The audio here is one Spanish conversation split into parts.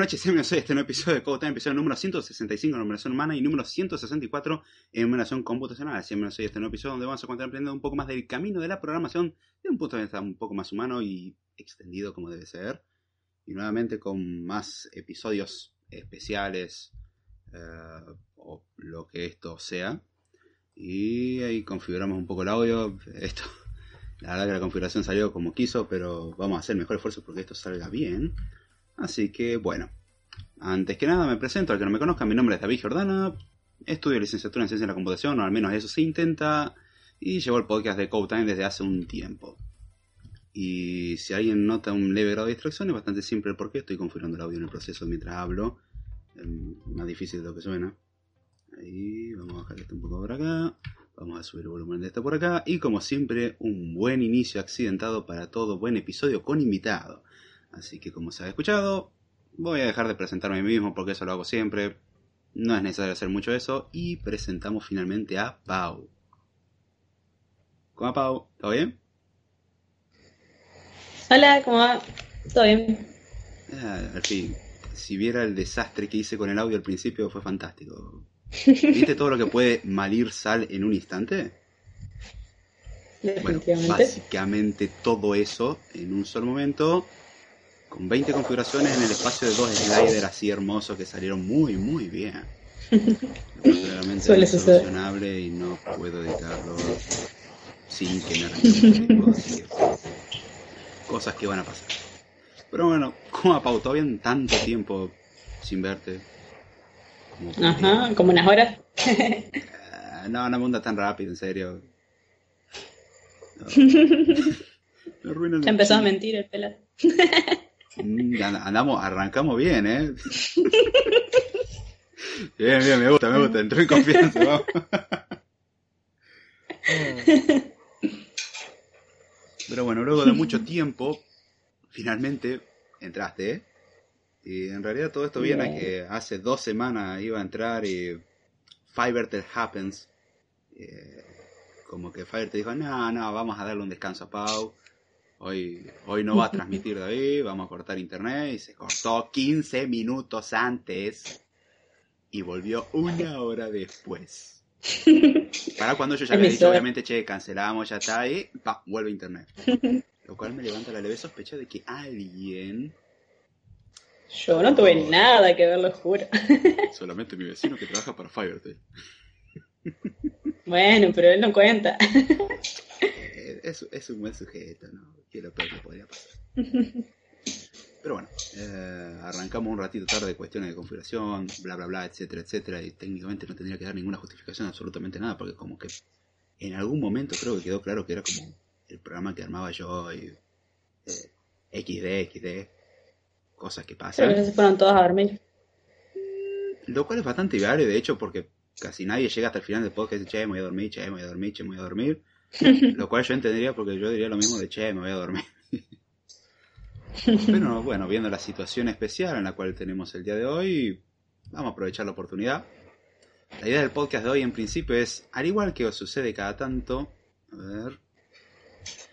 Noches, bienvenidos a este nuevo episodio de Code episodio número 165 en numeración humana y número 164 en numeración computacional. Bienvenidos a este nuevo episodio donde vamos a contar aprendiendo un poco más del camino de la programación de un punto de vista un poco más humano y extendido como debe ser. Y nuevamente con más episodios especiales eh, o lo que esto sea. Y ahí configuramos un poco el audio. Esto, la verdad que la configuración salió como quiso, pero vamos a hacer mejor esfuerzo porque esto salga bien. Así que bueno, antes que nada me presento, al que no me conozca, mi nombre es David Jordana, estudio licenciatura en Ciencia de la Computación, o al menos eso se intenta, y llevo el podcast de Code desde hace un tiempo. Y si alguien nota un leve grado de distracción, es bastante simple porque estoy configurando el audio en el proceso mientras hablo. más difícil de lo que suena. Ahí, vamos a bajar esto un poco por acá. Vamos a subir el volumen de esto por acá. Y como siempre, un buen inicio accidentado para todo buen episodio con invitado. Así que como se ha escuchado, voy a dejar de presentarme a mí mismo porque eso lo hago siempre. No es necesario hacer mucho eso. Y presentamos finalmente a Pau. ¿Cómo va Pau? ¿Todo bien? Hola, ¿cómo va? ¿Todo bien? Ah, al fin, si viera el desastre que hice con el audio al principio fue fantástico. ¿Viste todo lo que puede malir sal en un instante? Bueno, básicamente todo eso en un solo momento con 20 configuraciones en el espacio de dos sliders así hermosos que salieron muy, muy bien. Realmente Suele es solucionable y no puedo editarlo sin que me Cosas que van a pasar. Pero bueno, ¿cómo ha pautado bien tanto tiempo sin verte? Ajá, como unas horas. Ah, no, no me anda tan rápido, en serio. ya empezó a mentir el pelado. Mm, andamos, arrancamos bien, ¿eh? Bien, bien, me gusta, me gusta, entró en confianza, vamos. Pero bueno, luego de mucho tiempo, finalmente entraste, ¿eh? Y en realidad todo esto viene a que hace dos semanas iba a entrar y Fiverr te happens. Eh, como que Fiverr te dijo, no, no, vamos a darle un descanso a Pau. Hoy, hoy no va a transmitir David, vamos a cortar internet y se cortó 15 minutos antes y volvió una hora después. Para cuando yo ya había dicho, obviamente, che, cancelamos, ya está ahí, pa, vuelve internet. Lo cual me levanta la leve sospecha de que alguien... Yo no tuve nada que ver, lo juro. Solamente mi vecino que trabaja para Fivertel. Bueno, pero él no cuenta. Eh, es, es un buen sujeto, ¿no? Que lo peor que podría pasar. Pero bueno, eh, arrancamos un ratito tarde de cuestiones de configuración, bla bla bla, etcétera, etcétera, y técnicamente no tendría que dar ninguna justificación, absolutamente nada, porque como que en algún momento creo que quedó claro que era como el programa que armaba yo y eh, XD, XD, cosas que pasan. Pero se fueron todos a dormir. Lo cual es bastante viable, de hecho, porque casi nadie llega hasta el final del podcast y dice, che, me voy a dormir, che, me voy a dormir, che, me voy a dormir. Lo cual yo entendería porque yo diría lo mismo de che, me voy a dormir. Pero bueno, viendo la situación especial en la cual tenemos el día de hoy, vamos a aprovechar la oportunidad. La idea del podcast de hoy en principio es, al igual que os sucede cada tanto, a ver,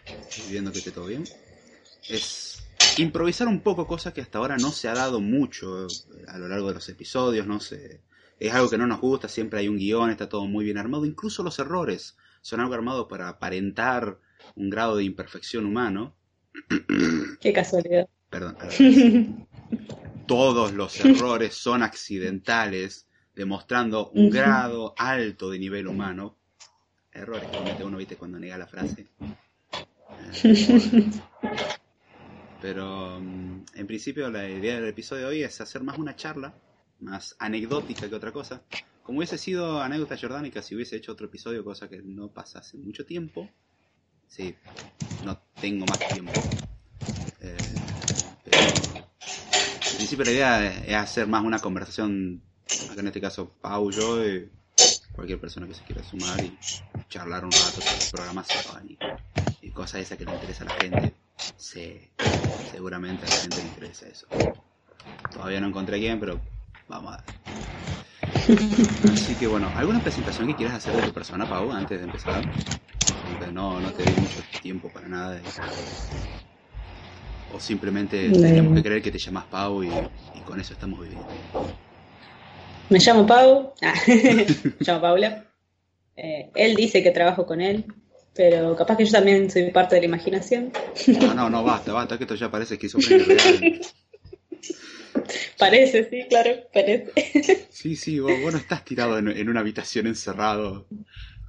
estoy viendo que esté todo bien, es improvisar un poco cosas que hasta ahora no se ha dado mucho a lo largo de los episodios, no sé, es algo que no nos gusta, siempre hay un guion, está todo muy bien armado, incluso los errores son algo armado para aparentar un grado de imperfección humano. Qué casualidad. Perdón. Todos los errores son accidentales, demostrando un grado alto de nivel humano. Errores que comete uno, viste, cuando niega la frase. Pero mm, en principio la idea del episodio de hoy es hacer más una charla, más anecdótica que otra cosa, como hubiese sido anécdota jordánica si hubiese hecho otro episodio, cosa que no pasa hace mucho tiempo. Sí, no tengo más tiempo. Eh, pero en principio la idea es hacer más una conversación, acá en este caso Pau, yo y cualquier persona que se quiera sumar y charlar un rato sobre programación y, y cosas esas que le interesa a la gente. Sí, seguramente a la gente le interesa eso. Todavía no encontré quién, pero vamos a ver. Así que bueno, ¿alguna presentación que quieras hacer de tu persona, Pau, antes de empezar? no, no te doy mucho tiempo para nada. O simplemente tenemos que creer que te llamas Pau y, con eso estamos viviendo. Me llamo Pau. Ah, me llamo Paula. Eh, él dice que trabajo con él, pero capaz que yo también soy parte de la imaginación. No, no, no, basta, basta, que esto ya parece esquizofrenia real. Parece, sí, claro, parece. Sí, sí, vos, no estás tirado en, una habitación encerrado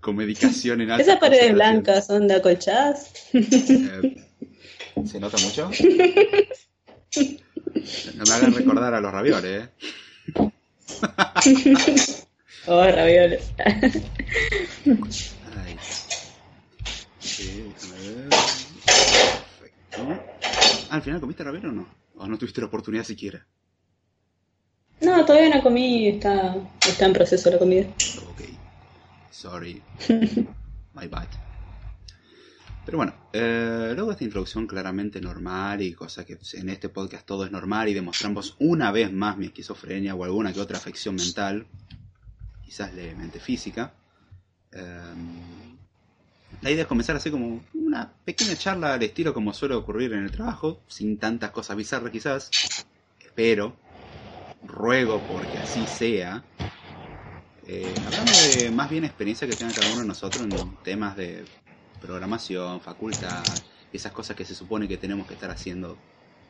con medicación en alta Esas paredes blancas son de acolchadas. Eh, ¿Se nota mucho? No me hagan recordar a los ravioles, ¿eh? oh, ravioles. Ay. Sí, ver. Perfecto. ¿Al final comiste ravioles o no? ¿O no tuviste la oportunidad siquiera? No, todavía no comí, está, está en proceso la comida. Ok. Sorry. My bad. Pero bueno, eh, luego de esta introducción claramente normal y cosa que en este podcast todo es normal y demostramos una vez más mi esquizofrenia o alguna que otra afección mental, quizás levemente física, em, la idea es comenzar así como una pequeña charla al estilo como suele ocurrir en el trabajo, sin tantas cosas bizarras quizás, espero, ruego porque así sea, eh, hablando de más bien experiencia que tenga cada uno de nosotros en temas de programación, facultad, esas cosas que se supone que tenemos que estar haciendo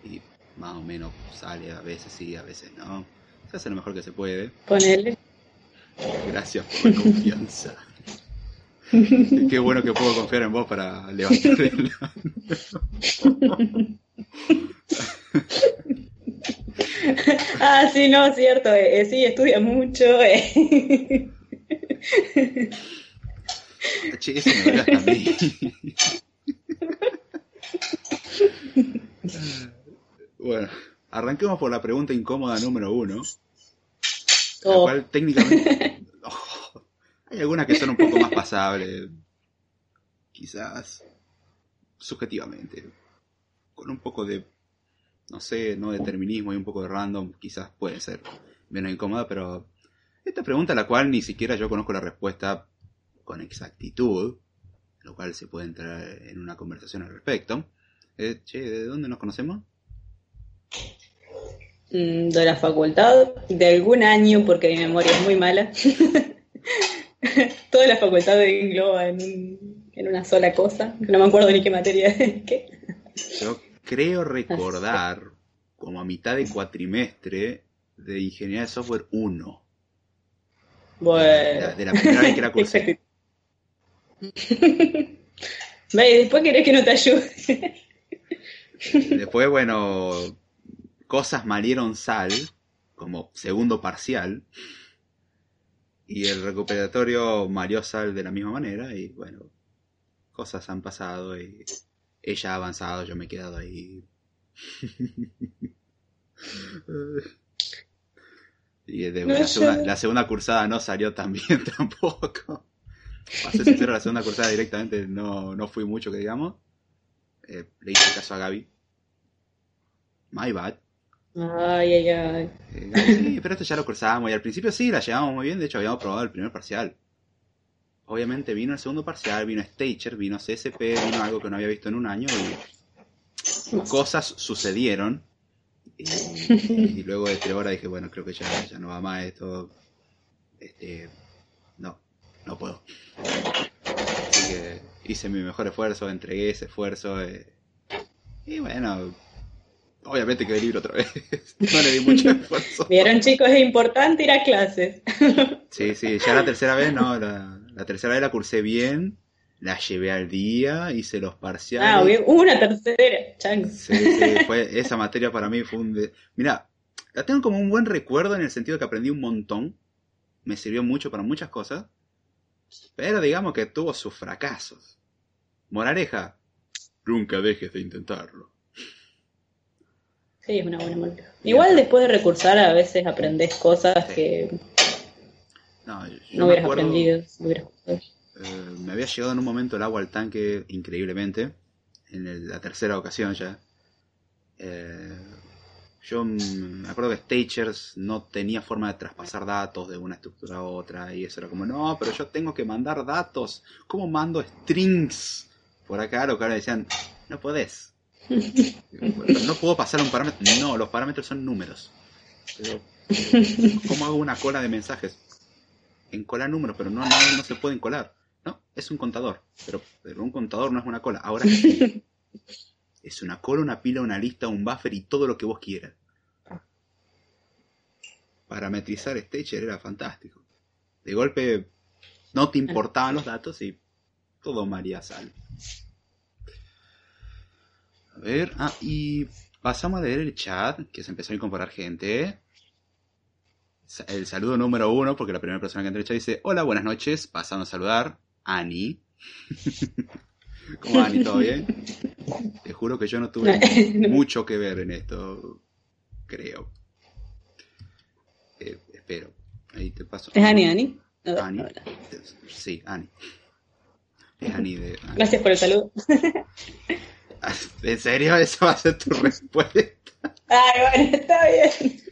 y más o menos sale a veces sí, a veces no. Se hace lo mejor que se puede. Ponele. Gracias por la confianza. Qué bueno que puedo confiar en vos para levantar el... ah, sí, no, cierto. Eh, sí, estudia mucho. Eh. Che, eso me a mí. bueno, arranquemos por la pregunta incómoda número uno. La oh. cual técnicamente. Hay algunas que son un poco más pasables. Quizás. Subjetivamente. Con un poco de. No sé, no determinismo y un poco de random. Quizás puede ser menos incómoda, pero. Esta pregunta a la cual ni siquiera yo conozco la respuesta con exactitud, lo cual se puede entrar en una conversación al respecto. Eh, che, ¿de dónde nos conocemos? Mm, de la facultad, de algún año, porque mi memoria es muy mala. Toda la facultad engloba en, en una sola cosa, no me acuerdo ni qué materia es. Yo creo recordar, como a mitad de cuatrimestre, de Ingeniería de Software 1. Bueno. De la, primera vez que la cursé. Ve, después querés que no te ayude. después, bueno, cosas malieron sal, como segundo parcial. Y el recuperatorio malió sal de la misma manera. Y bueno, cosas han pasado y ella ha avanzado, yo me he quedado ahí. y de, la, segunda, la segunda cursada no salió tan bien tampoco. Para ser sincero, la segunda cursada directamente no, no fui mucho, que digamos. Eh, le hice caso a Gaby. My bad. Ay, ay, ay. Eh, sí, pero esto ya lo cursábamos y al principio sí, la llevamos muy bien. De hecho, habíamos probado el primer parcial. Obviamente vino el segundo parcial, vino Stager, vino CSP, vino algo que no había visto en un año y cosas sucedieron. Y, luego de tres horas dije, bueno, creo que ya, ya no va más esto. Este, no, no puedo. Así que hice mi mejor esfuerzo, entregué ese esfuerzo. Eh, y bueno, obviamente quedé libre otra vez. no le di mucho esfuerzo. Vieron chicos, es importante ir a clases. sí, sí, ya la tercera vez no, la, tercera vez la cursé bien. La llevé al día, hice los parciales. Ah, una tercera, chango. Sí, sí, fue, esa materia para mí fue un... Mira, la tengo como un buen recuerdo en el sentido de que aprendí un montón. Me sirvió mucho para muchas cosas. Pero digamos que tuvo sus fracasos. Moraleja, nunca dejes de intentarlo. Sí, es una buena moraleja. Igual después de recursar a veces aprendes cosas que no, hubieras aprendido. Eh, me había llegado en un momento el agua al tanque increíblemente, en la tercera ocasión ya. Eh, yo me acuerdo que Stagers no tenía forma de traspasar datos de una estructura a otra y eso era como, no, pero yo tengo que mandar datos. ¿Cómo mando strings? Por acá lo que ahora decían, no podés. No puedo pasar un parámetro. No, los parámetros son números. Pero, ¿cómo hago una cola de mensajes? Encolar números, pero no, no, no se pueden colar. No, es un contador. Pero, pero un contador no es una cola. Ahora sí. Es una cola, una pila, una lista, un buffer y todo lo que vos quieras. Parametrizar Stager era fantástico. De golpe no te importaban los datos y todo María Sal. A ver, ah, y pasamos a leer el chat, que se empezó a incorporar gente. El saludo número uno, porque la primera persona que entra en el chat dice, hola, buenas noches, pasando a saludar, Ani. ¿Cómo Ani? ¿Todo bien? Te juro que yo no tuve mucho que ver en esto, creo. Eh, espero. Ahí te paso. ¿Es Ani Ani? Ani. Sí, Ani. Es Ani de... Ani. Gracias por el saludo. ¿En serio? ¿Eso va a ser tu respuesta? Ay, bueno, está bien.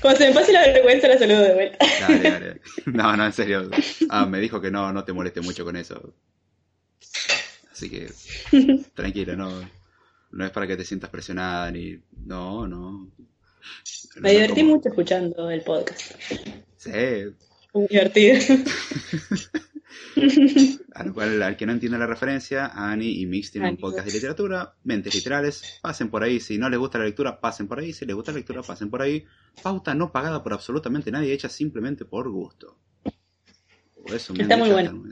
Cuando se me pase la vergüenza, la saludo de vuelta. Dale, dale. No, no, en serio. Ah, me dijo que no, no te moleste mucho con eso. Así que, tranquila, no, no es para que te sientas presionada ni... No, no. Me divertí mucho escuchando el podcast. Sí. Muy divertido. Al, cual, al que no entienda la referencia, Ani y Mix tienen un podcast de literatura, mentes literales, pasen por ahí, si no les gusta la lectura, pasen por ahí, si les gusta la lectura, pasen por ahí. Pauta no pagada por absolutamente nadie, hecha simplemente por gusto. O eso me Está muy bueno.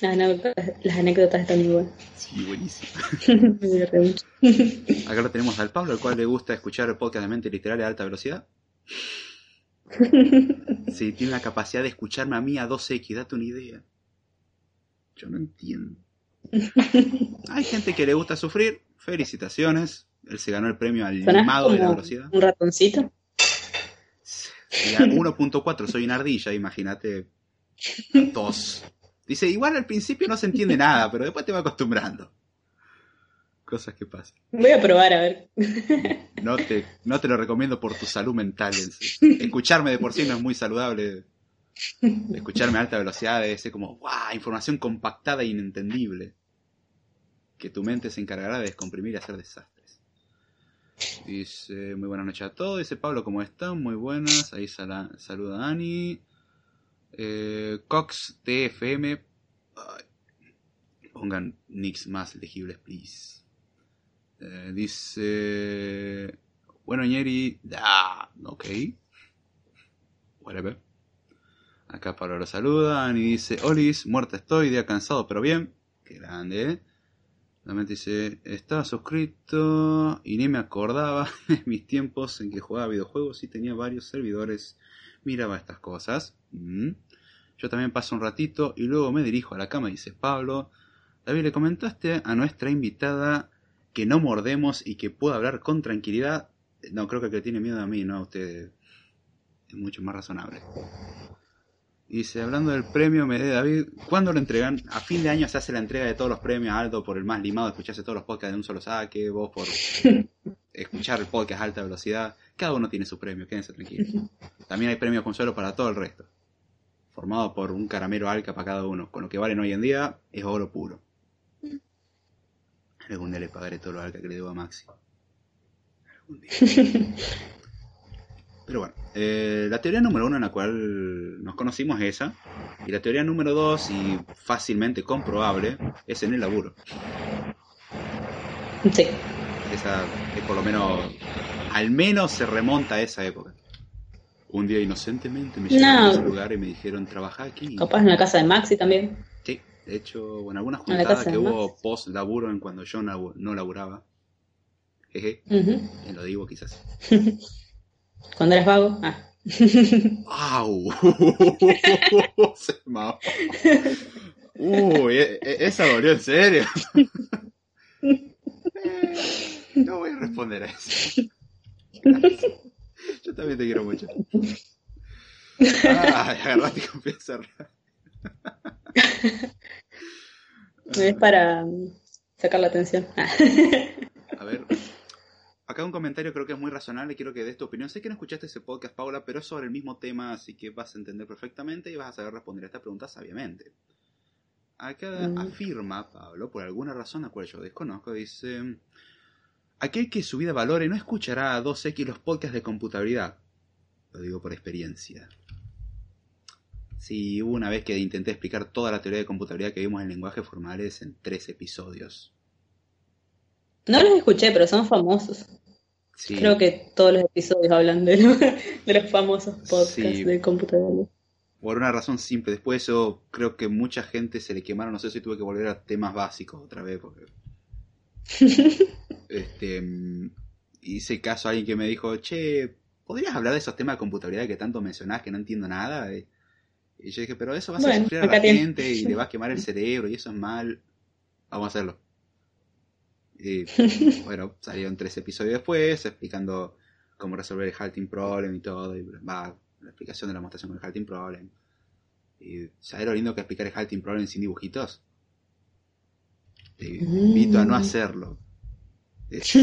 Las anécdotas, las anécdotas están muy buenas. Sí, buenísimo. Me divertí mucho. Acá lo tenemos al Pablo, al cual le gusta escuchar el podcast de mente literal a alta velocidad. Sí, tiene la capacidad de escucharme a mí a 2X, date una idea. Yo no entiendo. Hay gente que le gusta sufrir, felicitaciones. Él se ganó el premio al ¿Sonás limado de la velocidad. un ratoncito? Y a 1.4 soy una ardilla, imagínate. Dos. Dice, igual al principio no se entiende nada, pero después te va acostumbrando. Cosas que pasan. Voy a probar a ver. No te, no te lo recomiendo por tu salud mental. Escucharme de por sí no es muy saludable. Escucharme a alta velocidad debe ser como, ¡guau! Información compactada e inentendible. Que tu mente se encargará de descomprimir y hacer desastres. Dice, muy buenas noches a todos. Dice Pablo, ¿cómo están? Muy buenas. Ahí sala- saluda Ani. Eh, Cox TFM. Ay. Pongan nicks más legibles, please. Eh, dice. Bueno, Ñeri. Ah, ok. Whatever. Acá Pablo lo saludan y dice: Olis, muerta estoy, día cansado, pero bien. Qué grande, ¿eh? Realmente dice: Estaba suscrito y ni me acordaba en mis tiempos en que jugaba videojuegos y tenía varios servidores. Miraba estas cosas. Mm. Yo también paso un ratito y luego me dirijo a la cama, dice Pablo. David, le comentaste a nuestra invitada que no mordemos y que pueda hablar con tranquilidad. No, creo que el que tiene miedo a mí, no a usted. Es mucho más razonable. Dice, hablando del premio, me de David, ¿cuándo lo entregan? A fin de año se hace la entrega de todos los premios, Aldo por el más limado, escucharse todos los podcasts de un solo saque, vos por escuchar el podcast a alta velocidad. Cada uno tiene su premio, quédense tranquilos. También hay premios consuelo para todo el resto. Formado por un caramelo alca para cada uno. Con lo que valen hoy en día es oro puro. Algún día le pagaré todo lo alca que le debo a Maxi. Algún día. Pero bueno, eh, la teoría número uno en la cual nos conocimos es esa. Y la teoría número dos, y fácilmente comprobable, es en el laburo. Sí. Esa es por lo menos, al menos se remonta a esa época. Un día inocentemente me llegaron No. a ese lugar y me dijeron, trabaja aquí. Capaz en la casa de Maxi también. De hecho, bueno, algunas juntadas que hubo post laburo en cuando yo no, no laburaba. Jeje, en lo digo quizás. Cuando eras vago. Ah. ¡Au! Se Uy, e- e- esa dolió en serio. Eh, No voy a responder a eso. Yo también te quiero mucho. Ay, agarraste confianza. Es para mm, sacar la atención. A ver, acá un comentario creo que es muy razonable, quiero que des tu opinión. Sé que no escuchaste ese podcast, Paula, pero es sobre el mismo tema, así que vas a entender perfectamente y vas a saber responder a esta pregunta sabiamente. Acá Mm. afirma Pablo, por alguna razón la cual yo desconozco, dice... Aquel que su vida valore no escuchará a 2X los podcasts de computabilidad. Lo digo por experiencia. Sí, hubo una vez que intenté explicar toda la teoría de computabilidad que vimos en lenguajes formales en tres episodios. No los escuché, pero son famosos. Sí, Creo que todos los episodios hablan de, lo- de los famosos podcasts Sí. de computadora. por una razón simple. Después de eso, creo que mucha gente se le quemaron, no sé si tuve que volver a temas básicos otra vez, porque... este, mm, hice caso a alguien que me dijo, che, ¿podrías hablar de esos temas de computabilidad que tanto mencionás que no entiendo nada? Y y yo dije, pero eso va a Bueno, sufrir a la tiene. gente y le va a quemar el cerebro y eso es mal. Vamos a hacerlo. Y bueno, salieron tres episodios después explicando cómo resolver el halting problem y todo. Y va, la explicación de la demostración con el halting problem. Y ¿sabes lo lindo que explicar el halting problem sin dibujitos? Te invito a no Mm. hacerlo. Es-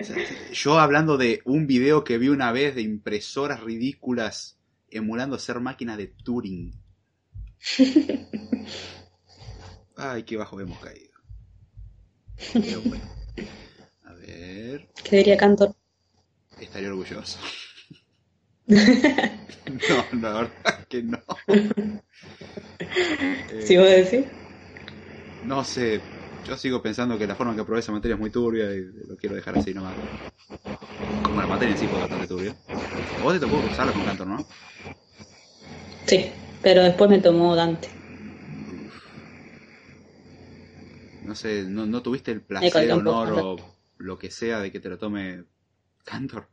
o sea, yo hablando de un video que vi una vez de impresoras ridículas emulando ser máquinas de Turing. Ay, qué bajo hemos caído. Pero bueno. A ver, ¿Qué diría Cantor? estaría orgulloso. No, la verdad que no. Eh, Si vos decís. No sé, yo sigo pensando que la forma en que aprobé esa materia es muy turbia y lo quiero dejar así nomás. Como la materia en sí fue bastante turbia. A vos te tocó usarla con Cantor, ¿no? Sí, pero después me tomó Dante. No sé, ¿no, no tuviste el placer, campo, honor o lo que sea de que te lo tome Cantor?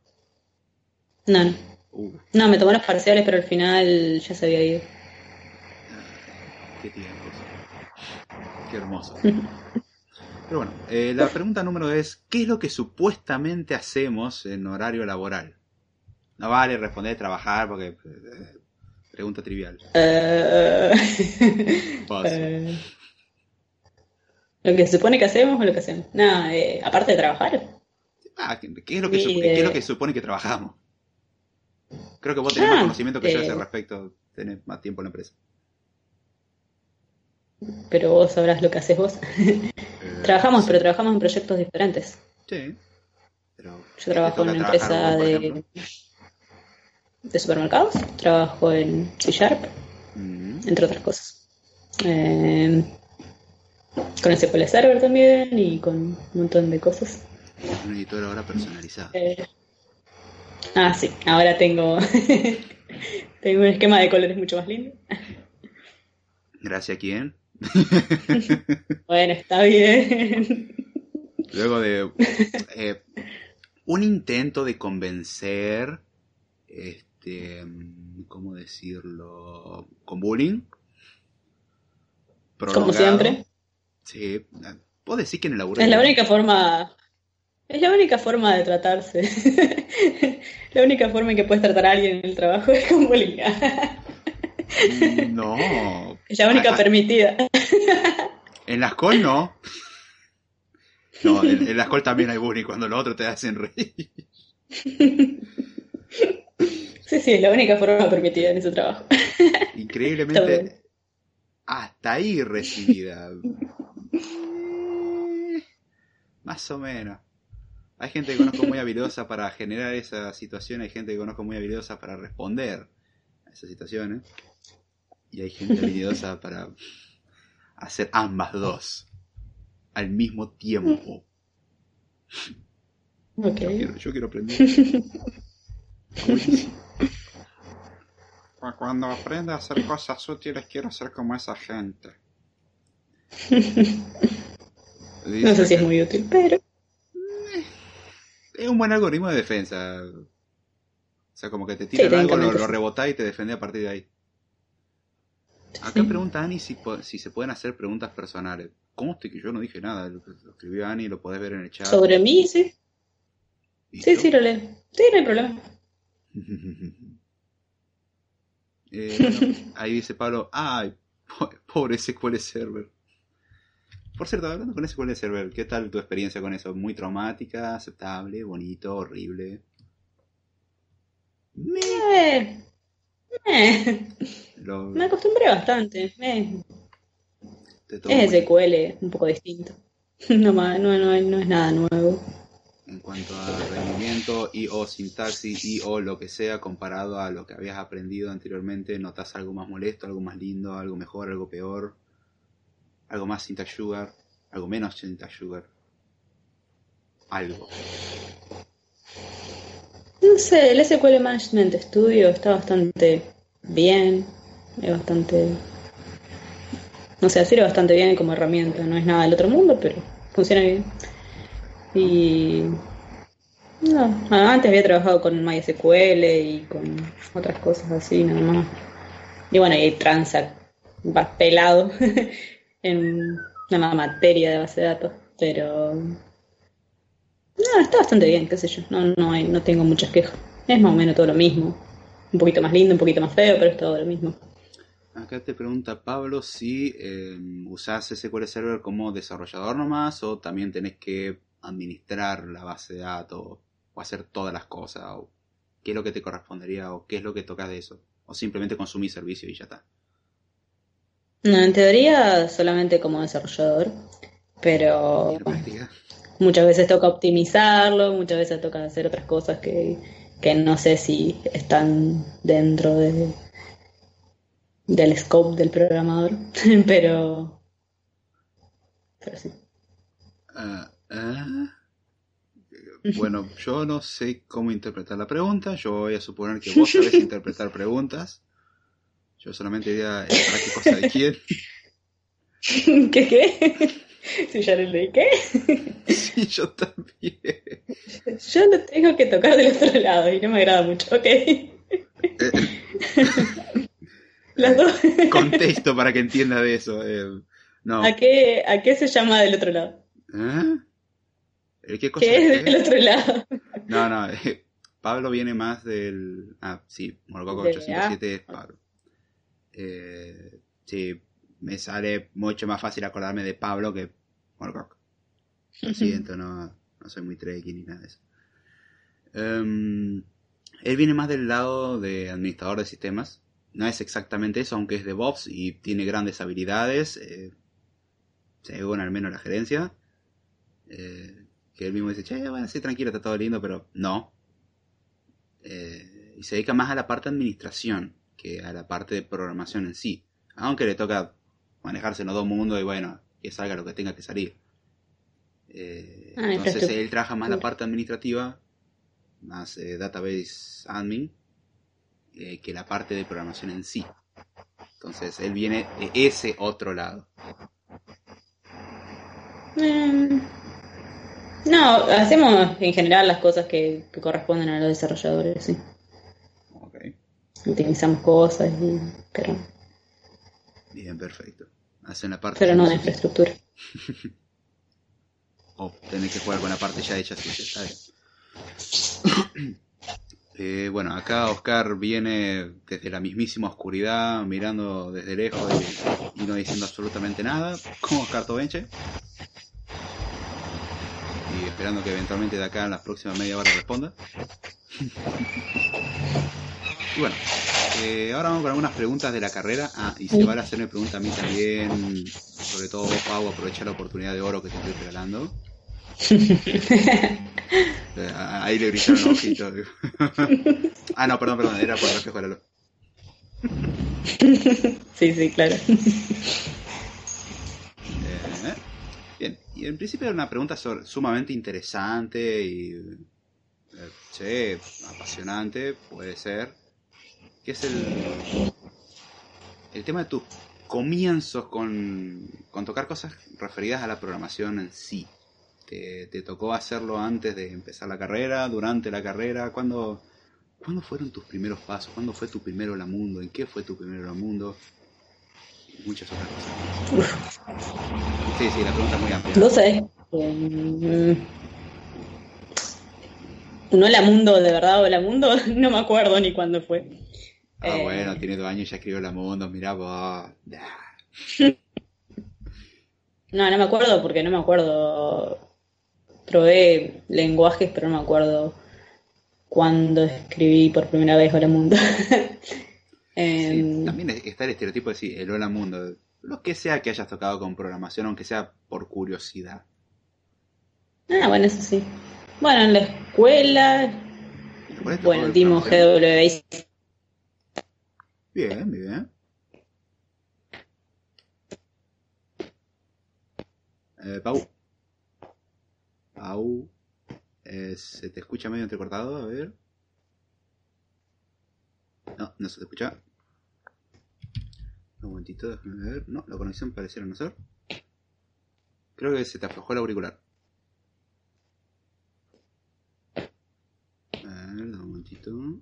No, no. Uh, No, me tomó los parciales, pero al final ya se había ido. qué tiempos. Qué hermoso. Pero bueno, eh, la pregunta número es, ¿qué es lo que supuestamente hacemos en horario laboral? No vale responder trabajar porque... eh, pregunta trivial. Eh, eh, Lo que se supone que hacemos o lo que hacemos. Nada, eh, aparte de trabajar. Ah, ¿qué, es lo que Y, su- qué es lo que supone que trabajamos? Creo que vos tenés más Ah, conocimiento que yo a ese respecto, tenés más tiempo en la empresa. Pero vos sabrás lo que haces vos. Eh, Trabajamos, sí. pero trabajamos en proyectos diferentes. Sí. Pero, ¿qué Yo trabajo en una empresa vos, de, de supermercados, trabajo en C Sharp, Mm, entre otras cosas. Eh, con SQL Server también y con un montón de cosas. un editor ahora personalizado. Eh, ah, sí, ahora tengo, tengo un esquema de colores mucho más lindo. Gracias a quién. Bueno, está bien. Luego de eh, un intento de convencer, este, ¿cómo decirlo? Con bullying. Como siempre. Sí. Puedo decir que en el. Es la única forma, es la única forma de tratarse. La única forma en que puedes tratar a alguien en el trabajo es con bullying. No. Es la única Ah, permitida. En la escuela no. No, en, en la escuela también hay bullying cuando los otros te hacen reír. Sí, sí, es la única forma permitida en ese trabajo. Increíblemente, hasta ahí recibida. Eh, Más o menos. Hay gente que conozco muy habilidosa para generar esa situación, hay gente que conozco muy habilidosa para responder a esas situaciones. Y hay gente habilidosa para hacer ambas dos al mismo tiempo. Ok. Yo quiero, yo quiero aprender. Cuando aprenda a hacer cosas útiles, quiero ser como esa gente. No sé si es muy útil, pero Es un buen algoritmo de defensa. O sea, como que te tiran Sí, algo, lo, lo rebotás y te defendés a partir de ahí. Acá Sí. pregunta Ani si, si se pueden hacer preguntas personales. ¿Cómo estoy que yo no dije nada? Lo, lo escribió Ani, lo podés ver en el chat. sobre mí, sí. Sí, ¿Listo? sí, lo leo. Sí, no hay problema. Eh, bueno, ahí dice Pablo, ay, po- pobre SQL Server. Por cierto, hablando con SQL Server, ¿qué tal tu experiencia con eso? ¿Muy traumática, aceptable, bonito, horrible? Me, Eh, eh, lo- me acostumbré bastante. Eh, Es SQL, un poco distinto. No, no, no, no es nada nuevo. En cuanto a rendimiento y o sintaxis y o lo que sea comparado a lo que habías aprendido anteriormente, ¿notas algo más molesto, algo más lindo, algo mejor, algo peor? ¿Algo más syntax sugar? ¿Algo menos syntax sugar? Algo. No sé, el SQL Management Studio está bastante bien, es bastante no sé, sirve bastante bien como herramienta, no es nada del otro mundo, pero funciona bien. Y no, antes había trabajado con MySQL y con otras cosas así, nada más. Y bueno, y Transact, vas pelado en una materia de base de datos, pero no, está bastante bien, qué sé yo, no, no, hay, no tengo muchas quejas. Es más o menos todo lo mismo. Un poquito más lindo, un poquito más feo, pero es todo lo mismo. Acá te pregunta Pablo si eh, usás SQL Server como desarrollador nomás o también tenés que administrar la base de datos o hacer todas las cosas o qué es lo que te correspondería o qué es lo que tocas de eso o simplemente consumir servicio y ya está. No, en teoría solamente como desarrollador, pero muchas veces toca optimizarlo, muchas veces toca hacer otras cosas que, que no sé si están dentro de del scope del programador, pero, pero sí. Ah, ah. Bueno, yo no sé cómo interpretar la pregunta. Yo voy a suponer que vos sabés interpretar preguntas. Yo solamente diría para qué cosa de quién. ¿Qué qué? Si ya le qué. Sí, yo también. Yo lo tengo que tocar del otro lado y no me agrada mucho, ok. Eh, Contexto para que entienda de eso. Eh, no. ¿A, qué, ¿A qué se llama del otro lado? ¿Eh? ¿Qué, cosa ¿Qué es del otro lado? No, no. Eh, Pablo viene más del. Ah, sí, Morgoco 857 es Pablo. Eh, sí, me sale mucho más fácil acordarme de Pablo que Morgoco. Lo siento, no, no soy muy trekkie ni nada de eso. Em, él viene más del lado de administrador de sistemas no es exactamente eso, aunque es de DevOps y tiene grandes habilidades, eh, según al menos la gerencia. Eh, que él mismo dice, che, bueno, sí, tranquilo, está todo lindo, pero no. Eh, y se dedica más a la parte de administración que a la parte de programación en sí. Aunque le toca manejarse en los dos mundos y bueno, que salga lo que tenga que salir. Ah, entonces él trabaja más la parte administrativa, más database admin, eh, que la parte de programación en sí. Entonces, él viene de ese otro lado. Em, no, hacemos en general las cosas que, corresponden a los desarrolladores, sí. Okay. Utilizamos cosas y... Pero... Bien, perfecto. Hacen la parte... Pero no de infraestructura. o oh, tenés que jugar con la parte ya hecha, sí, está bien. Eh, bueno, acá Oscar viene desde la mismísima oscuridad, mirando desde lejos y, no diciendo absolutamente nada, como Oscar Tobenche. Y esperando que eventualmente de acá en las próximas media hora responda. y bueno, eh, ahora vamos con algunas preguntas de la carrera. Ah, y si van a hacerme preguntas a mí también, sobre todo vos, Pau, aprovecha la oportunidad de oro que te estoy regalando. Ahí le brillaron los ojitos. ah, no, perdón, perdón, era por el reflejo de Sí, sí, claro. Eh, bien, y en principio era una pregunta sumamente interesante y. Eh, apasionante, puede ser. ¿Qué es el. el tema de tus comienzos con, con tocar cosas referidas a la programación en sí? ¿Te, tocó hacerlo antes de empezar la carrera, durante la carrera? ¿Cuándo, ¿Cuándo fueron tus primeros pasos? ¿Cuándo fue tu primero la mundo? ¿En qué fue tu primero la mundo? Y muchas otras cosas. Sí, sí, la pregunta es muy amplia. No sé. Mm, no la mundo, de verdad, o la mundo, no me acuerdo ni cuándo fue. Ah, eh, bueno, tiene dos años y ya escribió la mundo, mirá vos. No, no me acuerdo porque no me acuerdo probé lenguajes, pero no me acuerdo cuándo escribí por primera vez Hola Mundo. Em, también está el estereotipo de decir el Hola Mundo. lo que sea que hayas tocado con programación, aunque sea por curiosidad. Ah, bueno, eso sí. Bueno, en la escuela, bueno, dimos GW Bien, bien. Eh, Pau. Pau. Eh, se te escucha medio entrecortado, a ver. No, no se te escucha. Un momentito, déjame ver. No, la conexión pareciera no ser. Creo que se te aflojó el auricular. A ver, un momentito.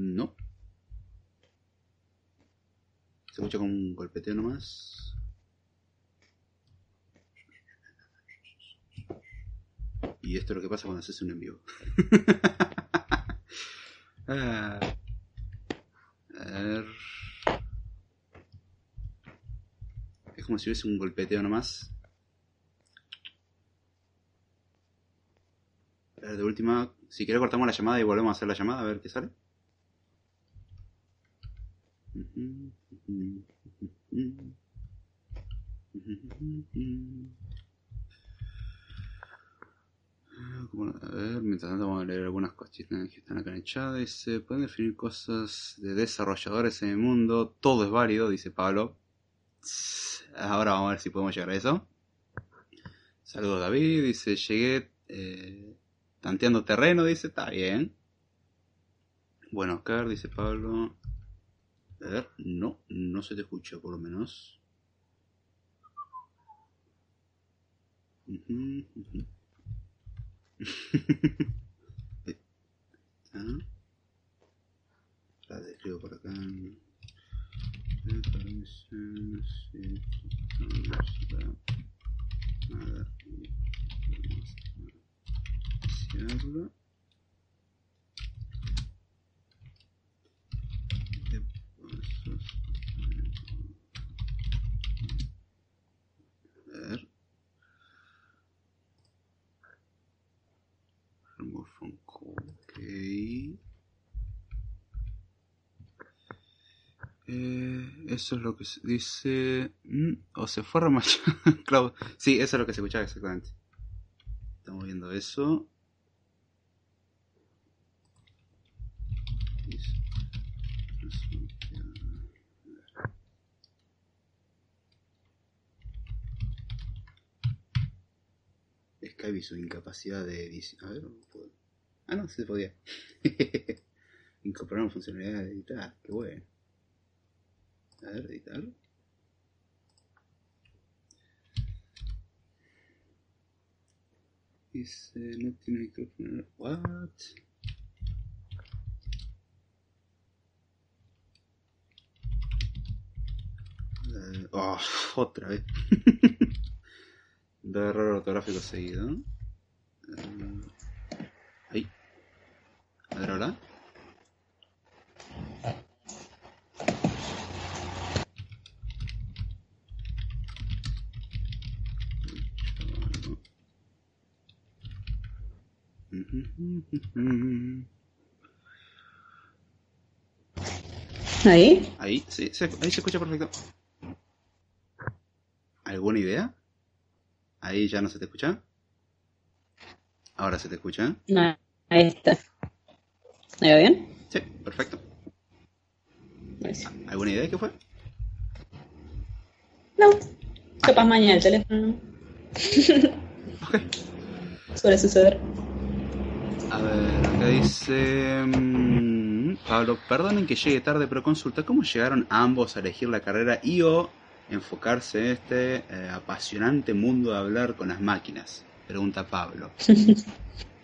No. Se escucha con un golpeteo nomás. Y esto es lo que pasa cuando haces un en vivo. Ah. A ver. Es como si hubiese un golpeteo nomás. A ver, de última, si quiere cortamos la llamada y volvemos a hacer la llamada a ver qué sale. A ver, mientras tanto vamos a leer algunas cuestiones que están acá en el chat. Dice, pueden definir cosas de desarrolladores en el mundo. Todo es válido, dice Pablo. Ahora vamos a ver si podemos llegar a eso. Saludos David, dice, llegué eh, tanteando terreno, dice, está bien. Bueno, Oscar, dice Pablo. A ver, no, no se te escucha por lo menos. La describo por acá. Nada. Eh, eso es lo que se dice. Mm, o se fue Cloud. Sí, eso es lo que se escuchaba exactamente. Estamos viendo eso. Skype su incapacidad de edición. A ver, Ah, no, se podía. Incorporar una funcionalidad de editar. Qué bueno. A ver, editar. Dice, no tiene micrófono. What? Uh, oh, otra vez. de error ortográfico seguido. Uh, ahí. A ver ahora. ¿Ahí? Ahí, sí, se, ahí se escucha perfecto. ¿Alguna idea? Ahí ya no se te escucha. Ahora se te escucha. No, ahí está. ¿Me va bien? Sí, perfecto. ¿Alguna idea de qué fue? No, capaz mañana el teléfono. ok. Suele suceder. A ver, acá dice... Mm, Pablo, perdonen que llegue tarde, pero consulta cómo llegaron ambos a elegir la carrera y o enfocarse en este eh, apasionante mundo de hablar con las máquinas. Pregunta Pablo.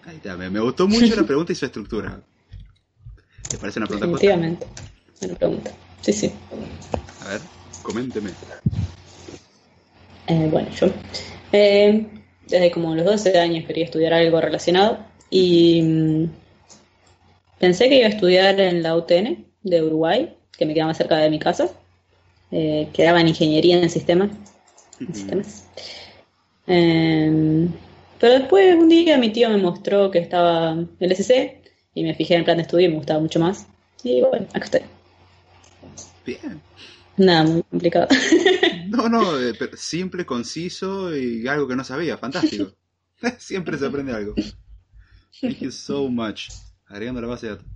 Ahí está, me, gustó mucho la pregunta y su estructura. ¿Te parece una pregunta? Definitivamente, una pregunta. Sí, sí. A ver, coménteme. Eh, bueno, yo eh, desde como los 12 años quería estudiar algo relacionado y mm, pensé que iba a estudiar en la UTN de Uruguay, que me quedaba cerca de mi casa, eh, que en ingeniería en sistemas. Em, pero después un día mi tío me mostró que estaba el SC y me fijé en el plan de estudio y me gustaba mucho más. Y bueno, acá estoy. Bien. Nada, muy complicado. No, no, eh, pero simple, conciso y algo que no sabía. Fantástico. Siempre se aprende algo. Thank you so much. Agregando la base de datos.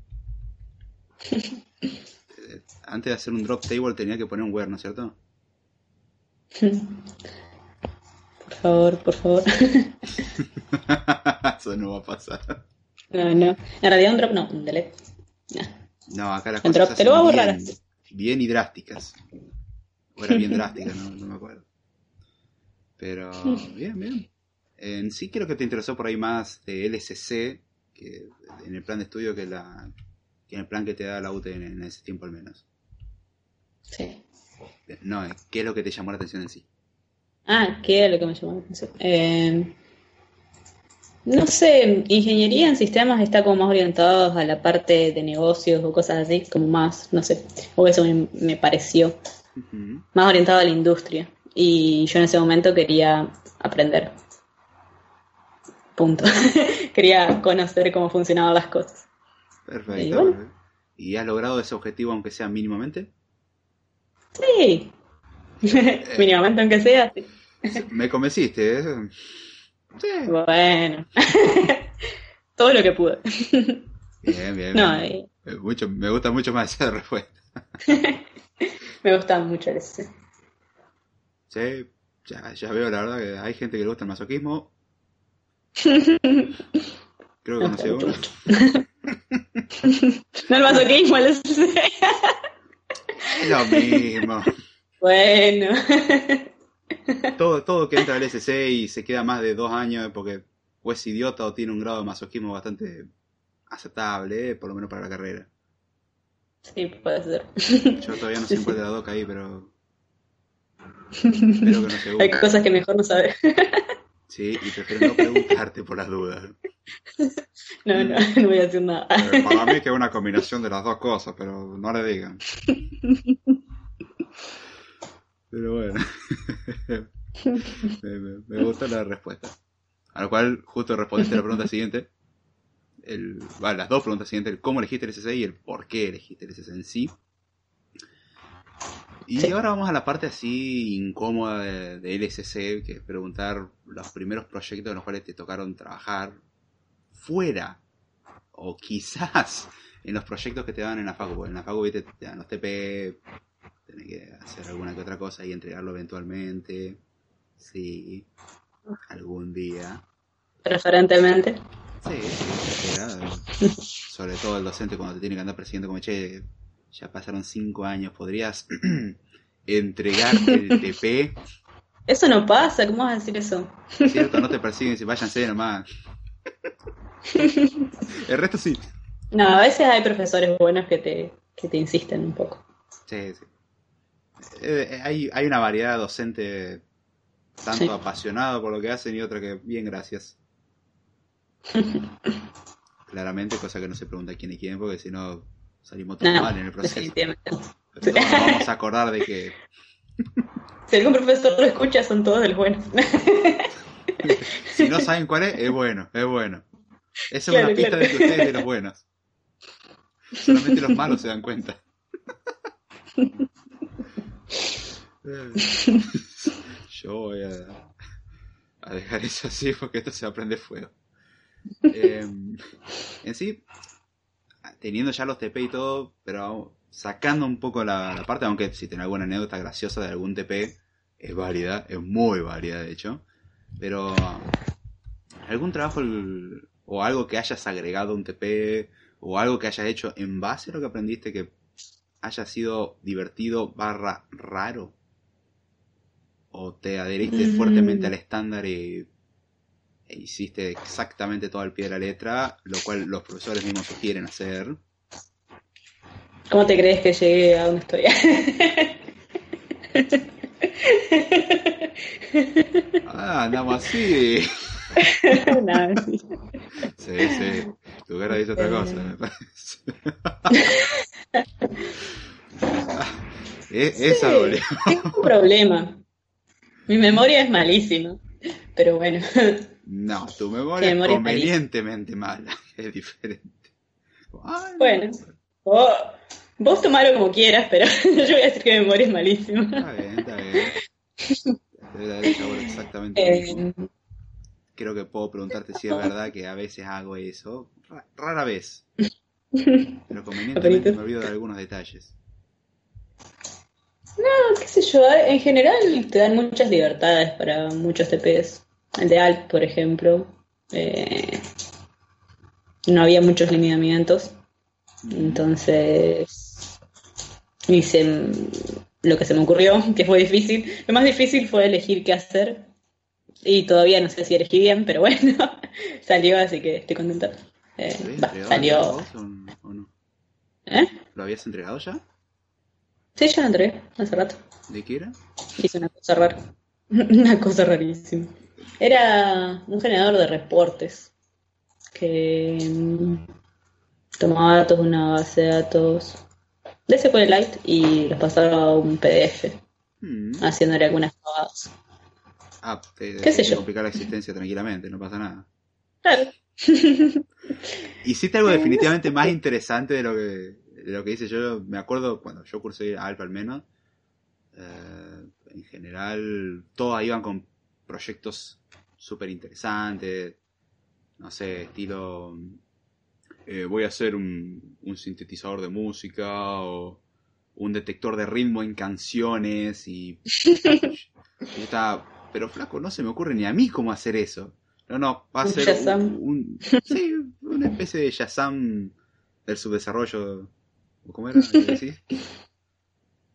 Eh, Antes de hacer un drop table tenía que poner un where, ¿no es cierto? Por favor, por favor. Eso no va a pasar. No, no. En realidad un drop no, un delete. No. No, acá las El cosas drop te lo voy a borrar bien, bien y drásticas. O era bien drástica, no, no me acuerdo. Pero bien, bien. En sí creo que te interesó por ahí más de LSC que en el plan de estudio que, la, que en el plan que te da la UTN en ese tiempo al menos. Sí. No, eh, ¿qué es lo que te llamó la atención en sí? Ah, ¿qué es lo que me llamó la atención? Eh, no sé, ingeniería en sistemas está como más orientados a la parte de negocios o cosas así, como más, no sé, o eso me, me pareció, más orientado a la industria. Y yo en ese momento quería aprender. Punto. quería conocer cómo funcionaban las cosas. Perfecto. Y bueno. perfecto. ¿Y has logrado ese objetivo aunque sea mínimamente? Sí. Mínimamente aunque sea, sí. Me convenciste, ¿eh? Sí. Bueno. Todo lo que pude. Bien, bien. No, bien. eh, Mucho, me gusta mucho más esa respuesta. me gusta mucho ese. Sí, ya, ya veo la verdad que hay gente que le gusta el masoquismo. Creo que conocí a uno. No el masoquismo, el lo mismo. Bueno. Todo, todo que entra al SC y se queda más de dos años porque o es idiota o tiene un grado de masoquismo bastante aceptable, eh, por lo menos para la carrera. Sí, puede ser. Yo todavía no sé cuál de las dos caí, pero espero que no se Hay cosas que mejor no saber. Sí, y prefiero no preguntarte por las dudas. No, no, no voy a decir nada. Para mí que es una combinación de las dos cosas, pero no le digan. Pero bueno, me, me- me gusta la respuesta. A lo cual justo respondiste la pregunta siguiente. El, bueno, las dos preguntas siguientes, el cómo elegiste el SC y el por qué elegiste el SC en sí. Y Sí. ahora vamos a la parte así incómoda de, de LSC, que es preguntar los primeros proyectos en los cuales te tocaron trabajar fuera o quizás en los proyectos que te dan en la facu, porque en la facu ¿viste? te dan los TP, tenés que hacer alguna que otra cosa y entregarlo eventualmente. Sí, algún día. Preferentemente. Sí. Sobre todo el docente cuando te tiene que andar persiguiendo como, che, ya pasaron cinco años, ¿podrías entregar el TP? Eso no pasa, ¿cómo vas a decir eso? ¿Cierto? No te persiguen y váyanse nomás. El resto sí. No, a veces hay profesores buenos que te, que te insisten un poco. Sí, sí. Eh, eh, hay, hay una variedad de docente tanto Sí. apasionado por lo que hacen y otra que bien gracias. Claramente, cosa que no se pregunta quién es quién, porque si no salimos todos No, mal en el proceso. Pero nos vamos a acordar de que Si algún profesor lo escucha, son todos de los buenos. si no saben cuál es, es bueno, es bueno. Esa es una pista claro. de que ustedes de los buenos. Solamente los malos se dan cuenta. Yo voy a, a dejar eso así porque esto se va a prender fuego. Eh, en sí, teniendo ya los TP y todo, pero sacando un poco la, la parte, aunque si tenés alguna anécdota graciosa de algún TP, es válida, es muy válida de hecho. Pero algún trabajo el- o algo que hayas agregado a un TP o algo que hayas hecho en base a lo que aprendiste que haya sido divertido barra raro o te adheriste Mm. fuertemente al estándar y hiciste exactamente todo al pie de la letra, lo cual los profesores mismos sugieren hacer. ¿Cómo te crees que llegué a donde estoy? Ah, andamos así. No, sí. Sí, sí. Tu cara dice otra cosa, me parece. E- Esa dolió. Tengo un problema. Mi memoria es malísima. Pero bueno, No, tu memoria memoria es convenientemente mala. Es diferente. Ay, no. Bueno. Oh, Vos tomalo como quieras, pero yo voy a decir que mi memoria es malísima. Está bien, está bien. Debe haber hecho ahora exactamente lo mismo. Eh, Creo que puedo preguntarte si es verdad que a veces hago eso. Ra- Rara vez. Pero convenientemente me olvido de algunos detalles. qué sé yo, en general te dan muchas libertades para muchos TPs. El de Alp, por ejemplo, eh, no había muchos lineamientos. Entonces hice lo que se me ocurrió, que fue difícil. Lo más difícil fue elegir qué hacer. Y todavía no sé si elegí bien, pero bueno, salió, así que estoy contenta. Eh, ¿Lo habías va, entregado salió. vos o no? ¿Eh? ¿Lo habías entregado ya? Sí, ya lo entregué hace rato. ¿De qué era? Hice una cosa rara. Una cosa rarísima. Era un generador de reportes que mm, tomaba datos de una base de datos de SQLite y los pasaba a un PDF, Hmm. haciéndole algunas pavadas. Ah, te, ¿Qué sé yo? complicar la existencia tranquilamente, no pasa nada. Claro. Hiciste algo definitivamente más interesante de lo que, de lo que hice yo. Me acuerdo cuando yo cursé Alfa al menos. eh, en general, todas iban con proyectos súper interesantes. No sé, estilo. eh, voy a hacer un, un sintetizador de música o un detector de ritmo en canciones y. yo estaba. Pero flaco, no se me ocurre ni a mí cómo hacer eso. No, no, va a Un ser un, un- sí, una especie de Shazam del subdesarrollo. ¿O ¿Cómo era?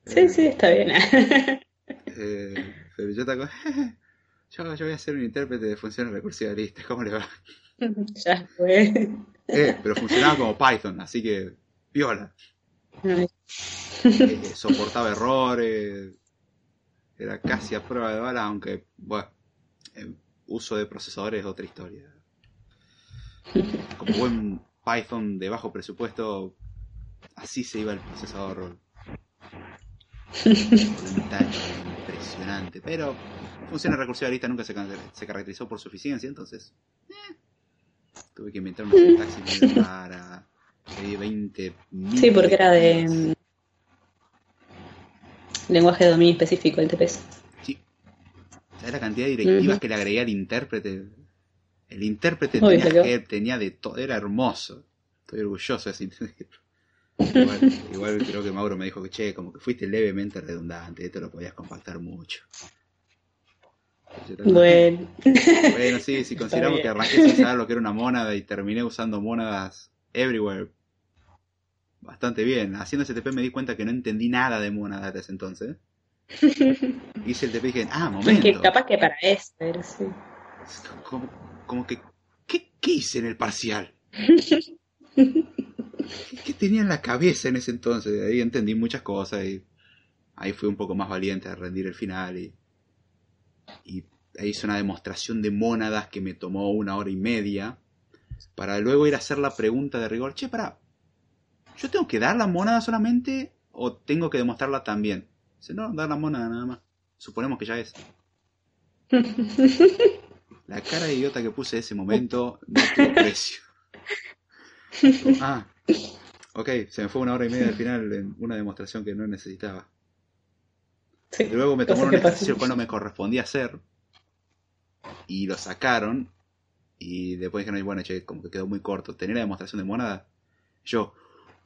Sí, sí, está bien. Eh, pero yo te yo, yo voy a ser un intérprete de funciones recursivas listas, ¿cómo le va? ya fue. Eh, pero funcionaba como Python, así que viola. Eh, eh, soportaba errores, era casi a prueba de bala, aunque, bueno, eh, uso de procesadores es otra historia. Como buen Python de bajo presupuesto, así se iba el procesador. Impresionante, pero funciones recursivas lista nunca se, caracterizó por su eficiencia, entonces eh, tuve que inventar una sintaxis. Pedí 20 Sí, porque era de lenguaje de dominio específico el TPS. Sí. ¿Sabes la cantidad de directivas que le agregué al intérprete? El intérprete tenía, que- tenía de todo, era hermoso. Estoy orgulloso de ese intérprete. Igual, igual creo que Mauro me dijo que, che, como que fuiste levemente redundante, esto lo podías compactar mucho. Bueno, Bueno, sí, si consideramos que arranqué sin saber lo que era una mónada y terminé usando mónadas everywhere. Bastante bien. Haciendo ese TP me di cuenta que no entendí nada de mónadas desde ese entonces. Hice el TP y dije, ah, es momento. que capaz que para eso, pero sí. Como, como que, ¿qué, qué hice en el parcial? ¿Qué tenía en la cabeza en ese entonces? Ahí entendí muchas cosas y ahí fui un poco más valiente a rendir el final y, y ahí hice una demostración de mónadas que me tomó una hora y media para luego ir a hacer la pregunta de rigor, che, para, ¿yo tengo que dar la mónada solamente o tengo que demostrarla también? Dice, no, dar la mónada nada más. Suponemos que ya es. La cara de idiota que puse en ese momento no tuvo precio. Ah, ok, se me fue una hora y media al final en una demostración que no necesitaba. Sí, luego me tomaron un ejercicio que no me correspondía hacer y lo sacaron y después dijeron, bueno, che, como que quedó muy corto. ¿Tenía la demostración de monada? Yo,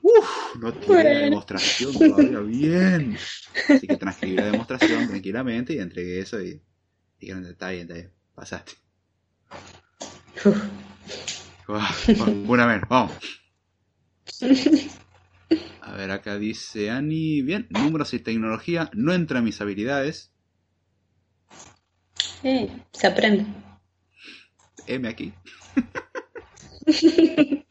uff, no tiene la Bueno. demostración todavía bien. Así que transcribí la demostración tranquilamente y entregué eso y dijeron, está bien, está bien, pasaste. Uf. Bueno, vez, vamos. A ver, acá dice Ani, bien, números y tecnología no entra en mis habilidades. Eh, se aprende. M aquí.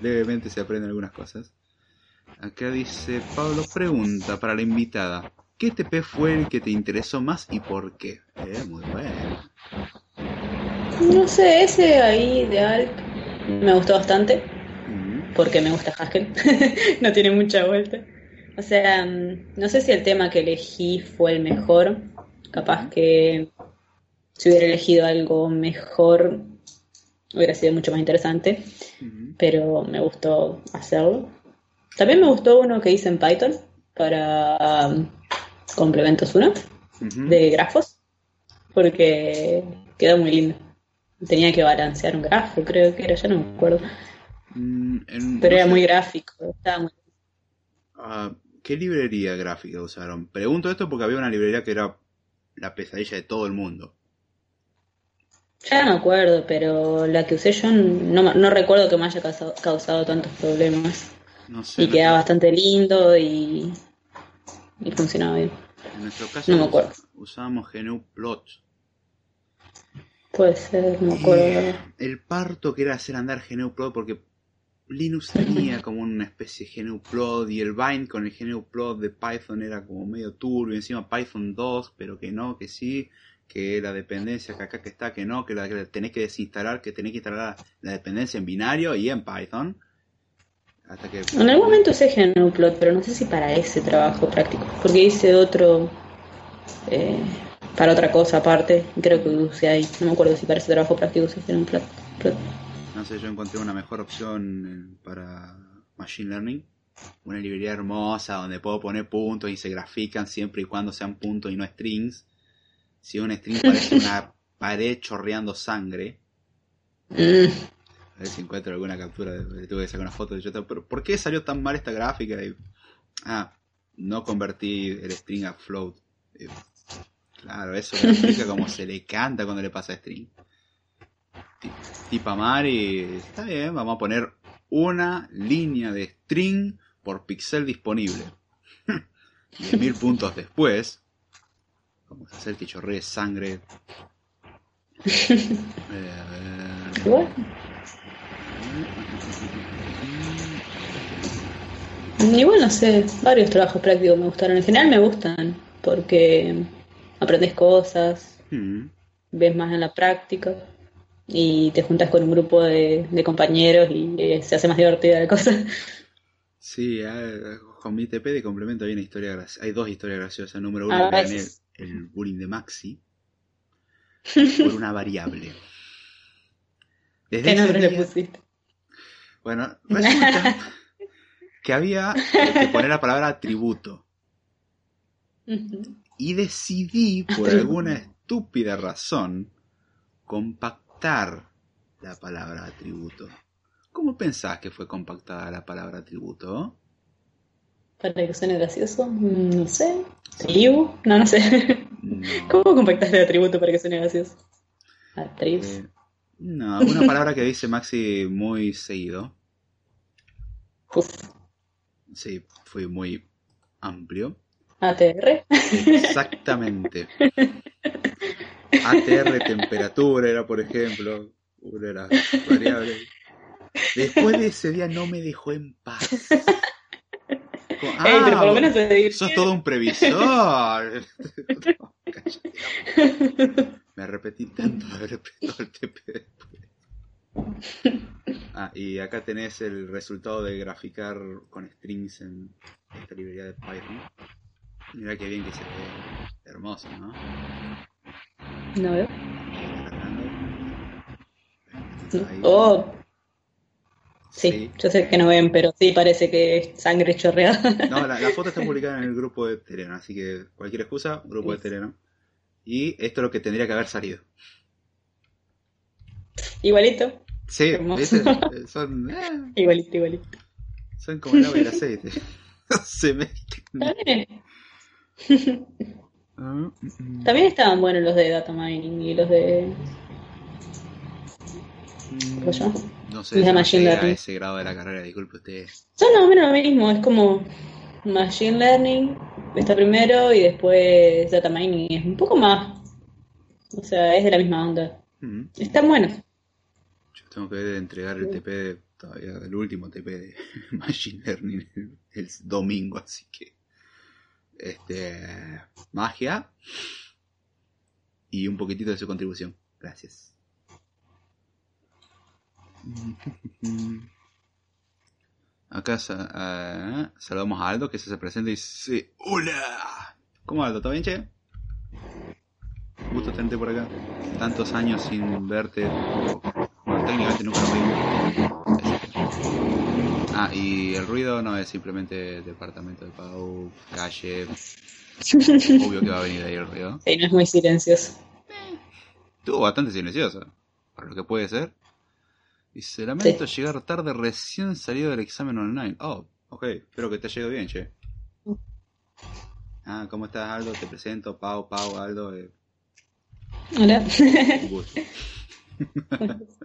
Levemente se aprenden algunas cosas. Acá dice Pablo pregunta para la invitada. ¿Qué TP fue el que te interesó más y por qué? Eh, muy bueno. No sé, ese ahí de Alp me gustó bastante Mm, porque me gusta Haskell. no tiene mucha vuelta. O sea, mm, no sé si el tema que elegí fue el mejor. Capaz que si hubiera elegido algo mejor hubiera sido mucho más interesante, pero me gustó hacerlo. También me gustó uno que hice en Python para um, complementos 1 Ujú. de grafos, porque quedó muy lindo. Tenía que balancear un grafo, creo que era, ya no me acuerdo, Mm, en- pero no era sé, muy gráfico, estaba muy ah, ¿Qué librería gráfica usaron? Pregunto esto porque había una librería que era la pesadilla de todo el mundo. Ya no me acuerdo, pero la que usé yo no, no recuerdo que me haya causado, causado tantos problemas. No sé. Y quedaba bastante lindo y, y funcionaba bien. En nuestro caso No me acuerdo. us- usábamos GNU Plot. Puede ser, no acuerdo. el parto que era hacer andar GNU Plot porque Linux tenía como una especie de GNU y el bind con el GNU Plot de Python era como medio turbio, encima Python 2, pero que no, que sí, que la dependencia que acá que está, que no, que la que tenés que desinstalar, que tenés que instalar la dependencia en binario y en Python. Hasta que En algún momento usé GNUplot, pero no sé si para ese trabajo práctico, porque hice otro eh, para otra cosa aparte, creo que usé ahí. No me acuerdo si para ese trabajo práctico usé GNUplot. Plot. No sé, yo encontré una mejor opción eh, para Machine Learning. Una librería hermosa donde puedo poner puntos y se grafican siempre y cuando sean puntos y no strings. Si un string parece una pared chorreando sangre, Mm, a ver si encuentro alguna captura, le tuve que sacar una foto de yo. Pero ¿por qué salió tan mal esta gráfica? Y, ah, no convertí el string a float. Eh, claro, eso me explica cómo se le canta cuando le pasa string. Ti- Tipa Mari, está bien, vamos a poner una línea de string por pixel disponible. 10.000 puntos después, vamos a hacer que chorree sangre. Eh. Igual no sé, varios trabajos prácticos me gustaron. En general me gustan, porque aprendes cosas, hmm. ves más en la práctica y te juntas con un grupo de, de compañeros y eh, se hace más divertida la cosa. Sí, ah, con mi TP de complemento hay una historia graciosa. Hay dos historias graciosas. Número uno, Ah, el bullying de Maxi por una variable. Desde ¿Qué nombre le pusiste? Bueno, resulta que había que poner la palabra atributo. Y decidí, por alguna estúpida razón, compactar la palabra atributo. ¿Cómo pensás que fue compactada la palabra atributo? Para que suene gracioso, Mm, no sé. ¿Tribu? No, no sé. No. ¿Cómo compactaste el atributo para que suene gracioso? Atribus. Eh, no, una palabra que dice Maxi muy seguido. Uf. Sí, fue muy amplio. ATR. Exactamente. ATR temperatura era, por ejemplo, una de las variables. Después de ese día no me dejó en paz. Como, Ey, pero por lo ah, menos sos todo un previsor. No. Me repetí tanto de haber apretado el TP después. Ah, y acá tenés el resultado de graficar con strings en esta librería de Python. Mira qué bien que se ve. Hermoso, ¿no? No veo. Oh, sí, yo sé que no ven, pero sí parece que es sangre chorreada. No, la, la foto está publicada en el grupo de Telegram, así que cualquier excusa, grupo de Telegram. Y esto es lo que tendría que haber salido. Igualito, Sí, Son, eh, igualito, igualito. son como el agua y el aceite. Se mezclan. Ah. También estaban buenos los de data mining y los de ¿Cómo se llama? No sé, de no Machine llegué a Learning. ese grado de la carrera, disculpe usted. Son más o menos lo mismo, es como Machine Learning está primero y después Data Mining es un poco más, o sea, es de la misma onda. Mm. Están buenos. Yo tengo que entregar el TP de, todavía, el último TP de Machine Learning el, el domingo, así que este magia y un poquitito de su contribución. Gracias. Acá ah, saludamos a Aldo que se presenta y dice ¡Hola! ¿Cómo Aldo? ¿Todo bien, che? Gusto tenerte por acá. Tantos años sin verte o jugar técnicamente nunca lo vimos. Ah, y el ruido no es simplemente departamento de Pau, calle. Obvio que va a venir ahí el ruido. Sí, no es muy silencioso. Estuvo bastante silencioso, para lo que puede ser. Dice, lamento llegar tarde recién salido del examen online. Oh, ok, espero que te haya ido bien, che. Ah, ¿cómo estás, Aldo? Te presento, Pau, Pau, Aldo. Eh. Hola. Un gusto.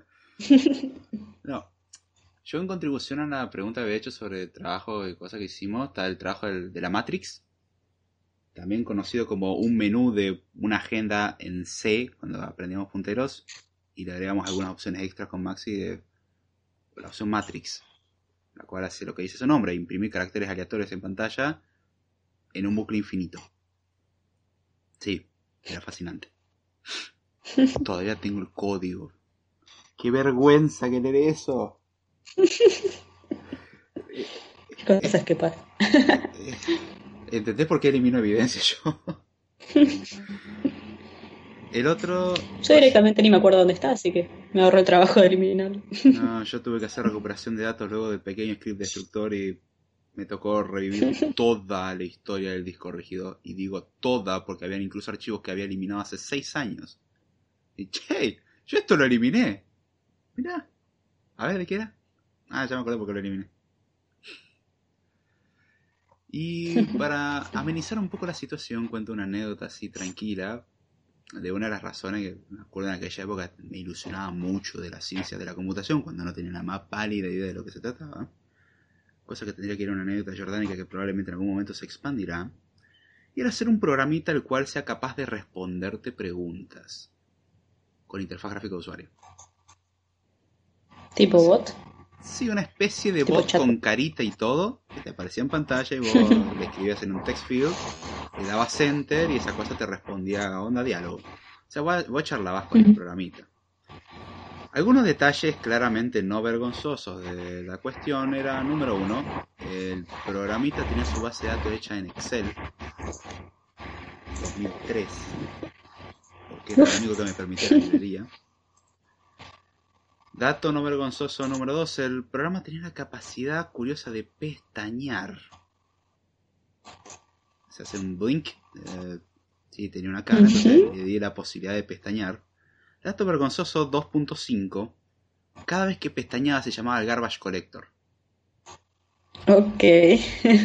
no, yo en contribución a la pregunta que había hecho sobre trabajo y cosas que hicimos, está el trabajo del- de la Matrix, también conocido como un menú de una agenda en C, cuando aprendíamos punteros, y le agregamos algunas opciones extras con Maxi de la opción Matrix, la cual hace lo que dice su nombre, imprimir caracteres aleatorios en pantalla en un bucle infinito. Sí, era fascinante. Todavía tengo el código. Qué vergüenza que leer eso. Cosas que pasan. Eh, ¿Entendés por qué elimino evidencia yo? El otro. Yo directamente ni me acuerdo dónde está, así que me ahorro el trabajo de eliminarlo. No, yo tuve que hacer recuperación de datos luego del pequeño script destructor y me tocó revivir toda la historia del disco rígido. Y digo toda porque habían incluso archivos que había eliminado hace seis años. Y che, yo esto lo eliminé. Mirá. A ver, ¿de qué era? Ah, ya me acordé porque lo eliminé. Y para amenizar un poco la situación, cuento una anécdota así tranquila de una de las razones que me acuerdo en aquella época me ilusionaba mucho de la ciencia de la computación cuando no tenía la más pálida idea de lo que se trataba. Cosa que tendría que ir a una anécdota jordánica que probablemente en algún momento se expandirá. Y era hacer un programita el cual sea capaz de responderte preguntas con interfaz gráfica de usuario. Tipo bot. Sí, una especie de chat. con carita y todo, que te aparecía en pantalla y vos le escribías en un text field, le dabas enter y esa cosa te respondía a onda diálogo. O sea, vos, vos charlabas con el Ujú. programita. Algunos detalles claramente no vergonzosos de la cuestión era, número uno, el programita tenía su base de datos hecha en Excel 2003, porque era lo único que me permitía la librería. Dato no vergonzoso número 2. El programa tenía la capacidad curiosa de pestañear. Se hace un blink. eh, sí, tenía una cara, entonces le di la posibilidad de pestañear. Dato vergonzoso 2.5. Cada vez que pestañeaba se llamaba el Garbage Collector. Ok.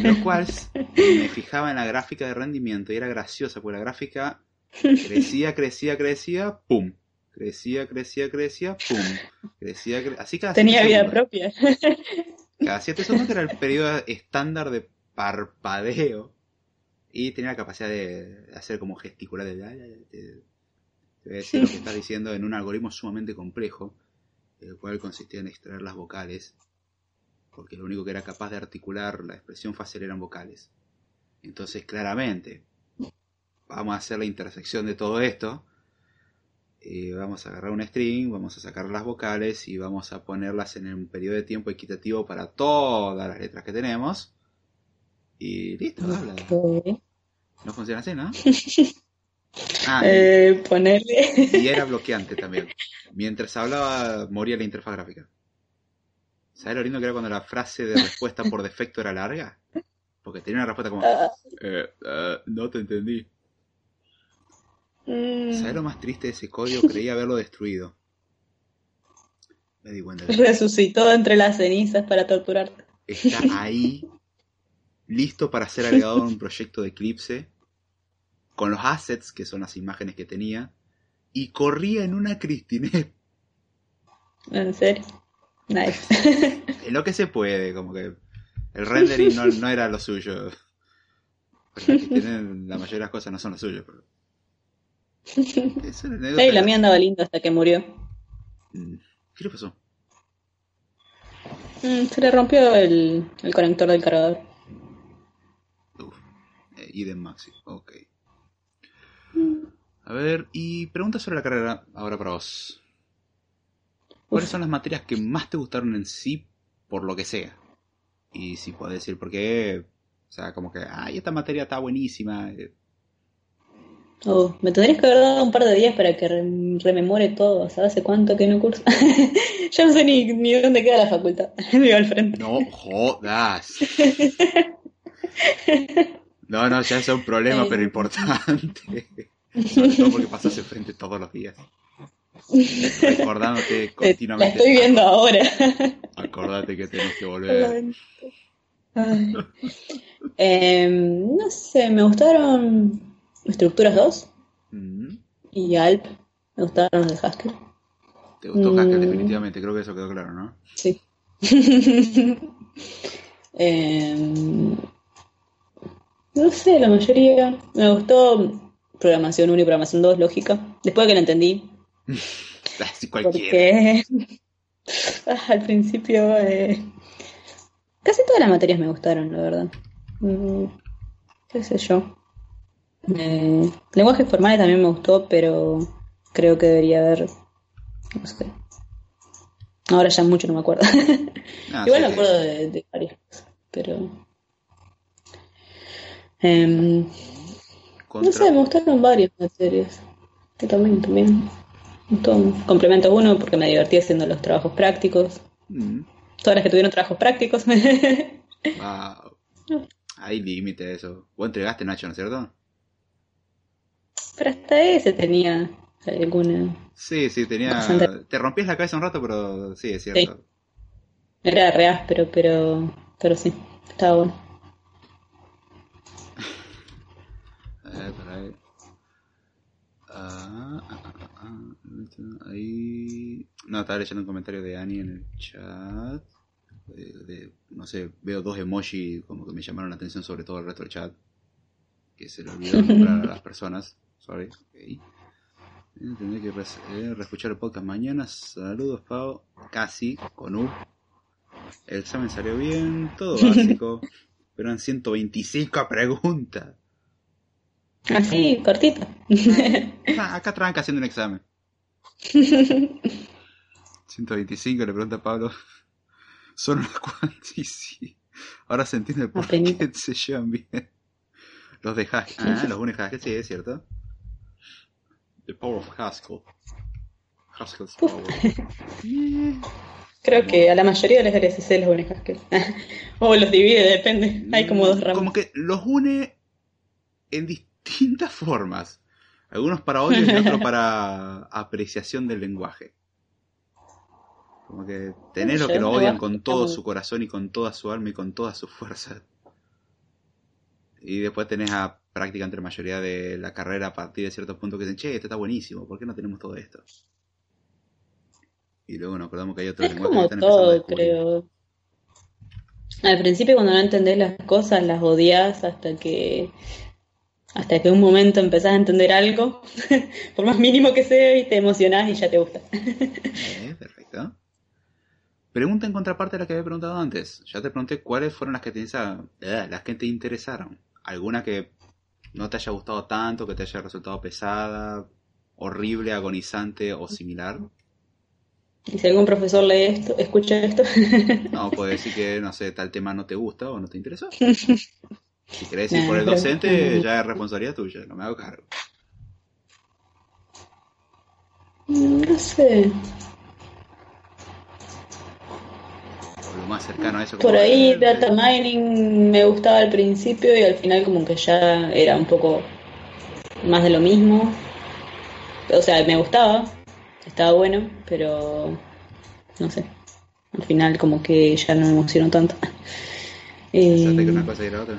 Lo cual me fijaba en la gráfica de rendimiento y era graciosa porque la gráfica crecía, crecía, crecía, pum. Crecía, crecía, crecía, pum. Crecía, cre- así cada Tenía vida segundos. propia. Cada 7 segundos era el periodo estándar de parpadeo. Y tenía la capacidad de hacer como gesticular. De, voy a decir lo que estás diciendo en un algoritmo sumamente complejo, el cual consistía en extraer las vocales. Porque lo único que era capaz de articular la expresión facial eran vocales. Entonces, claramente, vamos a hacer la intersección de todo esto. Eh, vamos a agarrar un string, vamos a sacar las vocales y vamos a ponerlas en un periodo de tiempo equitativo para todas las letras que tenemos. Y listo, habla. No funciona así, ¿no? Ah, Eh, ponerle. y era bloqueante también. Mientras hablaba, moría la interfaz gráfica. ¿Sabes lo lindo que era cuando la frase de respuesta por defecto era larga? Porque tenía una respuesta como, Ah, eh, eh, no te entendí. Mm, ¿Sabes lo más triste de ese código? Creí haberlo destruido. Me di cuenta que resucitó entre las cenizas para torturarte. está ahí, listo para ser agregado a un proyecto de Eclipse, con los assets, que son las imágenes que tenía, y corría en una Cristinet. ¿En serio? Nice. En lo que se puede, como que el rendering no, no era lo suyo. Pero los que tienen la mayoría de las cosas no son lo suyo. Pero... Es una anécdota. Ey, la mía andaba linda hasta que murió. Mm, ¿Qué le pasó? Mm, se le rompió el, el conector del cargador. Uf, eh, idem maxi, ok. A ver, y pregunta sobre la carrera ahora para vos. ¿Cuáles Uf. son las materias que más te gustaron en sí por lo que sea? Y si podés decir por qué, o sea, como que, ay, esta materia está buenísima. Eh, Oh, me tendrías que haber dado un par de días para que rememore todo. ¿Sabes hace cuánto que no curso? ya no sé ni, ni dónde queda la facultad. Me al frente. No jodas. No, no, ya es un problema, pero importante. Sobre todo porque pasas frente todos los días. Recordándote continuamente. La estoy viendo ahora. Acordate que tenés que volver. Em, no sé, me gustaron Estructuras 2 mm. y Alp. Me gustaron los de Haskell. Te gustó Haskell, mm. definitivamente, creo que eso quedó claro, ¿no? Sí. Em, no sé, la mayoría. Me gustó programación 1 y programación 2, lógica. Después de que la entendí. Así cualquiera. Porque al principio eh, casi todas las materias me gustaron, la verdad. Mm, ¿Qué sé yo? Eh, lenguajes formales también me gustó, pero creo que debería haber. No sé. Ahora ya mucho no me acuerdo. Ah, Igual me acuerdo de, varias cosas, pero. Em, no sé, me gustaron varias materias. Que también, también. Complemento uno porque me divertí haciendo los trabajos prácticos. Mm. Todas las que tuvieron trabajos prácticos. wow. Hay límite eso. Vos entregaste, Nacho, ¿no es cierto? Pero hasta ese tenía alguna. Sí, sí, tenía. Te rompías la cabeza un rato, pero sí, es cierto. Era re áspero, pero, pero sí, estaba bueno. para ver. Ah, ah, ah, ahí. No, estaba leyendo un comentario de Annie en el chat. no sé, veo dos emojis como que me llamaron la atención sobre todo el resto del chat. Que se le olvidó nombrar a las personas. Sorry. Okay. Tendré que eh, reescuchar el podcast mañana. Saludos, Pau. Casi, con U. El examen salió bien, todo básico. pero en 125 preguntas. Así, cortito. Ah, acá tranca haciendo un examen. 125 le pregunta a Pablo. Son unas cuantas sí. Ahora se entiende por qué se llevan bien. Los de Haskell. Ah, los unes Haskell, sí, es cierto. The Power of Haskell. Haskell's Power. Creo que a la mayoría de los LSC los une Haskell. o los divide, depende. Hay como dos ramas. Como que los une en distintas formas. Algunos para odio y otros para apreciación del lenguaje. Como que tener lo que lo odian con todo su corazón y con toda su alma y con toda su fuerza. Y después tenés a práctica entre mayoría de la carrera a partir de ciertos puntos que dicen, che, esto está buenísimo, ¿por qué no tenemos todo esto? Y luego nos acordamos que hay otros es como todo, creo. Al principio cuando no entendés las cosas, las odias hasta que hasta que un momento empezás a entender algo, por más mínimo que sea, y te emocionás y ya te gusta. eh, perfecto. Pregunta en contraparte a la que había preguntado antes. Ya te pregunté cuáles fueron las que te, las que te interesaron. ¿Alguna que no te haya gustado tanto, que te haya resultado pesada, horrible, agonizante o similar. ¿Y si algún profesor lee esto, escucha esto? no, puede decir que, no sé, tal tema no te gusta o no te interesó. Si querés ir por el docente, ya es responsabilidad tuya, no me hago cargo. No sé. Más cercano a eso. Por ahí data mining me gustaba al principio y al final como que ya era un poco más de lo mismo. O sea, me gustaba, estaba bueno, pero no sé. Al final como que ya no me emocionó tanto. Eh, que una cosa y la otra?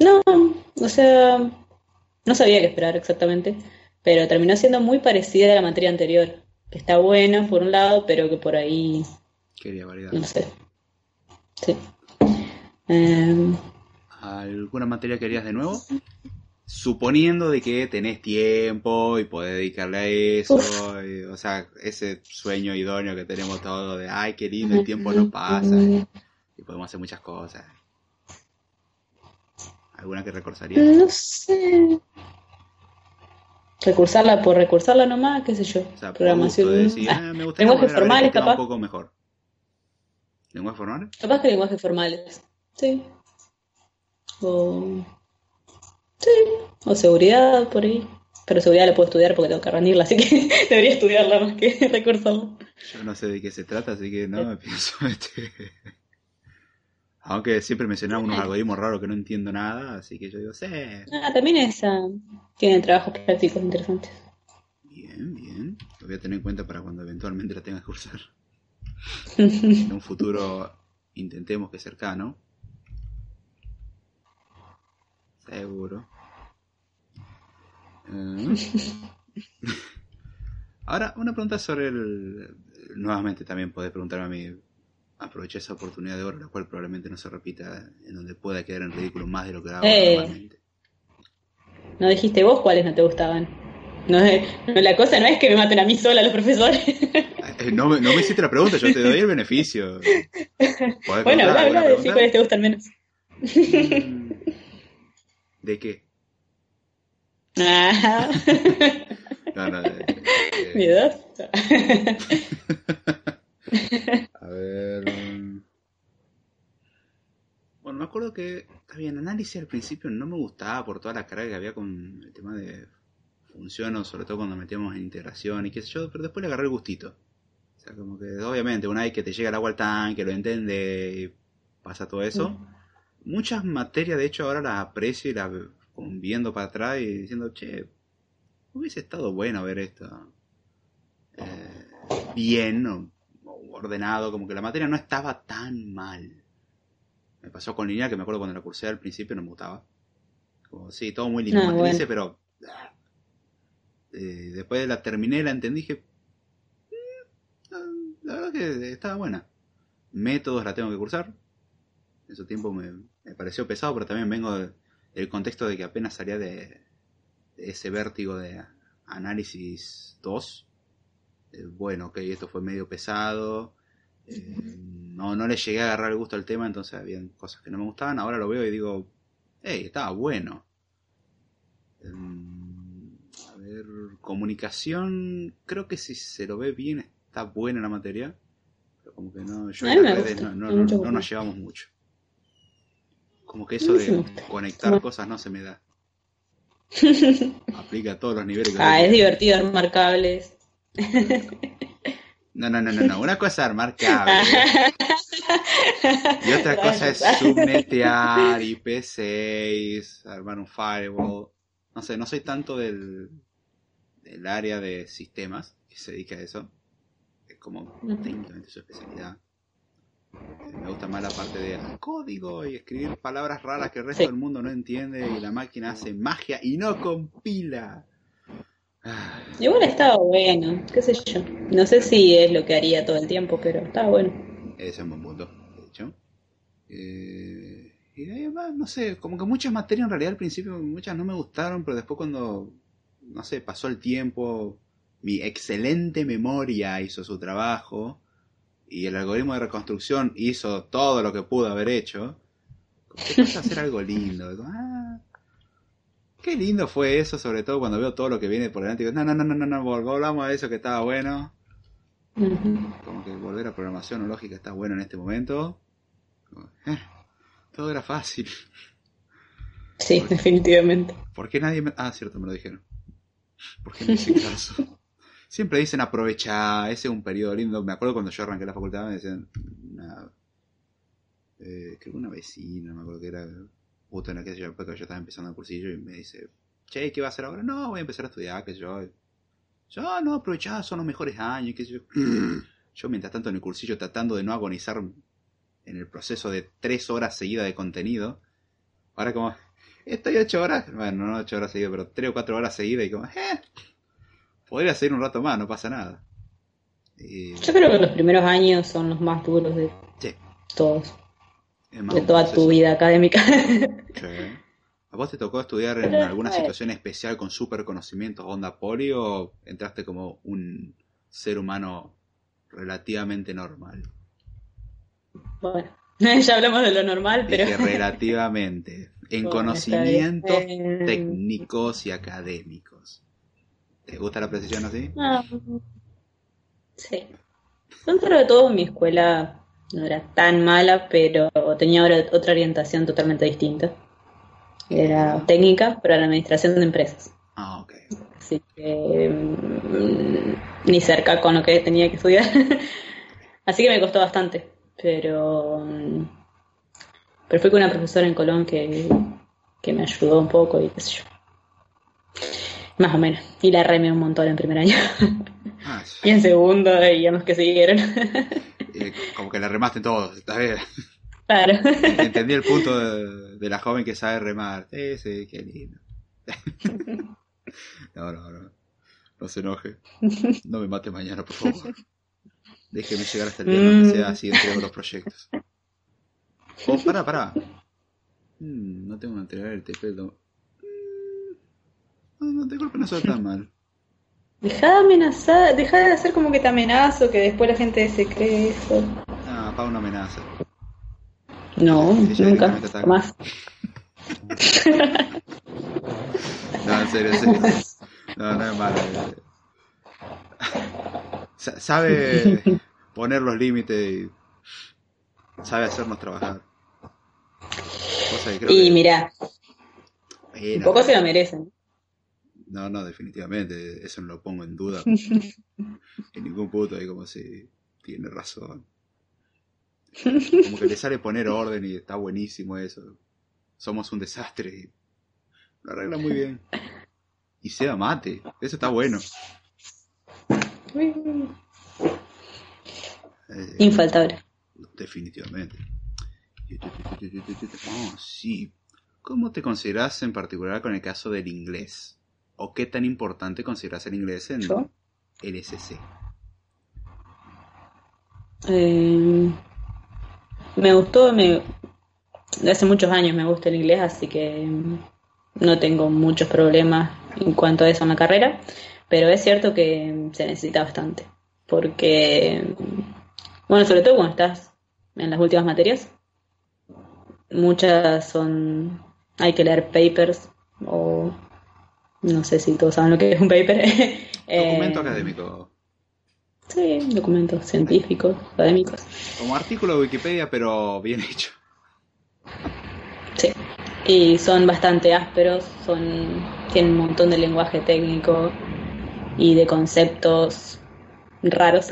No, o sea, no sabía qué esperar exactamente, pero terminó siendo muy parecida a la materia anterior, que está buena por un lado, pero que por ahí Quería variedad. No sé. Sí. Em, ¿Alguna materia querías de nuevo? Suponiendo de que tenés tiempo y podés dedicarle a eso, o sea, ese sueño idóneo que tenemos todos de, ay, qué lindo, el tiempo no pasa y podemos hacer muchas cosas. ¿Alguna que recorsarías? No sé. Recursarla por recursarla nomás, qué sé yo. Programación. Ah, me gustaría lenguajes formales, capaz. Un poco mejor. ¿Lenguajes formales? Capaz que lenguajes formales. Sí. O... Sí, O seguridad, por ahí. Pero seguridad la puedo estudiar porque tengo que rendirla, así que debería estudiarla más que recursarla. Yo no sé de qué se trata, así que no me pienso este. Aunque siempre mencionaba unos algoritmos raros que no entiendo nada, así que yo digo, sí. Ah, también esa tiene trabajos prácticos interesantes. Bien, bien. Lo voy a tener en cuenta para cuando eventualmente la tenga que cursar. En un futuro intentemos que cercano. Seguro. Eh. Ahora, una pregunta sobre el... Nuevamente también podés preguntarme a mí. Aproveché esa oportunidad de oro, la cual probablemente no se repita, en donde pueda quedar en ridículo más de lo que hago Eh. normalmente. ¿No dijiste vos cuáles no te gustaban? No, no, la cosa no es que me maten a mí sola los profesores. No, me- no me hiciste la pregunta, yo te doy el beneficio. ¿Podés bueno, habla, habla, decí pregunta? cuáles te gustan menos. Mm. ¿De qué? Ah, No, no, de- de- miedosa. A ver. mm. Bueno, me acuerdo que, está bien, análisis al principio no me gustaba por toda la carga que había con el tema de funciones, sobre todo cuando metíamos en integración y qué sé yo, pero después le agarré el gustito. Sea, como que obviamente una vez que te llega el agua al tanque, lo entiende y pasa todo eso. Muchas materias, de hecho, ahora las aprecio y las viendo para atrás y diciendo, che, hubiese estado bueno ver esto eh, bien o, o ordenado, como que la materia no estaba tan mal. Me pasó con lineal, que me acuerdo cuando la cursé al principio no me gustaba. Como, sí, todo muy lindo, Ah, matrices, bueno. pero... ah. Eh, después la terminé, la entendí, dije... "Mm, ah, la verdad que estaba buena. Métodos la tengo que cursar. En su tiempo me, pareció pesado, pero también vengo de- del contexto de que apenas salía de, ese vértigo de análisis 2. Eh, bueno, ok, esto fue medio pesado. eh, no, no le llegué a agarrar el gusto al tema, entonces habían cosas que no me gustaban. Ahora lo veo y digo, hey, estaba bueno. Em, a ver, comunicación, creo que si se lo ve bien está buena la materia. Pero como que no, yo mí las redes no, nos llevamos mucho. Como que eso de conectar cosas no se me da. Aplica a todos los niveles. que Ah, es divertido armar cables. No, no, no, no, no. Una cosa es armar cables y otra cosa es subnetear, IP6, armar un firewall. No sé, no soy tanto del, del área de sistemas que se dedica a eso. Como técnicamente su especialidad. Eh, Me gusta más la parte de código y escribir palabras raras que el resto Sí. del mundo no entiende y la máquina hace magia y no compila. Ah. Igual estaba bueno, qué sé yo. No sé si es lo que haría todo el tiempo, pero estaba bueno. Ese es un buen punto, de hecho. Eh, y de ahí no sé, como que muchas materias en realidad al principio, muchas no me gustaron, pero después cuando, no sé, pasó el tiempo, mi excelente memoria hizo su trabajo y el algoritmo de reconstrucción hizo todo lo que pudo haber hecho, pasa a ser algo lindo. como, ah, qué lindo fue eso, sobre todo cuando veo todo lo que viene por delante y digo, no, no, no, no, no, volvamos a eso que estaba bueno. Como que volver a programación o lógica está bueno en este momento. Como, eh, todo era fácil. Sí, definitivamente. ¿Por qué nadie me.? Ah, cierto, me lo dijeron. ¿Por qué me hicieron caso? Siempre dicen aprovechar, ese es un periodo lindo. Me acuerdo cuando yo arranqué la facultad, me decían. Una, eh, creo que una vecina, me acuerdo que era. Justo en aquella época yo estaba empezando el cursillo y me dice: Che, ¿qué va a hacer ahora? No, voy a empezar a estudiar, sé yo. Yo, "Ah, no, aprovechá, son los mejores años, sé yo. Yo, mientras tanto, en el cursillo, tratando de no agonizar en el proceso de tres horas seguidas de contenido. Ahora, como, estoy ocho horas, bueno, no ocho horas seguidas, pero tres o cuatro horas seguidas y como, eh, podría seguir un rato más, no pasa nada. Y, Yo creo que los primeros años son los más duros de sí, todos, de toda proceso. tu vida académica. Sí. ¿A vos te tocó estudiar en Pero alguna situación especial con super conocimientos onda poli o entraste como un ser humano relativamente normal? Bueno, ya hablamos de lo normal, pero... Dije relativamente. En Bueno, conocimientos. Eh, técnicos y académicos. ¿Te gusta la precisión así? Ah, sí. Dentro de todo, mi escuela no era tan mala, pero tenía otra otra orientación totalmente distinta. Era técnica para la administración de empresas. Ah, ok. Así que mm, ni cerca con lo que tenía que estudiar. Así que me costó bastante. Pero, mm, pero fui con una profesora en Colón que, que me ayudó un poco y qué sé yo. Más o menos. Y la remé un montón en primer año. Ah, y en segundo y en los que siguieron. eh, como que la remaste en todo, está bien. claro. Entendí el punto de, de la joven que sabe remar. Sí, sí, qué lindo. No, no, no. No se enoje. No me mate mañana, por favor. Déjeme llegar hasta el viernes, Mm. sea así entre los proyectos. Oh, pará, pará. Mm, no tengo que entregar el TP. No, no, no te golpe no suena tan mal. Deja de amenazar, deja de hacer como que te amenazo, que después la gente se cree eso. Ah, pa' una amenaza. No, nunca, jamás. No, en serio, en serio. No, no es malo. eh. Sa- Sabe poner los límites y sabe hacernos trabajar. Cosa que creo Y que- mira, un poco se lo merecen. No, no, definitivamente, eso no lo pongo en duda. En ningún punto, ahí como si tiene razón. Como que le sale poner orden y está buenísimo eso. Somos un desastre y lo arregla muy bien. Y sea mate, eso está bueno. Eh, Infaltable. definitivamente. Oh, sí. ¿Cómo te consideras en particular con el caso del inglés? ¿O qué tan importante consideras el inglés en ¿Yo? el SC? Eh, me gustó, me, hace muchos años me gusta el inglés, así que mm, no tengo muchos problemas en cuanto a eso en la carrera, pero es cierto que se necesita bastante, porque, mm, bueno, sobre todo cuando estás en las últimas materias, muchas son, hay que leer papers o no sé si todos saben lo que es un paper. Documento Eh, académico. Sí, documentos científicos, académicos. Como artículo de Wikipedia, pero bien hecho. Sí, y son bastante ásperos, son, tienen un montón de lenguaje técnico y de conceptos raros,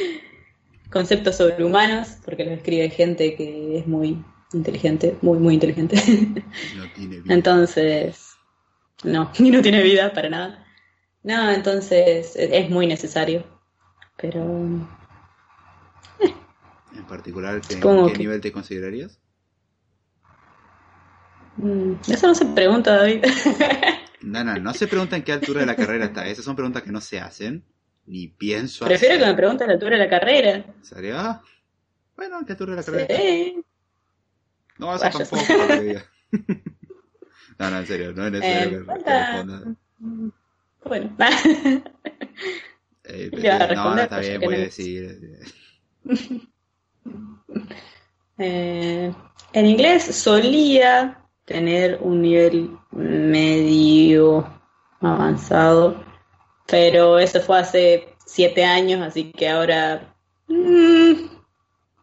conceptos sobrehumanos, porque los escribe gente que es muy inteligente, muy, muy inteligente. No tiene vida. Entonces, no, y no tiene vida para nada. No, entonces es muy necesario, pero En particular, ¿qué- ¿en Supongo qué que- nivel te considerarías? mm, eso no se pregunta, David. No, no, no se pregunta en qué altura de la carrera está. Esas son preguntas que no se hacen. Ni pienso Prefiero que me preguntes la altura de la carrera. ¿Sería? Ah, Bueno, ¿en qué altura de la carrera está? No, eso Vaya. tampoco. No, no, en serio, no es necesario Eh, que- falta-. Bueno, Eh, Ya, no, no, responder, está pues, bien, voy a decir. eh, en inglés solía tener un nivel medio avanzado, pero eso fue hace siete años, así que ahora mm,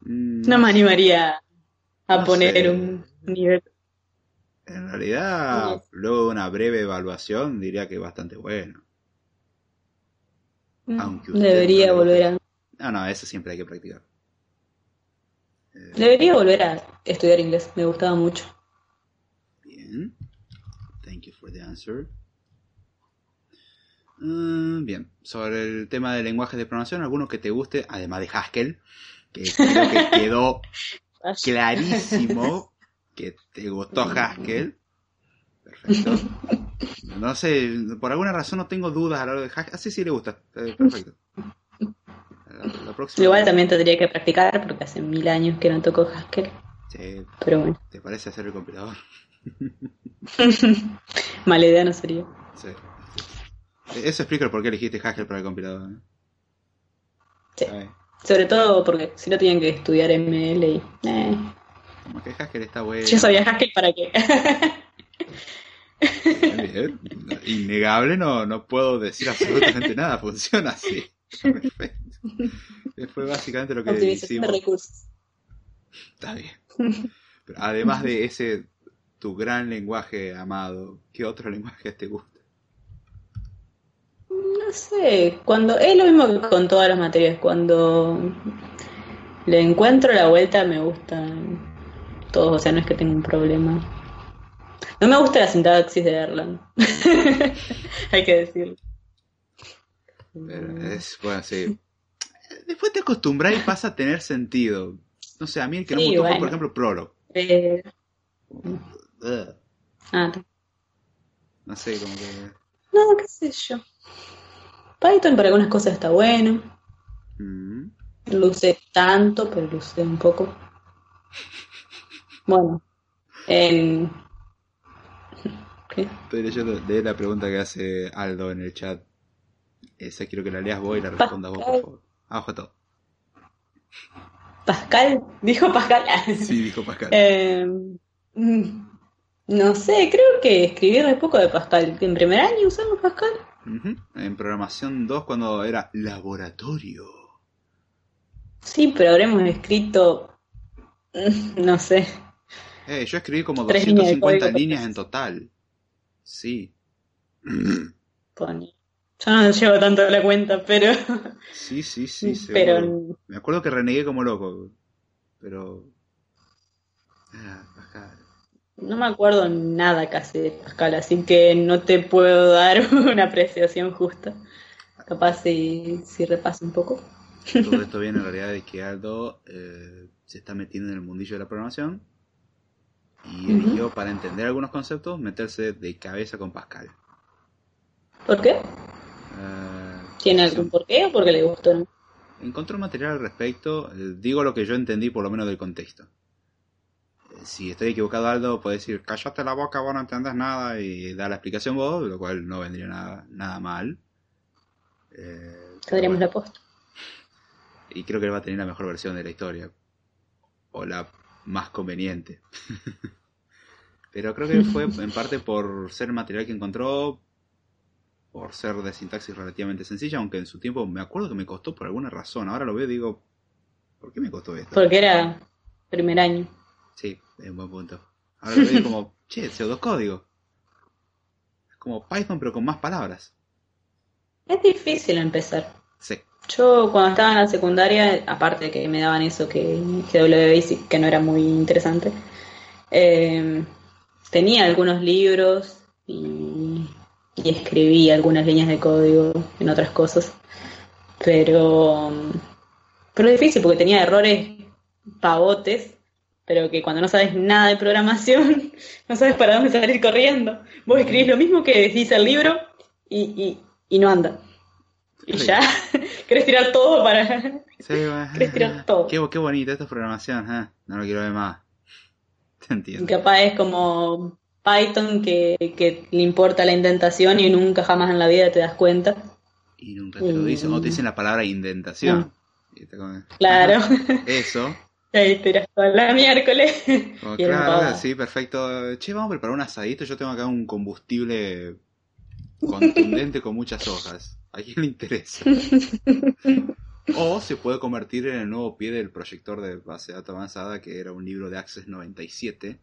Mm, no me animaría a No poner sé. un nivel. En realidad, luego de una breve evaluación, diría que bastante bueno. Aunque usted Debería no volver a, No, no, eso siempre hay que practicar. Eh, debería volver a estudiar inglés, me gustaba mucho. Bien. Thank you for the answer. Mm, bien. Sobre el tema de lenguajes de programación, ¿alguno que te guste, además de Haskell? Que creo que quedó clarísimo que te gustó Haskell. Perfecto. No sé, por alguna razón no tengo dudas a la hora de Haskell. Ah, sí, sí le gusta. Eh, perfecto. La, la próxima. Igual también tendría que practicar porque hace mil años que no toco Haskell, Sí, pero bueno, ¿Te parece hacer el compilador? mala idea no sería. Sí. Eso explica por qué elegiste Haskell para el compilador. ¿eh? Sí. Sobre todo porque si no tenían que estudiar ML y... eh, Como que Haskell está bueno. yo sabía Haskell para qué. Bien. Innegable, no, no puedo decir absolutamente nada. Funciona así. Perfecto. Fue básicamente lo que Optimización de hicimos. recursos. Está bien. Pero además de ese tu gran lenguaje amado, ¿qué otro lenguaje te gusta? No sé, cuando es lo mismo que con todas las materias, cuando le encuentro la vuelta me gustan todos, o sea, no es que tenga un problema. No me gusta la sintaxis de Erlang, hay que decirlo. Pero es, bueno, sí. Después te acostumbras y pasa a tener sentido. No sé, a mí el que no me gustó fue, por ejemplo, Prolog. Eh, ah, No sé, como que... no, qué sé yo. Python para algunas cosas está bueno. Mm. No lo usé tanto, pero lo usé un poco. Bueno, en... ¿Qué? Estoy leyendo de la pregunta que hace Aldo en el chat. Esa quiero que la leas vos y la respondas vos, por favor. Abajo de todo. Pascal, dijo Pascal. Sí, dijo Pascal. Eh, mm, no sé, creo que escribí re poco de Pascal. En primer año usamos Pascal. En programación 2 cuando era laboratorio. Sí, pero habremos escrito, no sé, Eh, yo escribí como Tres líneas de 250 código. líneas en total. Sí. pone. Yo no llevo tanto la cuenta, pero, Sí, sí, sí. seguro. pero Me acuerdo que renegué como loco. Pero... Ah, Pascal. no me acuerdo nada casi de Pascal, así que no te puedo dar una apreciación justa. Capaz si, si repaso un poco. Todo esto viene en realidad de que Aldo eh, se está metiendo en el mundillo de la programación y Ujú. eligió para entender algunos conceptos meterse de cabeza con Pascal. ¿Por qué? Eh, ¿Tiene algún porqué o porque le gustó? no? Encontré material al respecto, eh, digo lo que yo entendí por lo menos del contexto. Eh, Si estoy equivocado Aldo, puedes decir, callate la boca, vos no entendés nada y da la explicación vos, lo cual no vendría nada, nada mal. Eh, bueno. la posta. Y creo que él va a tener la mejor versión de la historia. O la más conveniente. Pero creo que fue en parte por ser el material que encontró, por ser de sintaxis relativamente sencilla, aunque en su tiempo me acuerdo que me costó por alguna razón. Ahora lo veo y digo, ¿por qué me costó esto? Porque era primer año. Sí, es un buen punto. Ahora lo veo como, che, pseudocódigo. Es como Python pero con más palabras. Es difícil empezar. Sí. Yo cuando estaba en la secundaria, aparte de que me daban eso que GW Basic, que no era muy interesante, eh, tenía algunos libros y, y escribí algunas líneas de código en otras cosas. Pero, pero es difícil porque tenía errores pavotes, pero que cuando no sabes nada de programación, no sabes para dónde salir corriendo. Vos escribís lo mismo que dice el libro y, y, y no anda. Y Sí. ya querés tirar todo para. Sí, bueno. Querés tirar todo. Qué, qué bonito, esta es programación, ¿eh? No lo quiero ver más. Te entiendo. Capaz es como Python que, que le importa la indentación y nunca jamás en la vida te das cuenta. Y nunca te lo dicen, o te dicen la palabra indentación. Come- Claro. Eso. Ahí tiras toda la miércoles. Como, era claro, sí, perfecto. Che, vamos a preparar un asadito. Yo tengo acá un combustible contundente con muchas hojas. ¿A quién le interesa? O se puede convertir en el nuevo pie del proyector de base de datos avanzada, que era un libro de Access 97.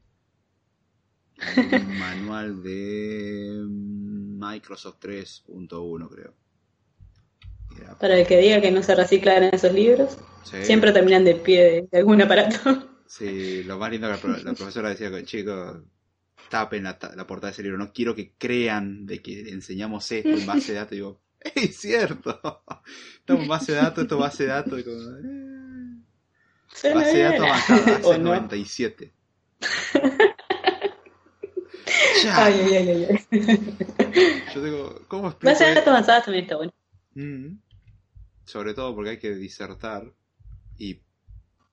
Un manual de Microsoft 3.1, creo. Era- Para el que diga que no se reciclan esos libros, sí. siempre terminan de pie de, de algún aparato. Sí, lo más lindo que la, pro- la profesora decía que chicos, tapen la, la portada de ese libro, no quiero que crean de que enseñamos esto en base de datos. digo, ¡es cierto! Estamos base de datos, esto es base de datos. como, eh, base de datos avanzada, ¿O hace no? 97. Ya. Ay, ay, ay. Yo digo, ¿cómo explico Base de datos avanzadas también está bueno. Mm. Sobre todo porque hay que disertar. Y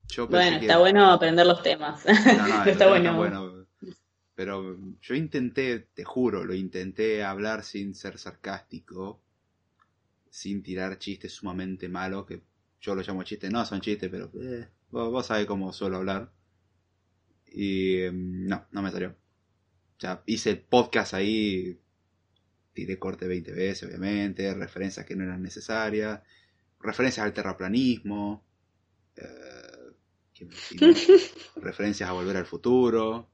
yo pensé Bueno, que- está bueno aprender los temas. No, no, está está bueno. bueno. Pero yo intenté, te juro, lo intenté hablar sin ser sarcástico, sin tirar chistes sumamente malos, que yo lo llamo chistes, no son chistes, pero eh, vos, vos sabés cómo suelo hablar. Y em, no, no me salió. O sea, hice el podcast ahí, tiré corte 20 veces, obviamente, referencias que no eran necesarias, referencias al terraplanismo, eh, ¿qué me- qué me- referencias a volver al futuro,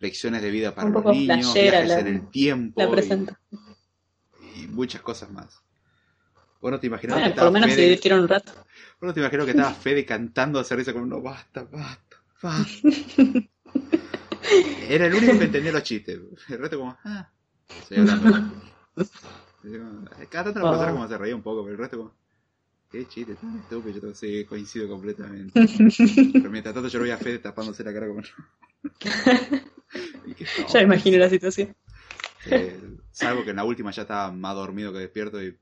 lecciones de vida para Un los niños, viajes la- en el tiempo La y, y muchas cosas más. Bueno, te imaginas que Bueno, por estaba lo menos se divirtieron un rato. bueno, te imagino que estaba Fede cantando a risa como no basta, basta, basta. Era el único que entendía los chistes. El resto como, ah, estoy hablando. Cada tanto la persona como se reía un poco, pero el resto como, qué chiste tan estúpido. Yo sí, coincido completamente. Pero mientras tanto yo lo veía a Fede tapándose la cara como Y que, no, Ya imagino la situación. eh, salvo que en la última ya estaba más dormido que despierto y,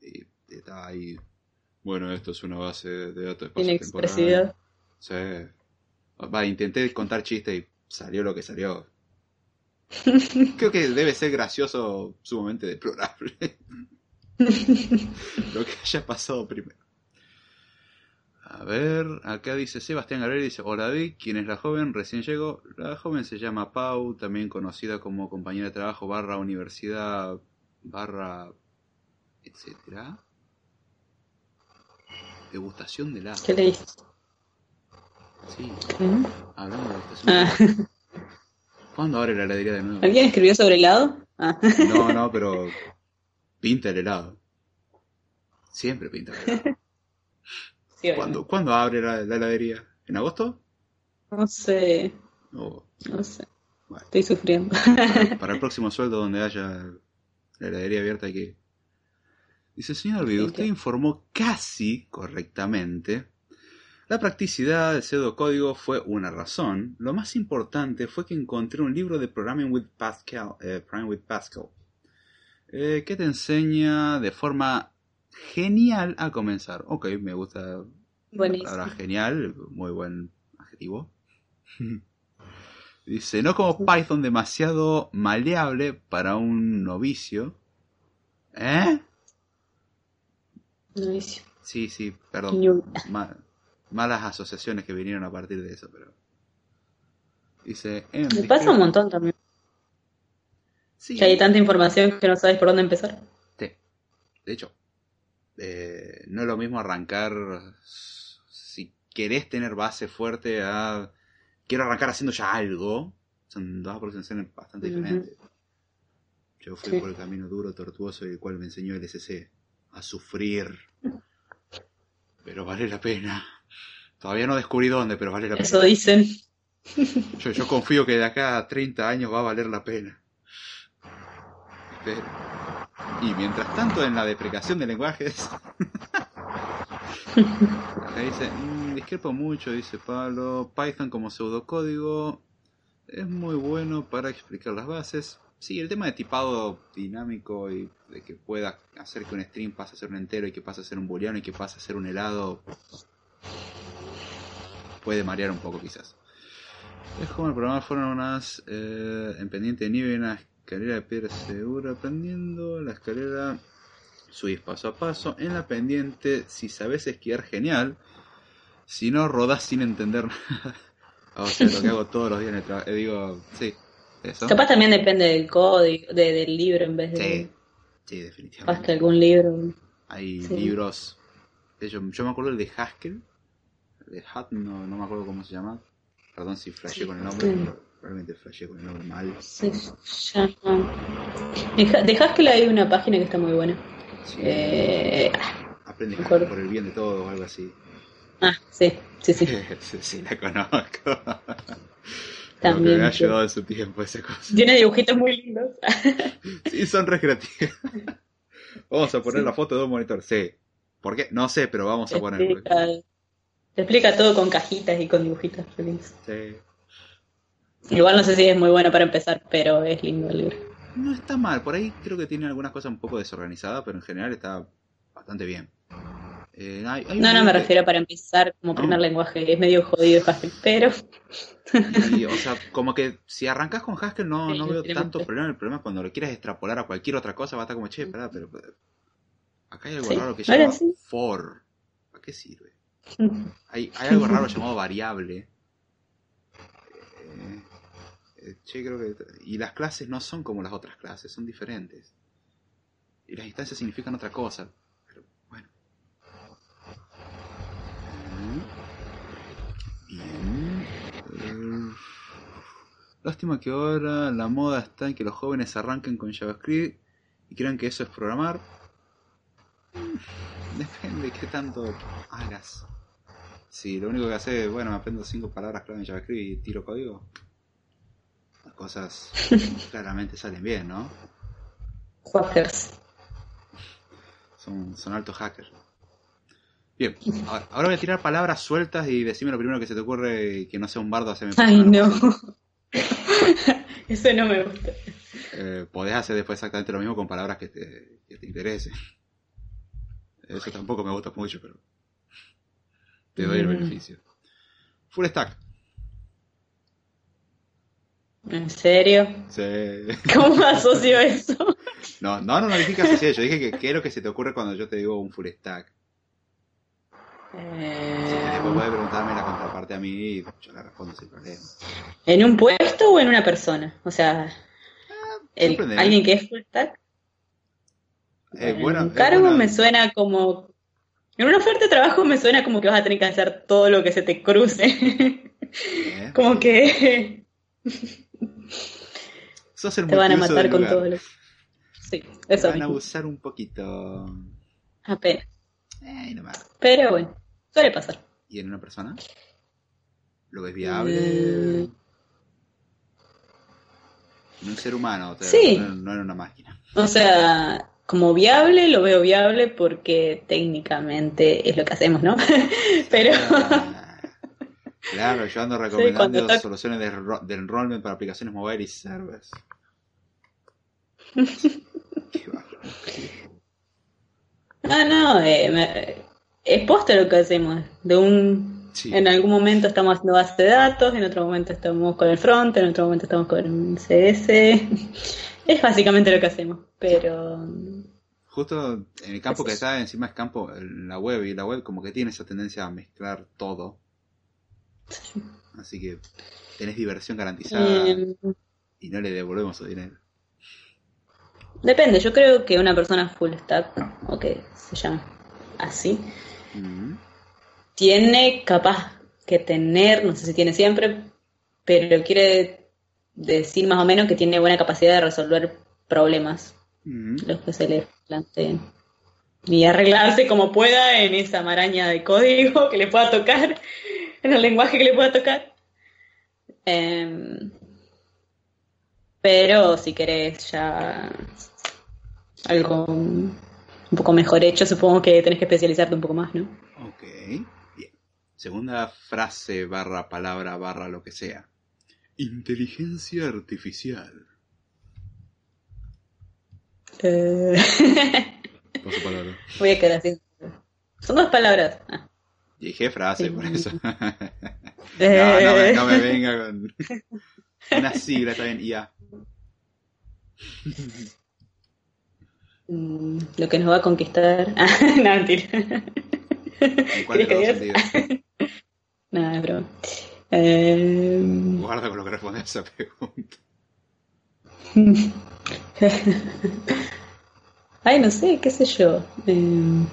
y estaba ahí. Bueno, esto es una base de datos espacio-temporal. expresividad. Sí. Va, intenté contar chistes y salió lo que salió. Creo que debe ser gracioso, sumamente deplorable. lo que haya pasado primero. A ver, acá dice Sebastián Gabriel, dice, hola David, ¿quién es la joven? Recién llegó. La joven se llama Pau, también conocida como compañera de trabajo barra universidad barra etcétera. Degustación de helado. ¿Qué leíste? Sí, ¿Mm? hablando de degustación de Ah. ¿Cuándo abre la heladería de nuevo? ¿Alguien escribió sobre helado? Ah, No, no, pero pinta el helado. Siempre pinta el helado. sí. ¿Cuándo, ¿cuándo abre la, la heladería? ¿En agosto? No sé, O no sé. Bueno. Estoy sufriendo. para, para el próximo sueldo donde haya la heladería abierta hay que... Dice, señor Vido, usted informó casi correctamente. La practicidad del pseudocódigo fue una razón. Lo más importante fue que encontré un libro de Programming with Pascal, eh, Programming with Pascal eh, que te enseña de forma genial a comenzar. Ok, me gusta la palabra genial, muy buen adjetivo. Dice, no como Python demasiado maleable para un novicio. ¿Eh? Sí, sí, perdón. Ma- malas asociaciones que vinieron a partir de eso, pero... Dice... em, Me pasa un montón también. Sí, Que hay tanta información que no sabes por dónde empezar. Sí. De hecho, eh, no es lo mismo arrancar si querés tener base fuerte a quiero arrancar haciendo ya algo. Son dos aproximaciones bastante diferentes. Yo fui Sí. por el camino duro, tortuoso, el cual me enseñó el SC a sufrir. Pero vale la pena. Todavía no descubrí dónde, pero vale la Eso pena. dicen. Yo, yo confío que de acá a 30 años va a valer la pena. Espero. Y mientras tanto, en la deprecación de lenguajes. Acá dice: "Mm, Discrepo mucho, dice Pablo. Python como pseudocódigo es muy bueno para explicar las bases. Sí, el tema de tipado dinámico y de que pueda hacer que un string pase a ser un entero y que pase a ser un booleano y que pase a ser un helado puede marear un poco quizás. Es como el programa fueron unas eh, en pendiente de nieve y una escalera de piedra segura aprendiendo la escalera subís paso a paso en la pendiente si sabes esquiar genial. Si no rodás sin entender nada. O sea lo que hago todos los días en el trabajo Eh, digo sí eso Capaz también depende del código, de- del libro en vez de sí sí capaz definitivamente que algún libro. hay Sí. libros de hecho, yo me acuerdo el de Haskell el de Hutton no, no me acuerdo cómo se llama perdón si flashé con el nombre Sí. realmente flashé con el nombre mal. En Ha- De Haskell hay una página que está muy buena. Sí. Eh, Aprende acuerdo. por el bien de todos o algo así. ah, sí, sí, sí. sí, sí, la conozco. También, me ha ayudado en su tiempo esa cosa. Tiene dibujitos muy lindos. Sí, son re creativos. Vamos a poner Sí. la foto de un monitor. Sí. ¿Por qué? No sé, pero vamos a ponerlo. explica, te explica todo con cajitas y con dibujitos felices. Sí. Igual no sé si es muy bueno para empezar, pero es lindo el libro. No está mal. Por ahí creo que tiene algunas cosas un poco desorganizadas, pero en general está bastante bien. Eh, hay- hay un No, no me que- refiero para empezar como primer Ah. lenguaje, es medio jodido Haskell, pero Y, o sea, como que si arrancas con Haskell no, Sí, no veo tanto mucho. problema. El problema es cuando lo quieres extrapolar a cualquier otra cosa, va a estar como, che, pará, pero... Acá hay algo Sí, raro que se llama sí. for. ¿Para qué sirve? Hay, hay algo raro llamado variable. Eh, eh, che, creo que... Y las clases no son como las otras clases, son diferentes. Y las instancias significan otra cosa. Pero bueno. Eh, Bien. Eh, Lástima que ahora la moda está en que los jóvenes arranquen con JavaScript y crean que eso es programar. Mm, Depende de qué tanto hagas. Si lo único que haces es, bueno, me aprendo cinco palabras clave en JavaScript y tiro código, las cosas claramente salen bien, ¿no? Hackers. Son, son altos hackers. Bien, ahora, voy a tirar palabras sueltas y decime lo primero que se te ocurre y que no sea un bardo hacerme Ay, no. Eso no me gusta. Eh, podés hacer después exactamente lo mismo con palabras que te, que te interesen. Eso tampoco me gusta mucho, pero te doy el Mm. beneficio. Full stack. ¿En serio? Sí. ¿Cómo asocio eso? No, no, no, no dije que asocié, yo dije que qué es lo que se te ocurre cuando yo te digo un full stack. Que después Eh, puedes preguntarme la contraparte a mí y yo la respondo sin problema. ¿En un puesto o en una persona? O sea, el- alguien que es full stack. Eh, en bueno, un cargo buena- me suena como. En una oferta de trabajo me suena como que vas a tener que hacer todo lo que se te cruce. eh, como que sos el te van a matar con lugar. todo lo. Sí, Te eso van a mismo. abusar un poquito. Apenas. Eh, nomás. Pero bueno, suele pasar. ¿Y en una persona? ¿Lo ves viable? Mm. En un ser humano, Sí. no, no en una máquina. O sea, como viable, lo veo viable porque técnicamente es lo que hacemos, ¿no? Pero Ah, Claro, yo ando recomendando soluciones de, de enrollment para aplicaciones mobile y servers. Qué. Ah, no, eh, me- es posta lo que hacemos. De un, Sí. en algún momento estamos haciendo base de datos, en otro momento estamos con el front, en otro momento estamos con el CS. Es básicamente lo que hacemos, pero Justo en el campo que es. está encima es campo, la web, y la web como que tiene esa tendencia a mezclar todo. Así que tenés diversión garantizada eh, y no le devolvemos su dinero. depende. Yo creo que una persona full stack, o que se llama así, Mm. tiene capaz que tener, no sé si tiene siempre, pero quiere decir más o menos que tiene buena capacidad de resolver problemas, Mm. los que se le planteen. Y arreglarse como pueda en esa maraña de código que le pueda tocar, en el lenguaje que le pueda tocar. Em, pero si querés ya algo un poco mejor hecho, supongo que tenés que especializarte un poco más, ¿no? Ok, bien. Segunda frase barra palabra barra lo que sea. Inteligencia artificial. Eh, Paso palabra. Voy a quedar así. Son dos palabras. Ah. Dije frase, Sí. por eso. no, Eh, no, me, no me venga con una sigla, está bien, IA. mm, Lo que nos va a conquistar. Ah, no, mentira. ¿En cuál sentidos? No, es broma. Eh, Guarda con lo que respondes a esa pregunta. Ay, no sé, qué sé yo. Eh,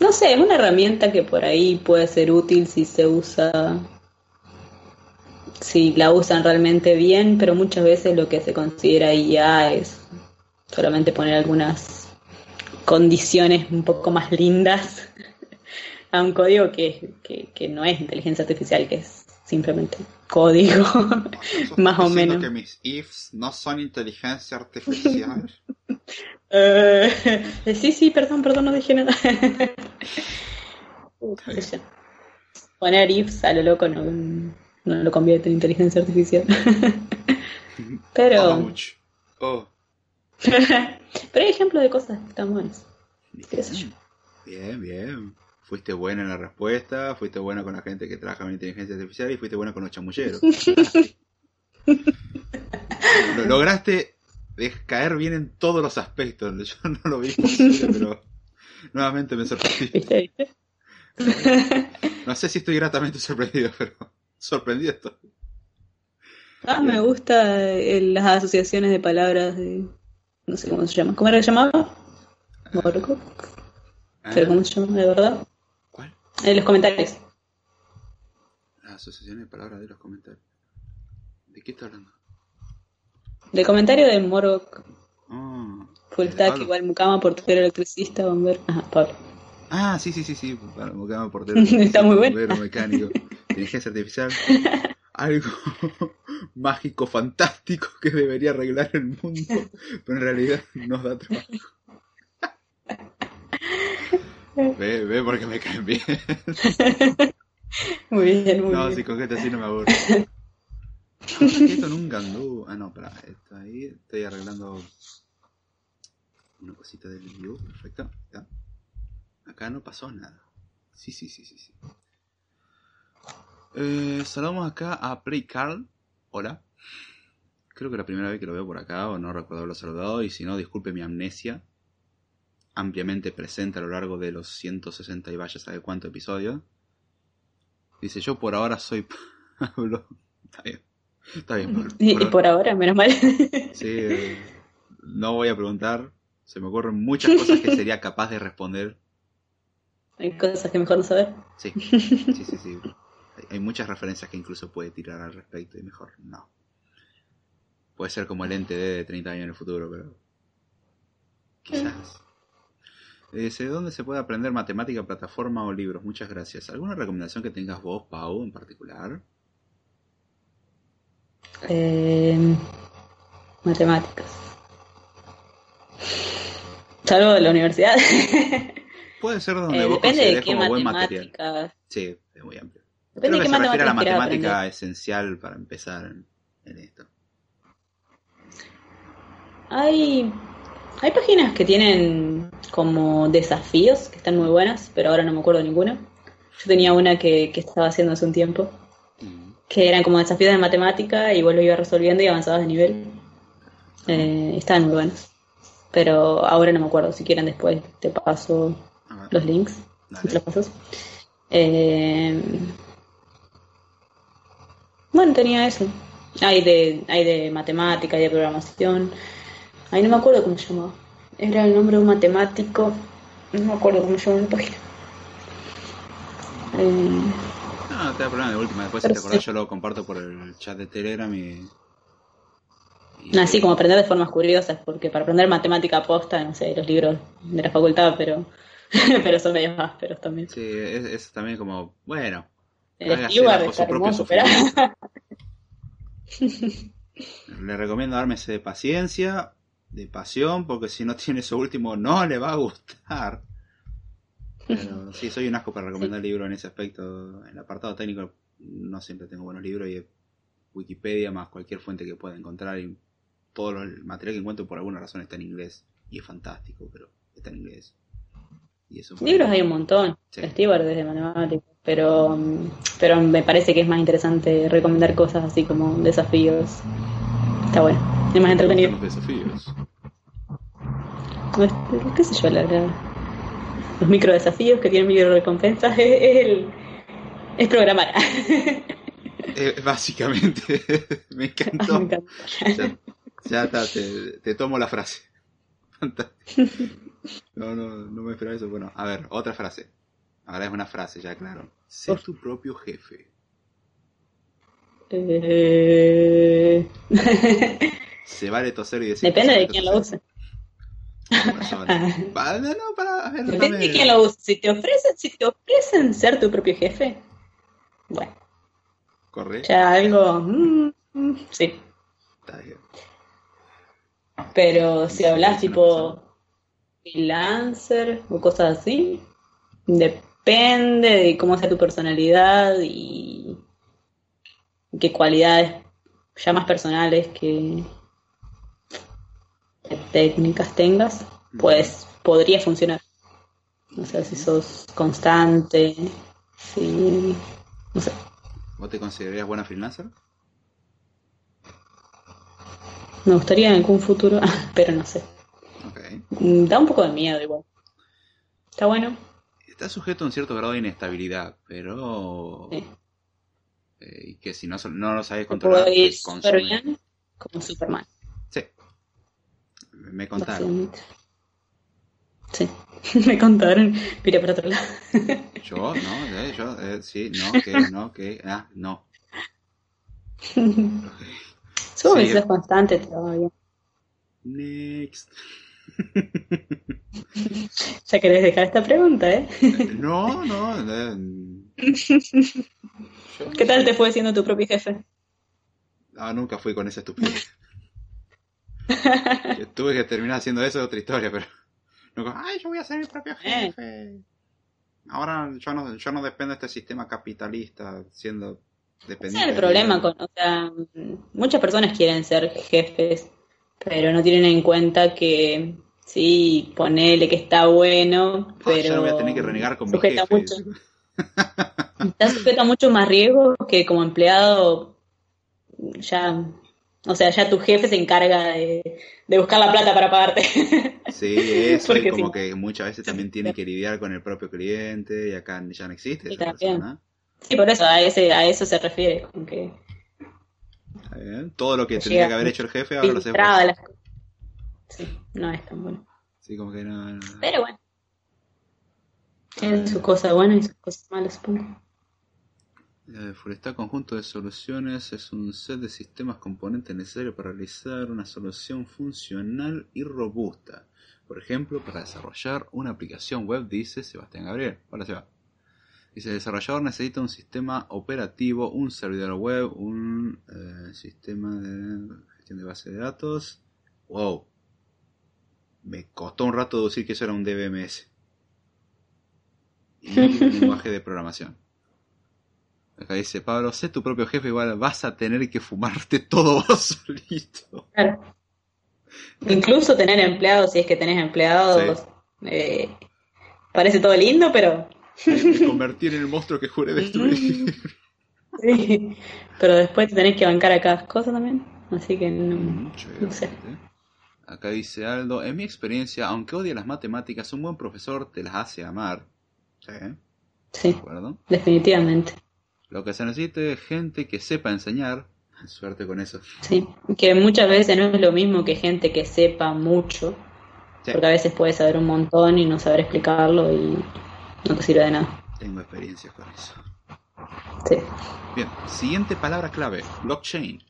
No sé, es una herramienta que por ahí puede ser útil si se usa, si la usan realmente bien, pero muchas veces lo que se considera IA es solamente poner algunas condiciones un poco más lindas a un código que, que, que no es inteligencia artificial, que es simplemente código. ¿Sos Más o menos. que mis ifs no son inteligencia artificial? Eh, sí, sí, perdón, perdón, no dije nada. Poner ifs a lo loco no, no lo convierte en inteligencia artificial. Pero. Oh. pero hay ejemplos de cosas que están buenas. Yo. Bien, bien. Fuiste buena en la respuesta, fuiste buena con la gente que trabaja en inteligencia artificial y fuiste buena con los chamulleros. Lo lograste caer bien en todos los aspectos. Yo no lo vi posible, pero nuevamente me. ¿Viste? No sé si estoy gratamente sorprendido, pero sorprendido estoy. Ah, me gusta eh, las asociaciones de palabras de... No sé cómo se llama. ¿Cómo era que se llamaba? Morocco. Ah, ¿Pero cómo se llama de verdad? ¿Cuál? En los comentarios. La asociación de palabras de los comentarios. ¿De qué está hablando? Del comentario de Morok Ah, Full ¿es de stack igual mucama, portero, electricista, bombero. Ajá, Pablo. Ah, sí, sí, sí, sí. Buscarme portero. Está muy bueno. bombero, mecánico, inteligencia artificial. Algo mágico, fantástico que debería arreglar el mundo, pero en realidad nos da trabajo. Ve, ve porque me caen bien. Muy bien, muy No, bien. si con gente así no me aburro. Esto nunca anduvo. Ah, no, pará, esto ahí. Estoy arreglando una cosita del view. Perfecto. ya. Acá no pasó nada. Sí, sí, sí, sí. sí. Eh, saludamos acá a Play Carl. Hola. Creo que es la primera vez que lo veo por acá, o no recuerdo haberlo saludado, y si no, disculpe mi amnesia. Ampliamente presente a lo largo de los 160 y vaya sabe cuántos episodios. Dice, yo por ahora soy Pablo. Está bien. Está bien, Pablo. Y, Por- y por ahora, menos mal. Sí, eh, no voy a preguntar. Se me ocurren muchas cosas que sería capaz de responder. Hay cosas que mejor no saber. Sí, sí, sí, sí. Hay, muchas referencias que incluso puede tirar al respecto y mejor no. Puede ser como el NTD de 30 años en el futuro, pero quizás. Dice, ¿dónde se puede aprender matemática, plataforma o libros? Muchas gracias. ¿Alguna recomendación que tengas vos, Pau, en particular? Eh, matemáticas. Salvo de la universidad. Puede ser donde Eh, vos depende de qué como buen material. Sí, es muy amplio. Depende Creo de que qué se refiere a la matemática esencial para empezar en, en esto. Hay, hay páginas que tienen como desafíos que están muy buenas, pero ahora no me acuerdo de ninguna. Yo tenía una que, que estaba haciendo hace un tiempo, Mm. que eran como desafíos de matemática y vos lo ibas resolviendo y avanzabas de nivel. Eh, estaban muy buenas. Pero ahora no me acuerdo. Si quieren después te paso los links. dale. Si te los pasas. Eh, bueno, tenía eso. Hay de, hay de matemática, hay de programación. Ahí no me acuerdo cómo se llamaba. Era el nombre de un matemático. No me acuerdo cómo se llamaba la página. Eh, No, no te da problema de última. Después, si te acordás, sí. yo lo comparto por el chat de Telegram y. y- así como aprender de formas curiosas, porque para aprender matemática posta, no sé, los libros de la facultad, pero, pero son medios ásperos también. Sí, es, es también como. Bueno, El su está hermoso, pero... le recomiendo ármese de paciencia, de pasión, porque si no tiene eso último, no le va a gustar. Pero sí, soy un asco para recomendar libros en ese aspecto. En el apartado técnico, no siempre tengo buenos libros y es Wikipedia más cualquier fuente que pueda encontrar. Y todo el material que encuentro por alguna razón está en inglés. Y es fantástico, pero está en inglés. Y eso Libros hay un montón. Sí. Stewart desde matemáticas, pero, pero me parece que es más interesante recomendar cosas así como desafíos. Está bueno, es más entretenido. Los desafíos. Este, ¿Qué sé yo? La, la- los micro desafíos que tienen micro recompensas es, es el, es programar. Eh, básicamente, me encantó. Me encanta. Ya, ya está, te, te tomo la frase. Fantástico. No, no, no me esperaba eso. Bueno, a ver, otra frase. Ahora es una frase, ya claro. Sé tu propio jefe. Eh, Se vale toser y decir. Depende de quién lo toser. use. No, no, para, ver, Depende dame- de quién lo use. Si te ofrecen, si te ofrecen ser tu propio jefe, bueno, Corre. ya algo, mm, mm, sí. Está bien. Pero si hablas tipo freelancer o cosas así, depende de cómo sea tu personalidad y qué cualidades ya más personales que, que técnicas tengas, pues podría funcionar. No sé si sos constante, si no sé, ¿Vos te considerarías buena freelancer? me gustaría en algún futuro, pero no sé. Da un poco de miedo igual. Está bueno. Está sujeto a un cierto grado de inestabilidad, pero. Sí. eh, y que si no, no lo sabes controlar, te consume. bien como Superman. Sí. Me contaron. Sí, me contaron. Miré para otro lado. Yo, no, eh, yo, eh, sí, no, que, no, que, ah, no. Supongo que Sí. sos constante bien. Next. Ya querés dejar esta pregunta, ¿eh? No, no. yo ¿Qué no tal te fue siendo tu propio jefe? Ah, nunca fui con esa estupidez. Que tuve que terminar haciendo eso es otra historia, pero. Nunca, ay, yo voy a ser mi propio Eh. jefe. Ahora yo no, yo no dependo de este sistema capitalista siendo Ese dependiente. es el problema con, o sea, muchas personas quieren ser jefes, pero no tienen en cuenta que sí, ponele que está bueno, Ah, pero ya no voy a tener que renegar con mi sujeta jefe. mucho, está sujeto a mucho más riesgo que como empleado ya, o sea, ya tu jefe se encarga de, de buscar la plata para pagarte. Sí, eso, y como sí. que muchas veces también tiene que lidiar con el propio cliente y acá ya no existe Sí, esa persona. Sí, por eso a ese, a eso se refiere, con que Bien. Todo lo que tendría que haber hecho el jefe ahora lo las. Sí, no es tan bueno. Sí, como que no. no- Pero bueno. Tienen sus cosas buenas y sus cosas malas, supongo. El Forestal conjunto de soluciones es un set de sistemas componentes necesarios para realizar una solución funcional y robusta. Por ejemplo, para desarrollar una aplicación web, dice Sebastián Gabriel. Hola, Seba. Dice, el desarrollador necesita un sistema operativo, un servidor web, un eh, sistema de gestión de base de datos. Wow. Me costó un rato deducir que eso era un DBMS. Y un lenguaje de programación. Acá dice Pablo, sé tu propio jefe, igual vas a tener que fumarte todo vos solito. Claro. Incluso tener empleados, si es que tenés empleados, eh, parece todo lindo, pero Me convertir en el monstruo que juré destruir. sí. Pero después te tenés que bancar a cada cosa también. Así que no, no sé. Acá dice Aldo, en mi experiencia, aunque odie las matemáticas, un buen profesor te las hace amar. Sí, ¿de Sí, acuerdo? definitivamente. Lo que se necesita es gente que sepa enseñar. Suerte con eso. Sí, que muchas veces no es lo mismo que gente que sepa mucho, Sí, porque a veces puedes saber un montón y no saber explicarlo y no te sirve de nada. tengo experiencias con eso. Sí. Bien, siguiente palabra clave, blockchain.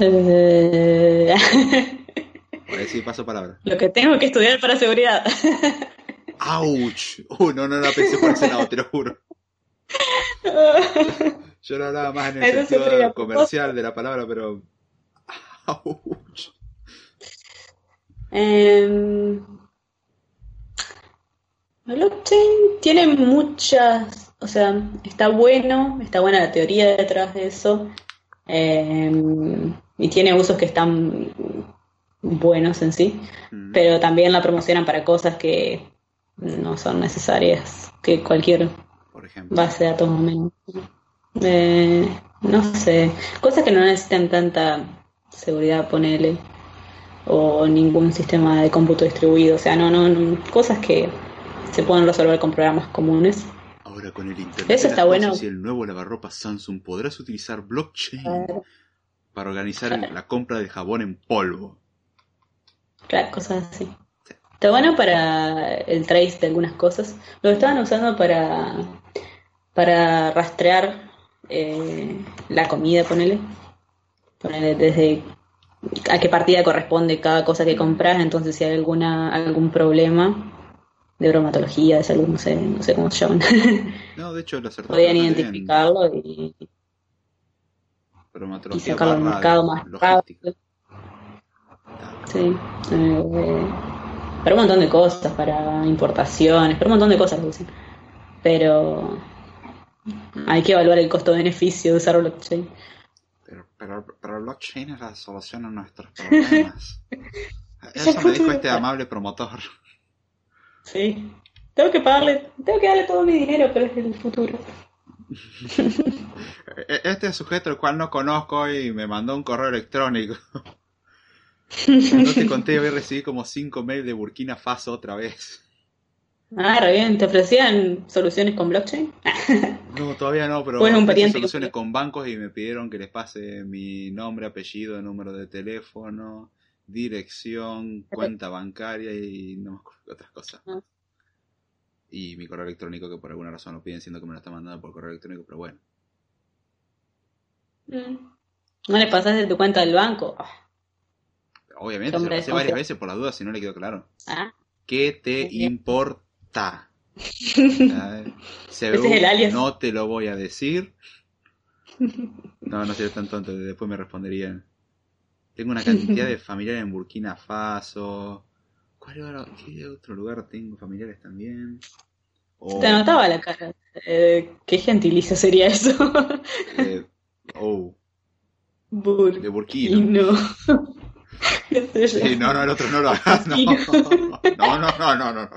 Eh, Voy a decir paso palabra. Lo que tengo que estudiar para seguridad. ¡Auch! Uh, no, no la pensé por ese lado, te lo juro. Yo lo hablaba más en el Eso sentido comercial de la palabra, pero. ¡Auch! Em, el blockchain tiene muchas, o sea, está bueno, está buena la teoría detrás de eso, em, y tiene usos que están buenos en sí, Mm, pero también la promocionan para cosas que no son necesarias, que cualquier Por ejemplo. base de datos menos. Eh, no sé, cosas que no necesitan tanta seguridad, ponele, o ningún sistema de cómputo distribuido, o sea, no, no, no, cosas que se pueden resolver con programas comunes. Ahora con el internet Eso de está bueno. y el nuevo lavarropa Samsung podrás utilizar blockchain Claro. para organizar Claro. la compra del jabón en polvo. Claro, cosas así. Está bueno para el trace de algunas cosas. Lo estaban usando para, para rastrear eh, la comida, ponele. Ponele desde a qué partida corresponde cada cosa que compras, entonces si hay alguna, algún problema de bromatología, de salud, no sé, no sé cómo se llaman, No, de hecho lo podían bien. identificarlo y, y sacarlo al mercado más rápido. Sí. eh, para un montón de cosas, para importaciones, para un montón de cosas lo. Pero hay que evaluar el costo-beneficio de usar blockchain. Pero, pero, pero blockchain es la solución a nuestros problemas. Eso me dijo este amable promotor. Sí. Tengo que pagarle, tengo que darle todo mi dinero, pero es el futuro. E- Este sujeto el cual no conozco y me mandó un correo electrónico. No te conté, hoy recibí como 5 mails de Burkina Faso otra vez. Ah, re bien. ¿Te ofrecían soluciones con blockchain? No, todavía no, pero Pues un pariente soluciones que- con bancos y me pidieron que les pase mi nombre, apellido, número de teléfono, dirección, cuenta bancaria y no me acuerdo otras cosas. Ah. Y mi correo electrónico que por alguna razón lo piden siendo que me lo está mandando por correo electrónico, pero bueno. Mm. ¿No le pasaste tu cuenta del banco? Obviamente, se lo pasé varias veces por las dudas si no le quedó claro. Ah, ¿Qué te importa? Ese es el alias. no te lo voy a decir. No, no sería tan tonto, después me responderían. Tengo una cantidad de familiares en Burkina Faso. ¿Cuál era- ¿Qué otro lugar tengo familiares también? se te notaba la cara. Eh, ¿Qué gentilicio sería eso? eh, oh, de Burkino. Burkina. ¿Qué sé yo? Sí, no, no, el otro no lo hagas. No, no, no, no, no, no.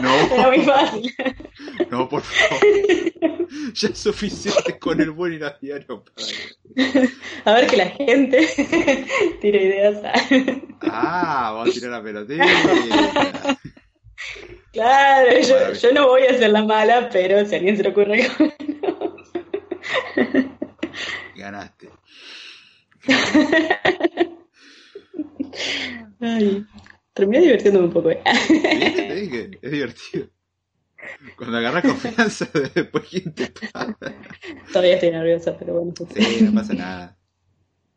No. Era muy fácil. No, por favor. Ya es suficiente con el buen ir a diario. A ver que la gente tire ideas. Ah, vamos a tirar la pelotita. Claro, yo, no voy a hacer la mala, pero si a alguien se le ocurre algo. Ganaste. Ay, terminé divirtiéndome un poco. ¿eh? Te dije, es divertido. Cuando agarras confianza, después quién te paga. Todavía estoy nerviosa, pero bueno. Sí, no pasa nada.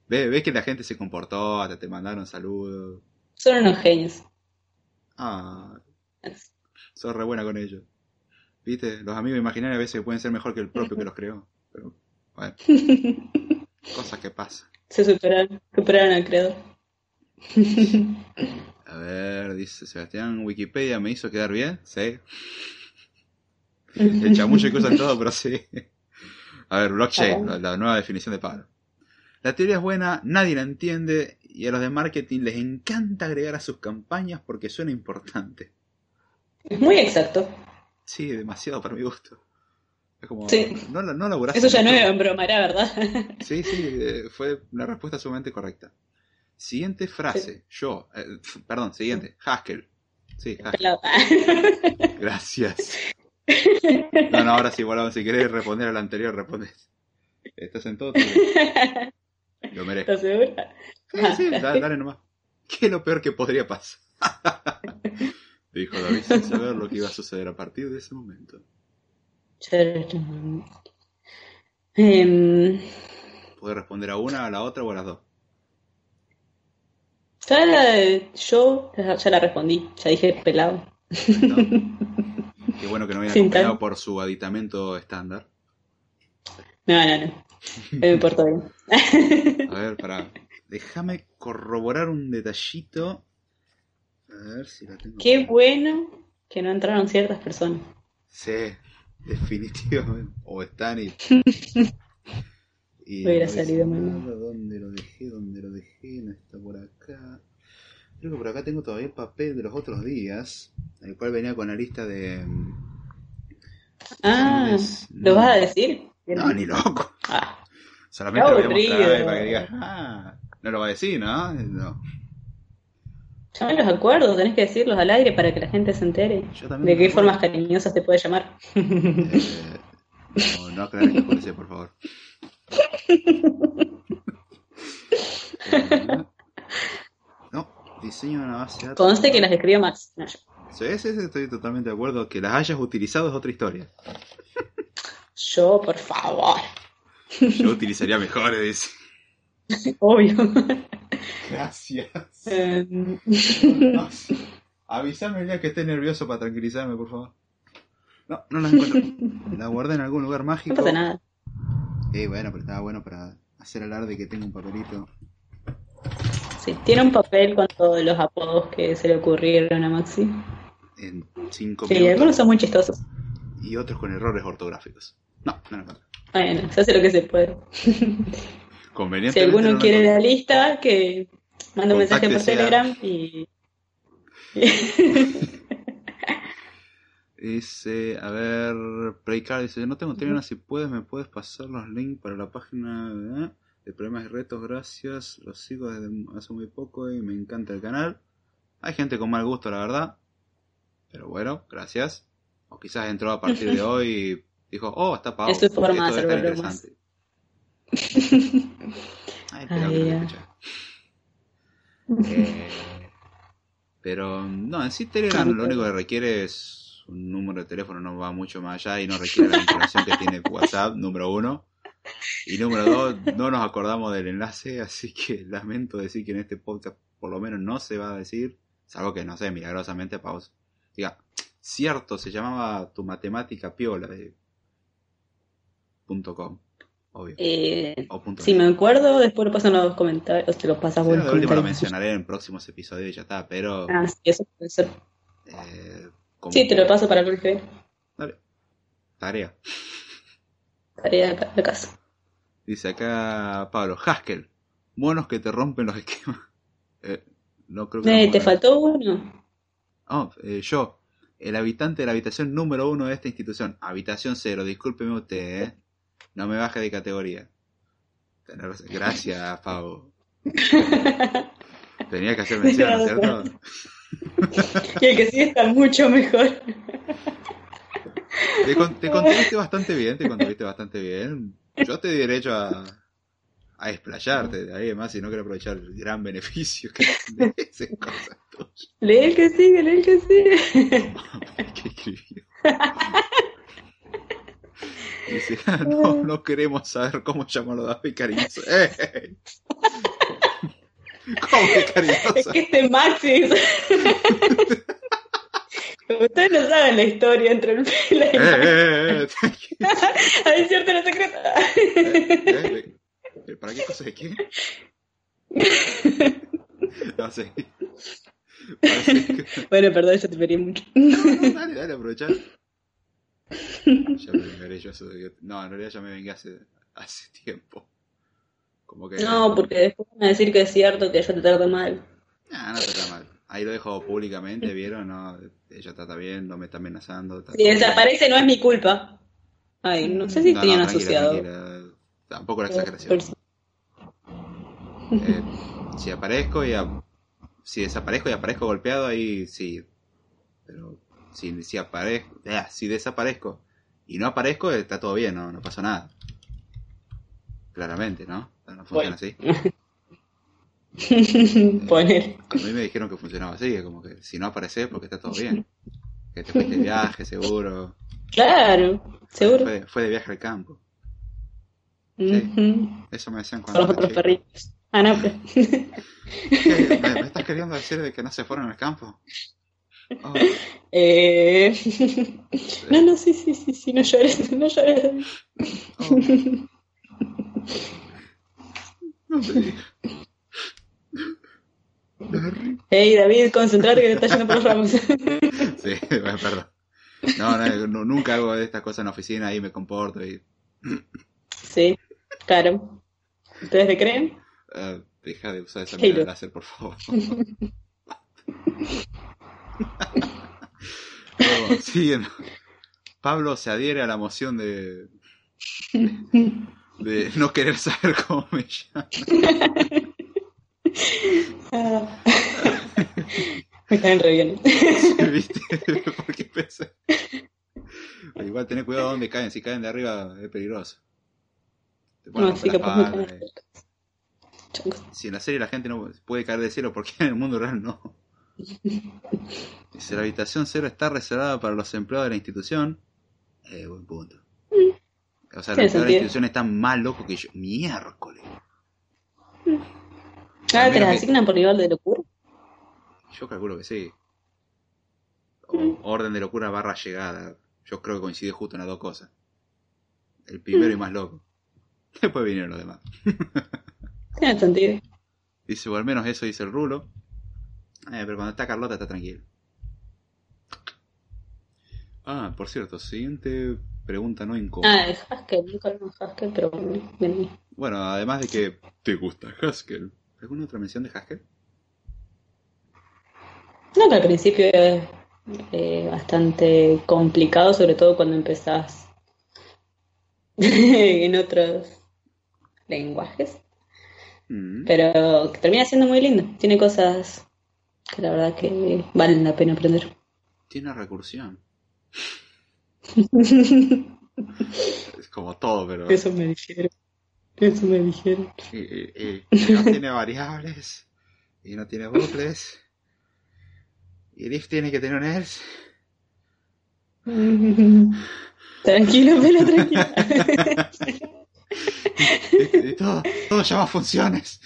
Ves, ves que la gente se comportó, hasta te mandaron saludos. Son unos genios. Ah, sos re buena con ellos. ¿Viste? Los amigos imaginarios a veces pueden ser mejor que el propio que los creó. Pero, bueno, cosas que pasan. Se superaron, superaron al creador. A ver, dice Sebastián, Wikipedia me hizo quedar bien. Sí. El chamullo y cosas todo, pero sí. A ver, blockchain, la, la nueva definición de Pablo. La teoría es buena, nadie la entiende y a los de marketing les encanta agregar a sus campañas porque suena importante. Es muy exacto. Sí, demasiado para mi gusto. Es como, Sí. no, no laburaste Eso ya no me embromará, ¿verdad? Sí, sí, eh, fue una respuesta sumamente correcta. Siguiente frase, yo, eh, perdón, siguiente, Haskell. Sí, Haskell. Gracias. No, no, ahora sí, volvamos. Si querés responder a la anterior, respondes. Estás en todo. Lo merezco. ¿Estás segura? Sí, sí, dale, dale nomás. ¿Qué es lo peor que podría pasar? Dijo David sin saber lo que iba a suceder a partir de ese momento. Em, ¿Puedes responder a una, a la otra o a las dos? Ya la- yo ya la respondí, ya dije pelado. ¿No? Qué bueno que no viene acompañado por su aditamento estándar. No, no, no. Me importa bien. A ver, para. Déjame corroborar un detallito. A ver si la tengo. Qué bueno que no entraron ciertas personas. Sí, definitivamente. O están y. Hubiera no salido muy mal. ¿Dónde lo dejé? ¿Dónde lo dejé? No está por acá. Creo que por acá tengo todavía el papel de los otros días, el cual venía con la lista de. Ah, Señores, ¿lo no. vas a decir? No, ni loco. Ah, Solamente lo voy a mostrar para que digas, ah, no lo va a decir, ¿no? No. me los acuerdo, tenés que decirlos al aire para que la gente se entere. Yo también ¿De qué formas cariñosas te puede llamar? Eh, no, no aclares que policía, por favor. Eh, No, diseño de una base de datos. Conste que las escribió Max. No. Sí, sí, sí, estoy totalmente de acuerdo. Que las hayas utilizado es otra historia. Yo, por favor. Yo utilizaría mejores, dice. Obvio. Gracias. No, avísame el día que esté nervioso para tranquilizarme, por favor. No, no la encuentro. La guardé en algún lugar mágico. no pasa nada. Eh, bueno, pero estaba bueno para hacer alarde que tengo un papelito. Sí, tiene un papel con todos los apodos que se le ocurrieron a Maxi. En cinco Sí, algunos minutos. son muy chistosos. Y otros con errores ortográficos. No, no encuentro. Bueno, se hace lo que se puede. Si Convenientemente alguno no quiere la lista, que manda un mensaje por Telegram y... Dice, a ver, Playcard dice, no tengo Telegram, si puedes me puedes pasar los links para la página ¿eh? de problemas y retos, gracias, los sigo desde hace muy poco y me encanta el canal. Hay gente con mal gusto, la verdad, pero bueno, gracias. O quizás entró a partir de hoy y dijo, oh, está pagado. Es esto de debe hacer estar bromas. interesante. Ay, pero Ay. Eh, pero no, en sí Telegram lo único que requiere es un número de teléfono, no va mucho más allá y no requiere la vinculación que tiene WhatsApp, número uno. Y número dos, no nos acordamos del enlace, así que lamento decir que en este podcast por lo menos no se va a decir, salvo que no sé, milagrosamente pausa. Diga, cierto, se llamaba tu matemática piola de punto .com, obvio. Eh, o punto si net. me acuerdo, después lo pasan los comentarios, te lo pasas Sí, último lo mencionaré en próximos episodios y ya está, pero... Ah, sí, eso puede ser. eh, Sí, te lo paso para el que viene. Dale. Tarea. Tarea de casa. Dice acá Pablo, Haskell, monos que te rompen los esquemas. Eh, no creo que... Eh, no ¿Te faltó uno? Oh, eh, yo, el habitante de la habitación número uno de esta institución. Habitación cero, discúlpeme usted, ¿eh? No me baje de categoría. Gracias, Pavo. Tenía que hacer mención, ¿no es ¿cierto? Y el que sigue está mucho mejor. Te, con- te contuviste bastante bien, te contuviste bastante bien. Yo te di derecho a, a explayarte de ahí, además, si no quiero aprovechar el gran beneficio que merecen cosas tuyas. Lee el que sigue, lee el que sigue. ¿Qué escribió? Dice, "Ah, no, no queremos saber cómo llamarlo David cariñoso. ¡Eh! ¿Cómo que Es cariñoso? que este Maxi. Como ustedes no saben la historia entre el pila y ¡Eh, eh, eh! Hay cierto la secreta. ¿Eh? ¿Eh? ¿Para qué cosa de qué? No sé. Parece que- Bueno, perdón, yo te pedí mucho. No, dale, dale, aprovecha. Ya me vengaré yo. eso de que- No, en realidad ya me vengué hace, hace tiempo. Como que... No, porque después van a decir que es cierto que yo te trato mal. Ah, no te trata mal. Ahí lo dejo públicamente, ¿vieron? No, ella trata bien, no me está amenazando. está Si desaparece no es mi culpa. Ay, no sé si No, tenía no, un tranquila, asociado. tranquila. Tampoco la exageración. Eh, si aparezco y a- si desaparezco y aparezco golpeado, ahí sí. Pero si, si aparezco, ah, si desaparezco y no aparezco, está todo bien, no, no pasa nada. Claramente, ¿no? No funciona Bueno. así. Poner. A mí me dijeron que funcionaba así, como que si no apareces porque está todo bien. Que te fuiste de viaje, seguro. Claro, seguro. Fue, fue de viaje al campo. Ujú. Eso me decían Con cuando los era otros perritos. Ah, no, pero... ¿Qué? ¿Me, me estás queriendo decir de que no se fueron al campo? Oh, Eh... No, no, sí, sí, sí, sí, no llores, no llores. oh. No te. Hey, David, concentrate que te está yendo por los ramos. Sí, bueno, perdón. No, no, nunca hago de estas cosas en la oficina, ahí me comporto y... Sí, claro. ¿Ustedes le creen? ah, deja de usar esa Halo. mirada láser, por favor. Oh, siguen. Pablo se adhiere a la moción de, de no querer saber cómo me llamo. Ah. Me caen re bien. ¿Viste? Porque pensé. Igual tener cuidado donde caen. Si caen de arriba es peligroso. Te No, sí, me caen eh. Si en la serie la gente no puede caer del cielo, ¿por qué en el mundo real no? Dice, la habitación cero está reservada para los empleados de la institución. Eh, buen punto. O sea, los Tiene empleados de institución están más locos que yo. Miércoles. Ah, ¿te las que- asignan por nivel de locura? Yo calculo que sí. O orden de locura barra llegada. Yo creo que coincide justo en las dos cosas. El primero y más loco. Después vinieron los demás. Tiene sentido. Dice, o al menos eso dice el rulo. Eh, pero cuando está Carlota está tranquilo. Ah, por cierto, siguiente pregunta no incómoda. Ah, el Haskell, hablamos de Haskell, pero bueno, bien. Bueno, además de que te gusta Haskell. ¿Alguna otra mención de Haskell? No, que al principio es eh, bastante complicado, sobre todo cuando empezás en otros lenguajes, Mm. pero que termina siendo muy lindo. Tiene cosas que la verdad que valen la pena aprender. Tiene recursión. Es como todo, pero... Eso me dijeron. Eso me dijeron. Y, y- y- y no tiene variables. Y no tiene bucles. Y el if tiene que tener un else. Tranquilo, pero tranquilo. Y- y todo, todo llama funciones.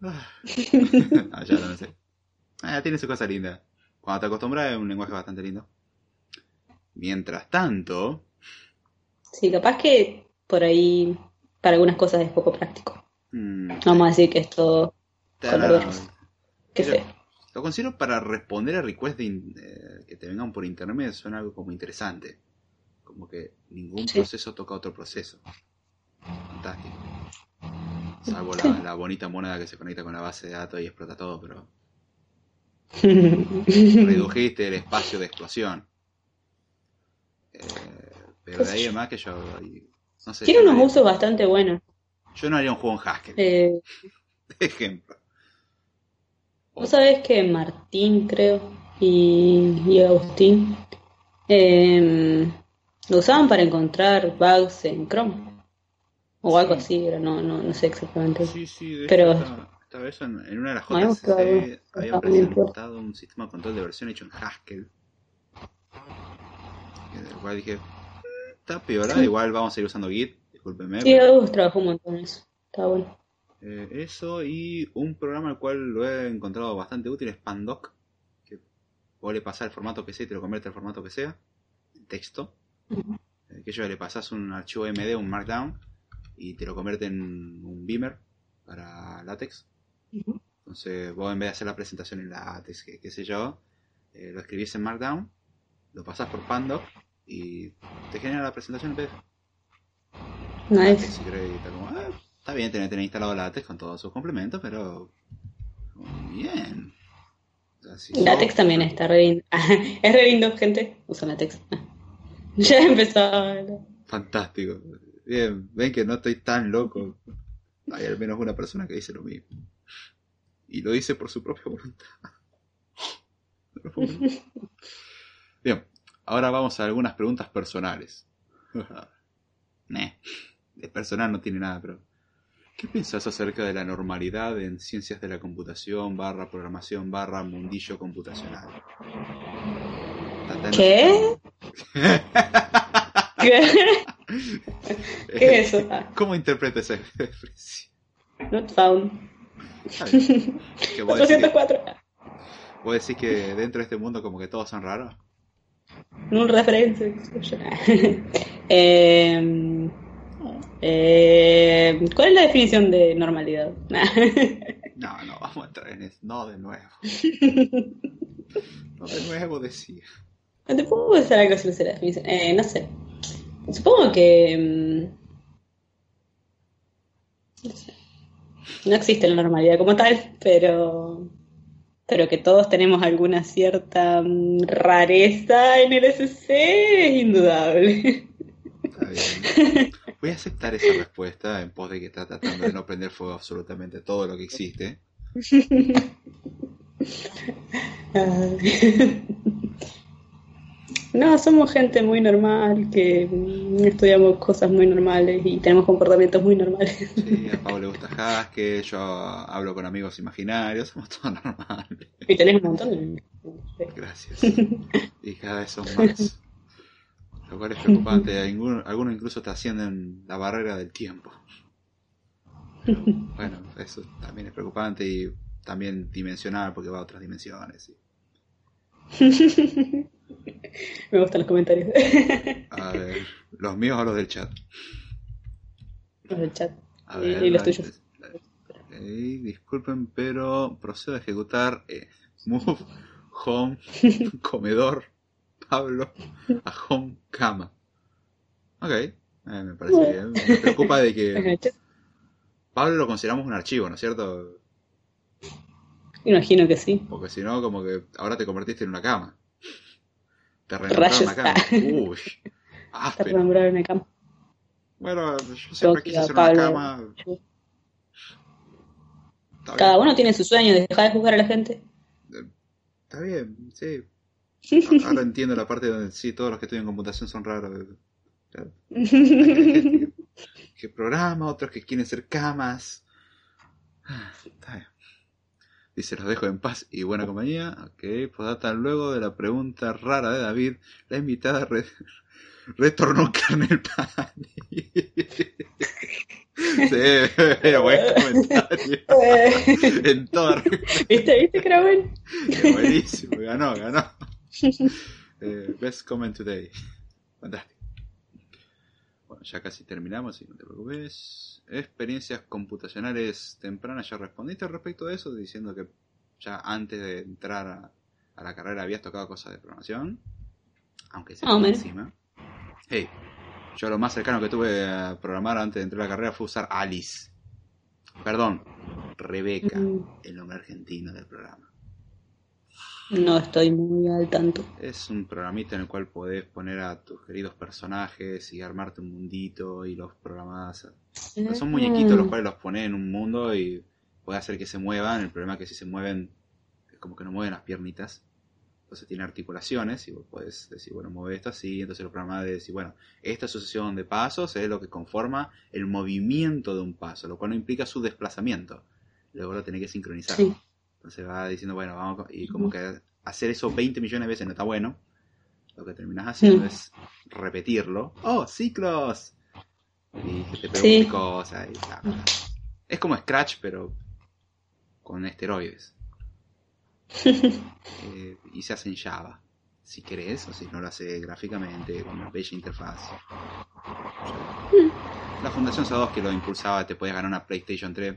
No. Ah, ya no sé. Ah, tiene su cosa linda. Cuando te acostumbras es un lenguaje bastante lindo. Mientras tanto, Sí, capaz que por ahí para algunas cosas es poco práctico. mm, Vamos a decir que es todo ta- color rosa. Qué Pero- feo. Lo considero para responder a requests eh, que te vengan por internet suena algo como interesante. Como que ningún Sí. proceso toca otro proceso. Fantástico. Salvo la bonita moneda que se conecta con la base de datos y explota todo, pero redujiste el espacio de explosión. Eh, pero de ahí en más que yo... No sé, Tiene yo unos haría- usos bastante buenos. Yo no haría un juego en Haskell, Eh, de ejemplo. Vos sabés que Martín, creo, y, y Agustín eh, lo usaban para encontrar bugs en Chrome. O algo Sí. así, era, no, no, no sé exactamente. Sí, sí, de Pero- hecho estaba eso en, en una de las JCC, habían muy fuerte. presentado un sistema de control de versión hecho en Haskell. Del cual dije, "Mm, está peor, Sí. igual vamos a seguir usando Git, discúlpenme. Sí, pero, trabajó un montón eso. Estaba bueno. eh, eso y un programa al cual lo he encontrado bastante útil es Pandoc, que vos le pasás el formato que sea y te lo convierte al formato que sea, en texto. Eh, que yo le pasás un archivo MD, un Markdown, y te lo convierte en un Beamer para Entonces, vos en vez de hacer la presentación en LaTeX, que, qué sé yo, eh, lo escribís en Markdown, lo pasás por Pandoc y te genera la presentación en PDF. Nice. Si querés, está como, ah, está bien tener, tener instalado LaTeX con todos sus complementos, pero. Bien. Sos- también está re lindo. es re lindo, gente. Usa Latex. Ya empezó. Fantástico. Bien, ven que no estoy tan loco. Hay al menos una persona que dice lo mismo. Y lo dice por su propia voluntad. Bien, ahora vamos a algunas preguntas personales. De personal no tiene nada, pero... ¿Qué piensas acerca de la normalidad en ciencias de la computación barra programación barra mundillo computacional? ¿Qué? ¿Qué? ¿Qué es eso? ¿Cómo interpreta esa expresión? not found. Que vos, decís, 404. vos decís que dentro de este mundo como que todos son raros. Un referencia. eh, eh, ¿cuál es la definición de normalidad? No, no, vamos a entrar en eso. No, de nuevo. No, de nuevo decía. No te puedo usar algo sé la definición. Eh, no sé. Supongo que. mm, No sé. No existe la normalidad como tal, pero. Pero que todos tenemos alguna cierta mm, rareza en el SC es indudable. Está bien. Voy a aceptar esa respuesta en pos de que está tratando de no prender fuego absolutamente todo lo que existe. No, somos gente muy normal, que estudiamos cosas muy normales y tenemos comportamientos muy normales. Sí, a Pablo le gusta Haskell, yo hablo con amigos imaginarios, somos todos normales. Y tenés un montón de... Gracias. Y cada vez son más. Lo cual es preocupante. Algunos, incluso trascienden la barrera del tiempo. Pero, bueno, eso también es preocupante y también dimensional porque va a otras dimensiones. y- Me gustan los comentarios A ver, los míos o los del chat. los del chat. A Y- ver, y los tuyos. disculpen, pero procedo a ejecutar eh, move, home, comedor, Pablo, a home, cama. Ok, eh, me parece bien. Me preocupa de que. Pablo lo consideramos un archivo, ¿no es cierto? Imagino que sí. Porque si no, como que ahora te convertiste en una cama. Te renombraron una cama. Uy, áspero. renombrado en el campo. Bueno, yo siempre quise hacer una Pablo. cama. Está Cada uno tiene su sueño, dejar de juzgar a la gente. Está bien, sí. Ahora entiendo la parte donde sí, todos los que estudian computación son raros. Hay gente que, que programa, otros que quieren ser camas. Ah, Está bien. Dice, los dejo en paz y buena compañía. Ok, posdata luego de la pregunta rara de David, la invitada re- Retornó kernel party. sí, buen comentario. en todo. ¿Viste? ¿Viste que era bueno? buenísimo, ganó, ganó. Eh, best comment today. Fantástico. Bueno, ya casi terminamos, y no te preocupes. Experiencias computacionales tempranas, ya respondiste respecto de eso, diciendo que ya antes de entrar a, a la carrera habías tocado cosas de programación. Aunque sea Más o por menos. encima. Hey, yo lo más cercano que tuve a programar antes de entrar a la carrera fue usar Alice. Perdón, Rebeca, Mm. el nombre argentino del programa. No estoy muy al tanto. Es un programita en el cual podés poner a tus queridos personajes y armarte un mundito y los programás. Son muñequitos los cuales los pones en un mundo y puede hacer que se muevan. El problema es que si se mueven, es como que no mueven las piernitas. Entonces tiene articulaciones y vos podés decir, bueno, mueve esto así. Entonces el programa de decir, bueno, esta sucesión de pasos es lo que conforma el movimiento de un paso, lo cual no implica su desplazamiento. Luego lo tenés que sincronizar. Sí. Entonces va diciendo, bueno, vamos, y como que hacer eso 20 millones de veces no está bueno. Lo que terminas haciendo es repetirlo. ¡Oh, ciclos! Y que te Sí. pregunte cosas. Y bla. Es como Scratch, pero con esteroides. Eh, y se hace en Java, si querés, o si no lo hace gráficamente, con una bella interfaz. La Fundación SADOS que lo impulsaba te podías ganar una PlayStation 3.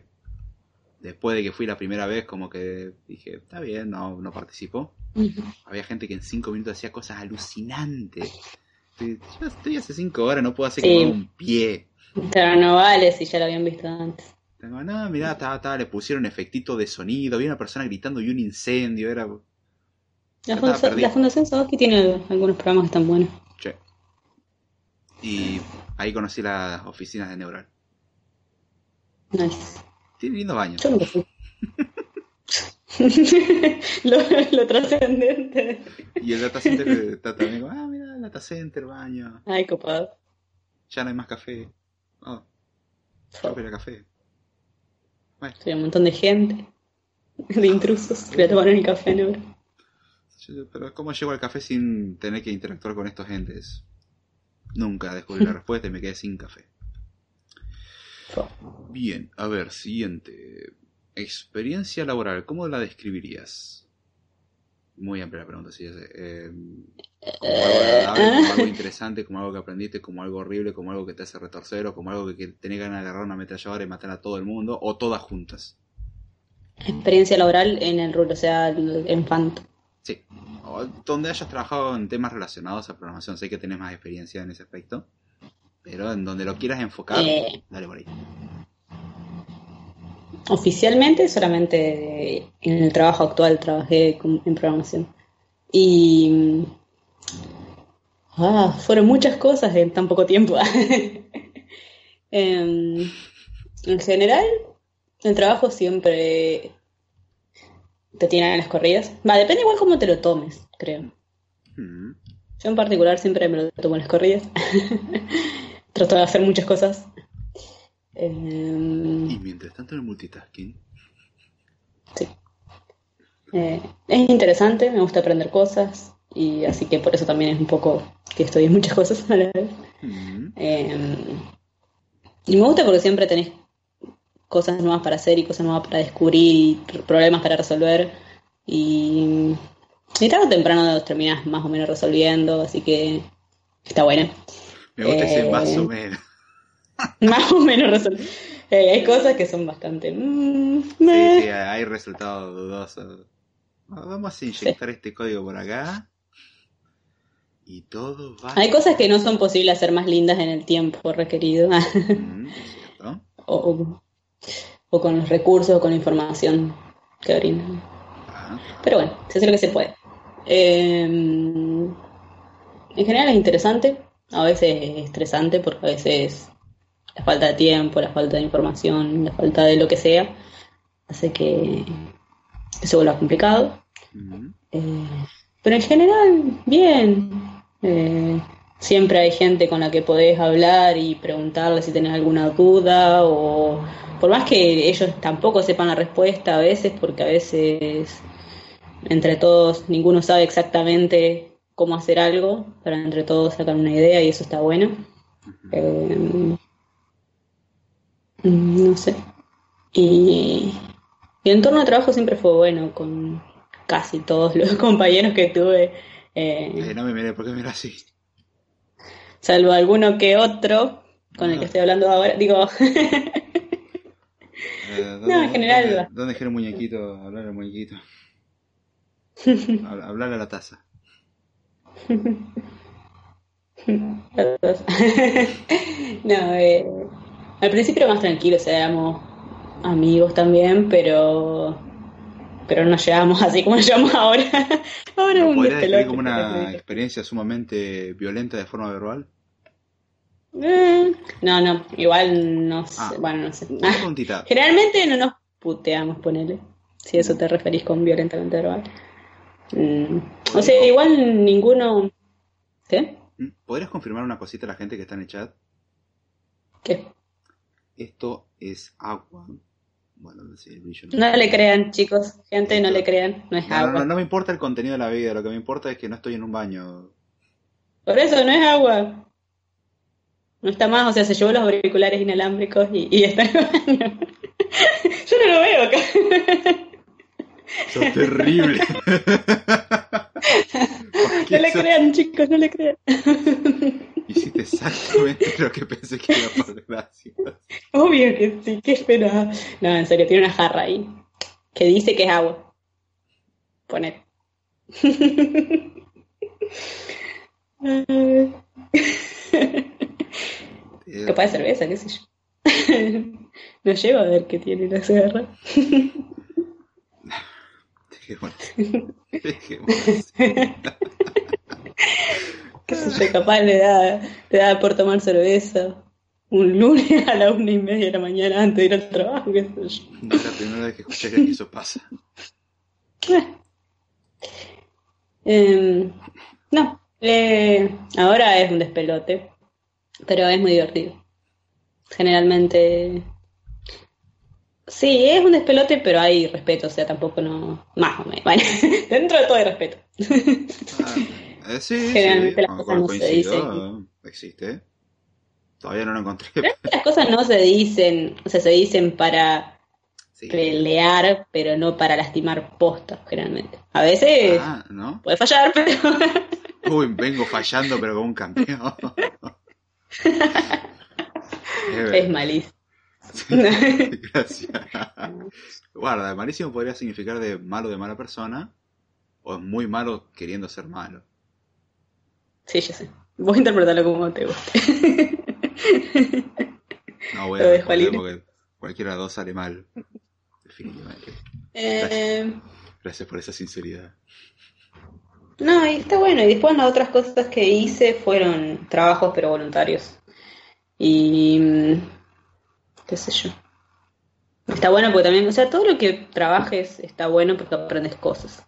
Después de que fui la primera vez, como que dije, está bien, no, no participo. Ujú. Había gente que en 5 minutos hacía cosas alucinantes. Yo estoy hace 5 horas, no puedo hacer Sí. como un pie. Pero no vale si ya lo habían visto antes. Tengo, no, mirá, ta, ta, le pusieron efectito de sonido, había una persona gritando y un incendio, era... La, funda- la Fundación Sadowski tiene algunos programas que están buenos. Che. Y ahí conocí las oficinas de Neural. Nice. Tiene lindo baño. Yo nunca fui. lo, lo trascendente. Y el data center está también como, ah, mira, data center, baño. Ay, copado. Ya no hay más café. Oh, yo quería café. Bueno, un montón de gente. De intrusos que le tomaron el café yo- pero ¿cómo llego al café sin tener que interactuar con estos gentes? Nunca descubrí la respuesta y me quedé sin café. Bien, a ver, siguiente. Experiencia laboral, ¿cómo la describirías? Muy amplia la pregunta, sí, ya sé. Eh, como algo agradable, como algo interesante, como algo que aprendiste, como algo horrible, como algo que te hace retorcer, o como algo que, que tenés ganas de agarrar una ametralladora y matar a todo el mundo, o todas juntas. Experiencia laboral en el rubro, o sea, en. Sí. O donde hayas trabajado en temas relacionados a programación, sé que tenés más experiencia en ese aspecto, pero en donde lo quieras enfocar, Eh. dale por ahí. Oficialmente solamente en el trabajo actual trabajé en programación. Y ah, fueron muchas cosas en tan poco tiempo. Em, en general, el trabajo siempre te tiene a las corridas. Va, depende igual cómo te lo tomes, creo. Mm. Yo en particular siempre me lo tomo en las corridas. Trato de hacer muchas cosas. Em, Y mientras tanto el multitasking. Sí. Eh, es interesante, me gusta aprender cosas y así que por eso también es un poco que estudié muchas cosas a la vez. Eh, y me gusta porque siempre tenés cosas nuevas para hacer y cosas nuevas para descubrir y problemas para resolver y, y tarde o temprano los terminás más o menos resolviendo, así que está bueno. Me gusta ese Eh, más o menos. Más o menos resolver. hay cosas que son bastante... mm, Sí, sí, hay resultados dudosos. Vamos a inyectar este código por acá. Y todo va. Hay cosas que no son posibles hacer más lindas en el tiempo requerido, Mm, cierto. o, o- o con los recursos o con la información que brindan. Ah, Pero bueno, se hace lo que se puede. Eh, en general es interesante, a veces es estresante porque a veces la falta de tiempo, la falta de información, la falta de lo que sea, hace que, que se vuelva complicado. Eh, pero en general, bien. Eh, siempre hay gente con la que podés hablar y preguntarle si tenés alguna duda o por más que ellos tampoco sepan la respuesta a veces, porque a veces entre todos ninguno sabe exactamente cómo hacer algo para entre todos sacar una idea y eso está bueno. Eh, mm, no sé. Y, y el entorno de trabajo siempre fue bueno con casi todos los compañeros que tuve. eh, Eh, no me mire, ¿por qué mira así? salvo alguno que otro con el que estoy hablando ahora. Digo, Eh, ¿dónde- No, en general ¿Dónde, dónde dejé el muñequito? Hablar al muñequito. Habla- Hablar a la taza. no, eh, al principio era más tranquilo, o sea, éramos amigos también, pero pero no nos llevamos así como nos llevamos ahora. ahora ¿Lo un podrías despelote. como una experiencia sumamente violenta de forma verbal? Eh, no, no, igual no sé, Ah. bueno, no sé. Generalmente no nos puteamos, ponele, si eso te referís con violentamente verbal. Mm, o sea, igual ninguno... ¿Qué? ¿Podrías confirmar una cosita a la gente que está en el chat? ¿Qué? Esto es agua. Bueno, no sé, el brillo no. No le crean, chicos, gente, no le crean, no es No, agua. no, no me importa el contenido de la vida, lo que me importa es que no estoy en un baño. Por eso no es agua. No está más, o sea, se llevó los auriculares inalámbricos y, y está en el baño. Yo no lo veo acá. ¡Sos terrible! ¿Por qué No le crean, chicos, no le crean. Hiciste exactamente lo que pensé que iba a pasar. Gracias. Obvio que sí, qué pena. No, en serio, tiene una jarra ahí que dice que es agua. Poner. Capaz de cerveza, qué sé yo. No llego a ver qué tiene la jarra. Dejémoslo. Dejémoslo. Sé yo, capaz le da, le da por tomar cerveza un lunes a la una y media de la mañana antes de ir al trabajo, qué sé yo. No es la primera vez que escuché que eso pasa. Em, no, eh, ahora es un despelote, pero es muy divertido. Generalmente, sí, es un despelote, pero hay respeto, o sea, tampoco no, más o menos, bueno, dentro de todo hay respeto. Ah, eh, sí, Generalmente sí, las con- cosas no se coincido, existe. Todavía no lo encontré. Las cosas no se dicen, o sea, se dicen para Sí. pelear, pero no para lastimar postas, generalmente. A veces Ah, ¿no? puede fallar, pero Uy, vengo fallando, pero como un campeón. es malísimo. Gracias. Guarda, malísimo podría significar de malo de mala persona, o es muy malo queriendo ser malo. Sí, yo sé. Vos interpretalo como te guste. No voy a responder porque cualquiera de los dos sale mal. Definitivamente. Eh, Gracias por esa sinceridad. no, y está bueno. Y después las otras cosas que hice fueron trabajos, pero voluntarios. Y mm, qué sé yo. Está bueno porque también, o sea, todo lo que trabajes está bueno porque aprendes cosas.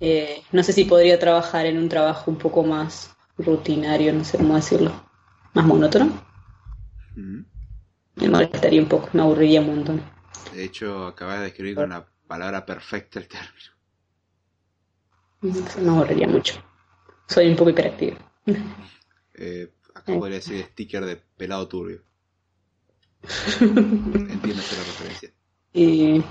Eh, no sé si podría trabajar en un trabajo un poco más rutinario, no sé cómo decirlo. Más monótono. Me molestaría un poco, me aburriría un montón. De hecho, acabas de describir con la palabra perfecta el término. Me aburriría mucho. Soy un poco hiperactiva. Eh, acá Eh. podría decir sticker de pelado turbio. Entiendes la referencia. Y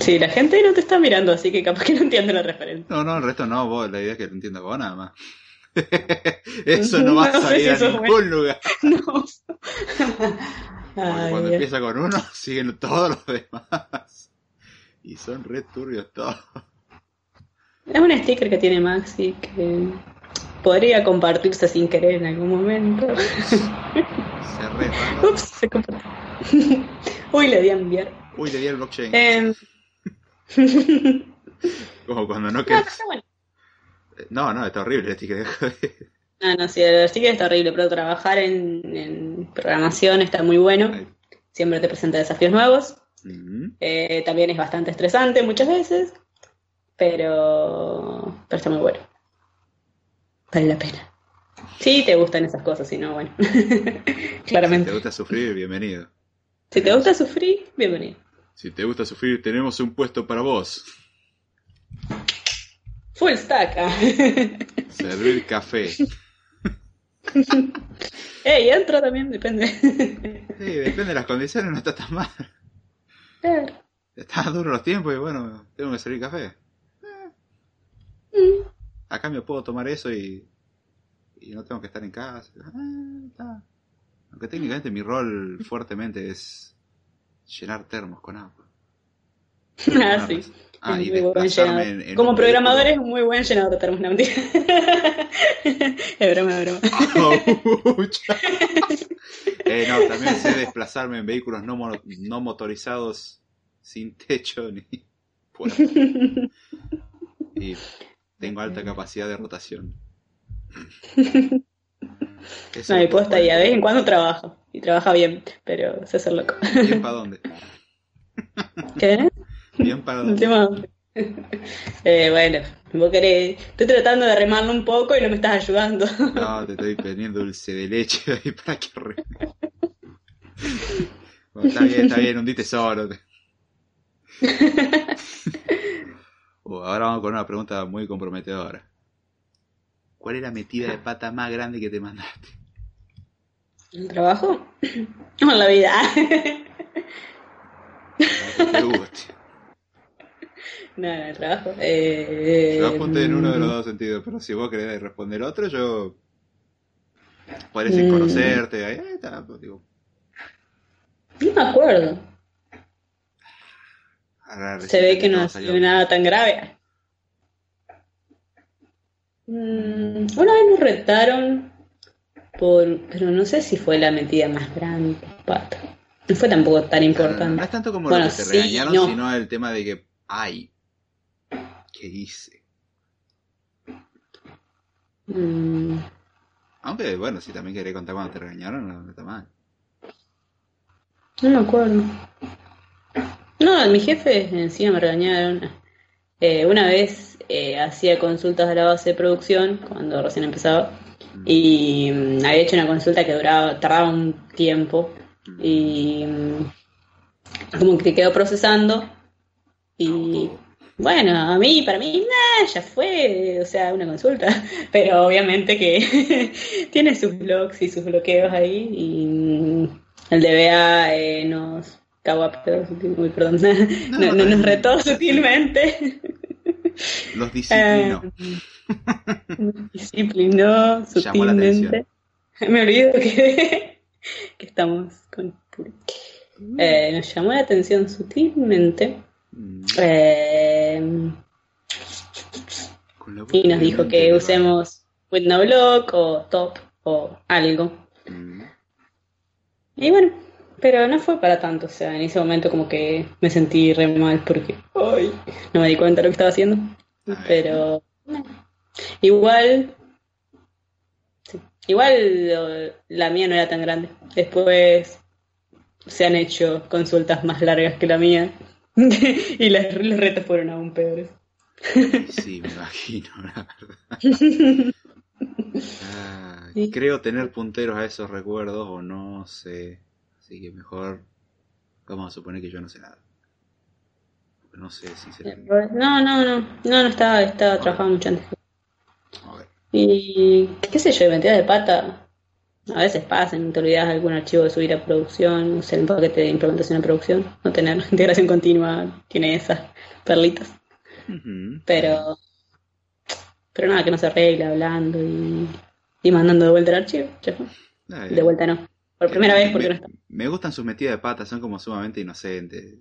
sí, la gente no te está mirando, así que capaz que no entiende la referencia. No, no, el resto no, vos, la idea es que lo entiendas vos nada más. Eso no va a No salir si a ningún bueno. lugar. No. Ay, cuando Dios. empieza con uno, siguen todos los demás. Y son re turbios todos. Es un sticker que tiene Maxi que podría compartirse sin querer en algún momento. Se re. Ups, se compartió. Uy, le di a enviar. Uy, le di al blockchain. Eh, Como cuando no no, querés. está bueno. No, no, está horrible el sticker. No, no, sí, el sticker está horrible, pero trabajar en, en programación está muy bueno. Siempre te presenta desafíos nuevos. Eh, también es bastante estresante muchas veces, pero, pero está muy bueno. Vale la pena. Sí, te gustan esas cosas, si no, bueno. Si Claramente. te gusta sufrir, bienvenido. Si te gusta sufrir, bienvenido. Si te gusta sufrir, tenemos un puesto para vos. Full stack. ah. Servir café. Sí, Ey, entra también, depende. depende de las condiciones, no está tan mal. Claro. Están duros los tiempos y bueno, tengo que servir café. Mm. A cambio puedo tomar eso y, y no tengo que estar en casa. Ah. Aunque técnicamente mi rol fuertemente es llenar termos con agua. Ah, sí. Ah, y en, en Como programador es un muy buen llenador de termos, no mentira. es broma, es broma. Aucha. eh, no, también sé desplazarme en vehículos no, mono- no motorizados sin techo ni por Y tengo alta capacidad de rotación. No, mi posta y a poner. vez en cuando trabaja. Y trabaja bien, pero se hace loco. ¿Bien para dónde? ¿Qué? ¿Bien para dónde? Eh, bueno, vos querés. Estoy tratando de remarlo un poco y no me estás ayudando. No, te estoy poniendo dulce de leche ahí para que re... Bueno, está bien, está bien, hundite solo. Ahora vamos con una pregunta muy comprometedora. ¿Cuál es la metida de pata más grande que te mandaste? ¿El trabajo? No, en la vida. Te guste. no, no, el trabajo. Eh, Yo apunté en uno de los dos sentidos, pero si vos querés responder otro, yo. Parece Mm. conocerte, ahí está, pues, digo. No me acuerdo. Se ve que no sido nada tan grave. Mm, una vez nos retaron por. Pero no sé si fue la metida más grande, pata. No fue tampoco tan importante. no es tanto como Bueno, lo que te sí, regañaron, no. sino el tema de que, ay, ¿qué hice? Mm, Aunque, bueno, si también querés contar cuando te regañaron, no, no está mal. no me acuerdo. No, mis jefes encima me regañaron. Eh, una vez eh, hacía consultas a la base de producción cuando recién empezaba y mm, había hecho una consulta que duraba, tardaba un tiempo y mm, como que quedó procesando y bueno, a mí, para mí, nah, ya fue, o sea, una consulta, pero obviamente que tiene sus blogs y sus bloqueos ahí y mm, el DBA eh, nos a pedo sutil- uy, perdón, no, no, no, nos no. retó sutilmente. Los disciplinó. Nos disciplinó Llamó la sutilmente. Me olvido que, que estamos con Puri. Eh, nos llamó la atención sutilmente Mm, eh, y nos dijo que usemos no block o top o algo. Mm, Y bueno, pero no fue para tanto, o sea, en ese momento como que me sentí re mal porque ay, no me di cuenta de lo que estaba haciendo. Pero no. igual, sí, igual lo- la mía no era tan grande. Después se han hecho consultas más largas que la mía y las, los retos fueron aún peores. Sí, me imagino, la verdad. Sí. Creo tener punteros a esos recuerdos o no sé. Así que mejor vamos a suponer que yo no sé nada. No sé si se... No, no, no, no, no estaba, estaba trabajando mucho antes. A ver. Y qué sé yo, metida de pata, a veces pasan, te olvidas de algún archivo de subir a producción, o sea, el paquete de implementación a producción, no tener integración continua, tiene esas perlitas, pero pero nada, que no se arregle hablando y, y mandando de vuelta el archivo. Está de vuelta no, por primera vez porque me, no está. me gustan sus metidas de pata, son como sumamente inocentes.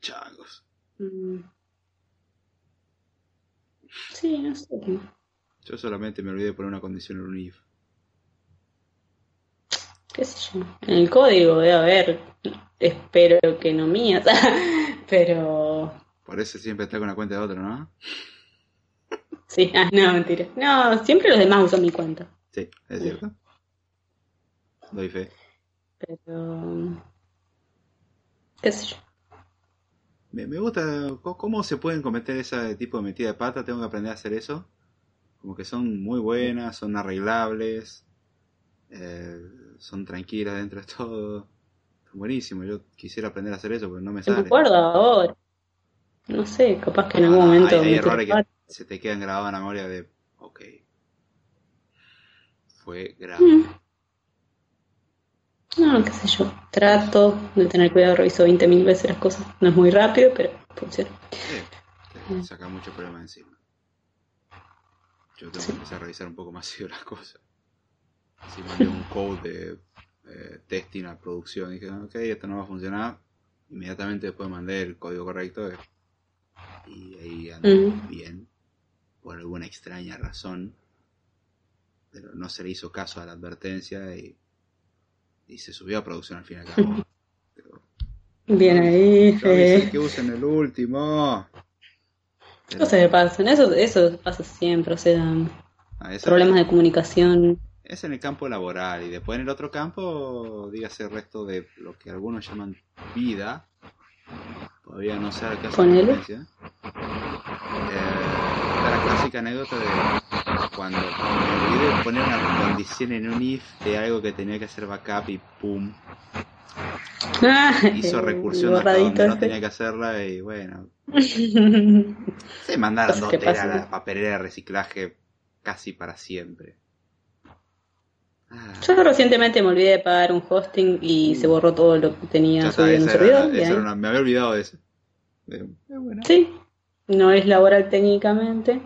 Changos. Mm. Sí, no sé. Yo solamente me olvidé de poner una condición en un if. qué sé yo, en el código debe haber, espero que no mías, pero Por eso siempre está con la cuenta de otro, ¿no? sí, ah, no, mentira. No, siempre los demás usan mi cuenta, Sí, es cierto. Doy fe. pero qué sé yo. Me, me gusta cómo se pueden cometer ese tipo de metida de pata. Tengo que aprender a hacer eso. Como que son muy buenas, son arreglables, eh, son tranquilas dentro de todo. Son buenísimos. Yo quisiera aprender a hacer eso, pero no me No me sale. acuerdo ahora. No sé, capaz que en algún Ah, momento hay, hay me errores que pata. se te quedan grabados en la memoria de, ok, fue grabado. Mm. No, qué sé yo. Trato de tener cuidado, reviso 20.000 veces las cosas. No es muy rápido, pero funciona. Sí, te saca mucho problema encima. Yo tengo que empezar a revisar un poco más seguido las cosas. Si mandé un code de eh, testing a producción y dije, ok, esto no va a funcionar, inmediatamente después mandé el código correcto eh, y ahí andó bien, por alguna extraña razón, pero no se le hizo caso a la advertencia y, y se subió a producción al fin y al cabo. Bien ahí. eh. que usen el último. Pero- Cosas que pasan, eso, eso pasa siempre, o sea, Ah, problemas de comunicación. Es en el campo laboral y después en el otro campo, dígase el resto de lo que algunos llaman vida, todavía no sé está la clásica anécdota de cuando me olvidé de poner una condición en un if de algo que tenía que hacer backup y pum, hizo recursión hasta donde no este. tenía que hacerla y bueno, se mandaron dos que teras a la papelera de reciclaje casi para siempre. Ah. Yo recientemente me olvidé de pagar un hosting y se borró todo lo que tenía subido en un era servidor. era una- me había olvidado de eso. Eh. Sí, no es laboral técnicamente.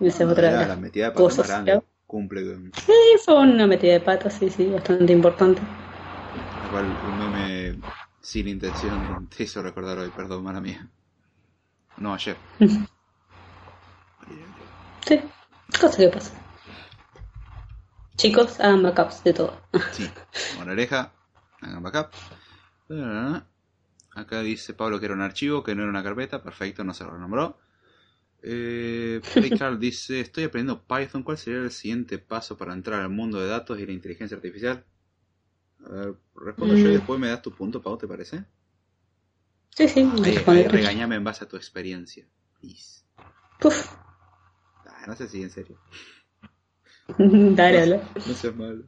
Esa es No, otra era de la las metida de pata cosas. grande. ¿no? Cumple con Sí, fue una metida de pata, sí, sí, bastante importante. la cual un meme sin intención te hizo recordar hoy, perdón, mala mía. No, ayer. Sí, cosas que pasan. Chicos, hagan backups de todo. Sí, oreja, hagan backup. Acá dice Pablo que era un archivo, que no era una carpeta, perfecto, no se lo nombró. Eh, dice, estoy aprendiendo Python, ¿cuál sería el siguiente paso para entrar al mundo de datos y la inteligencia artificial? A ver, respondo yo y Mm. después me das tu punto, Pau, ¿te parece? Sí, sí, responde ahí tú. regañame en base a tu experiencia. Please. Puf, Ah, no sé si en serio. dale, habla. No seas malo.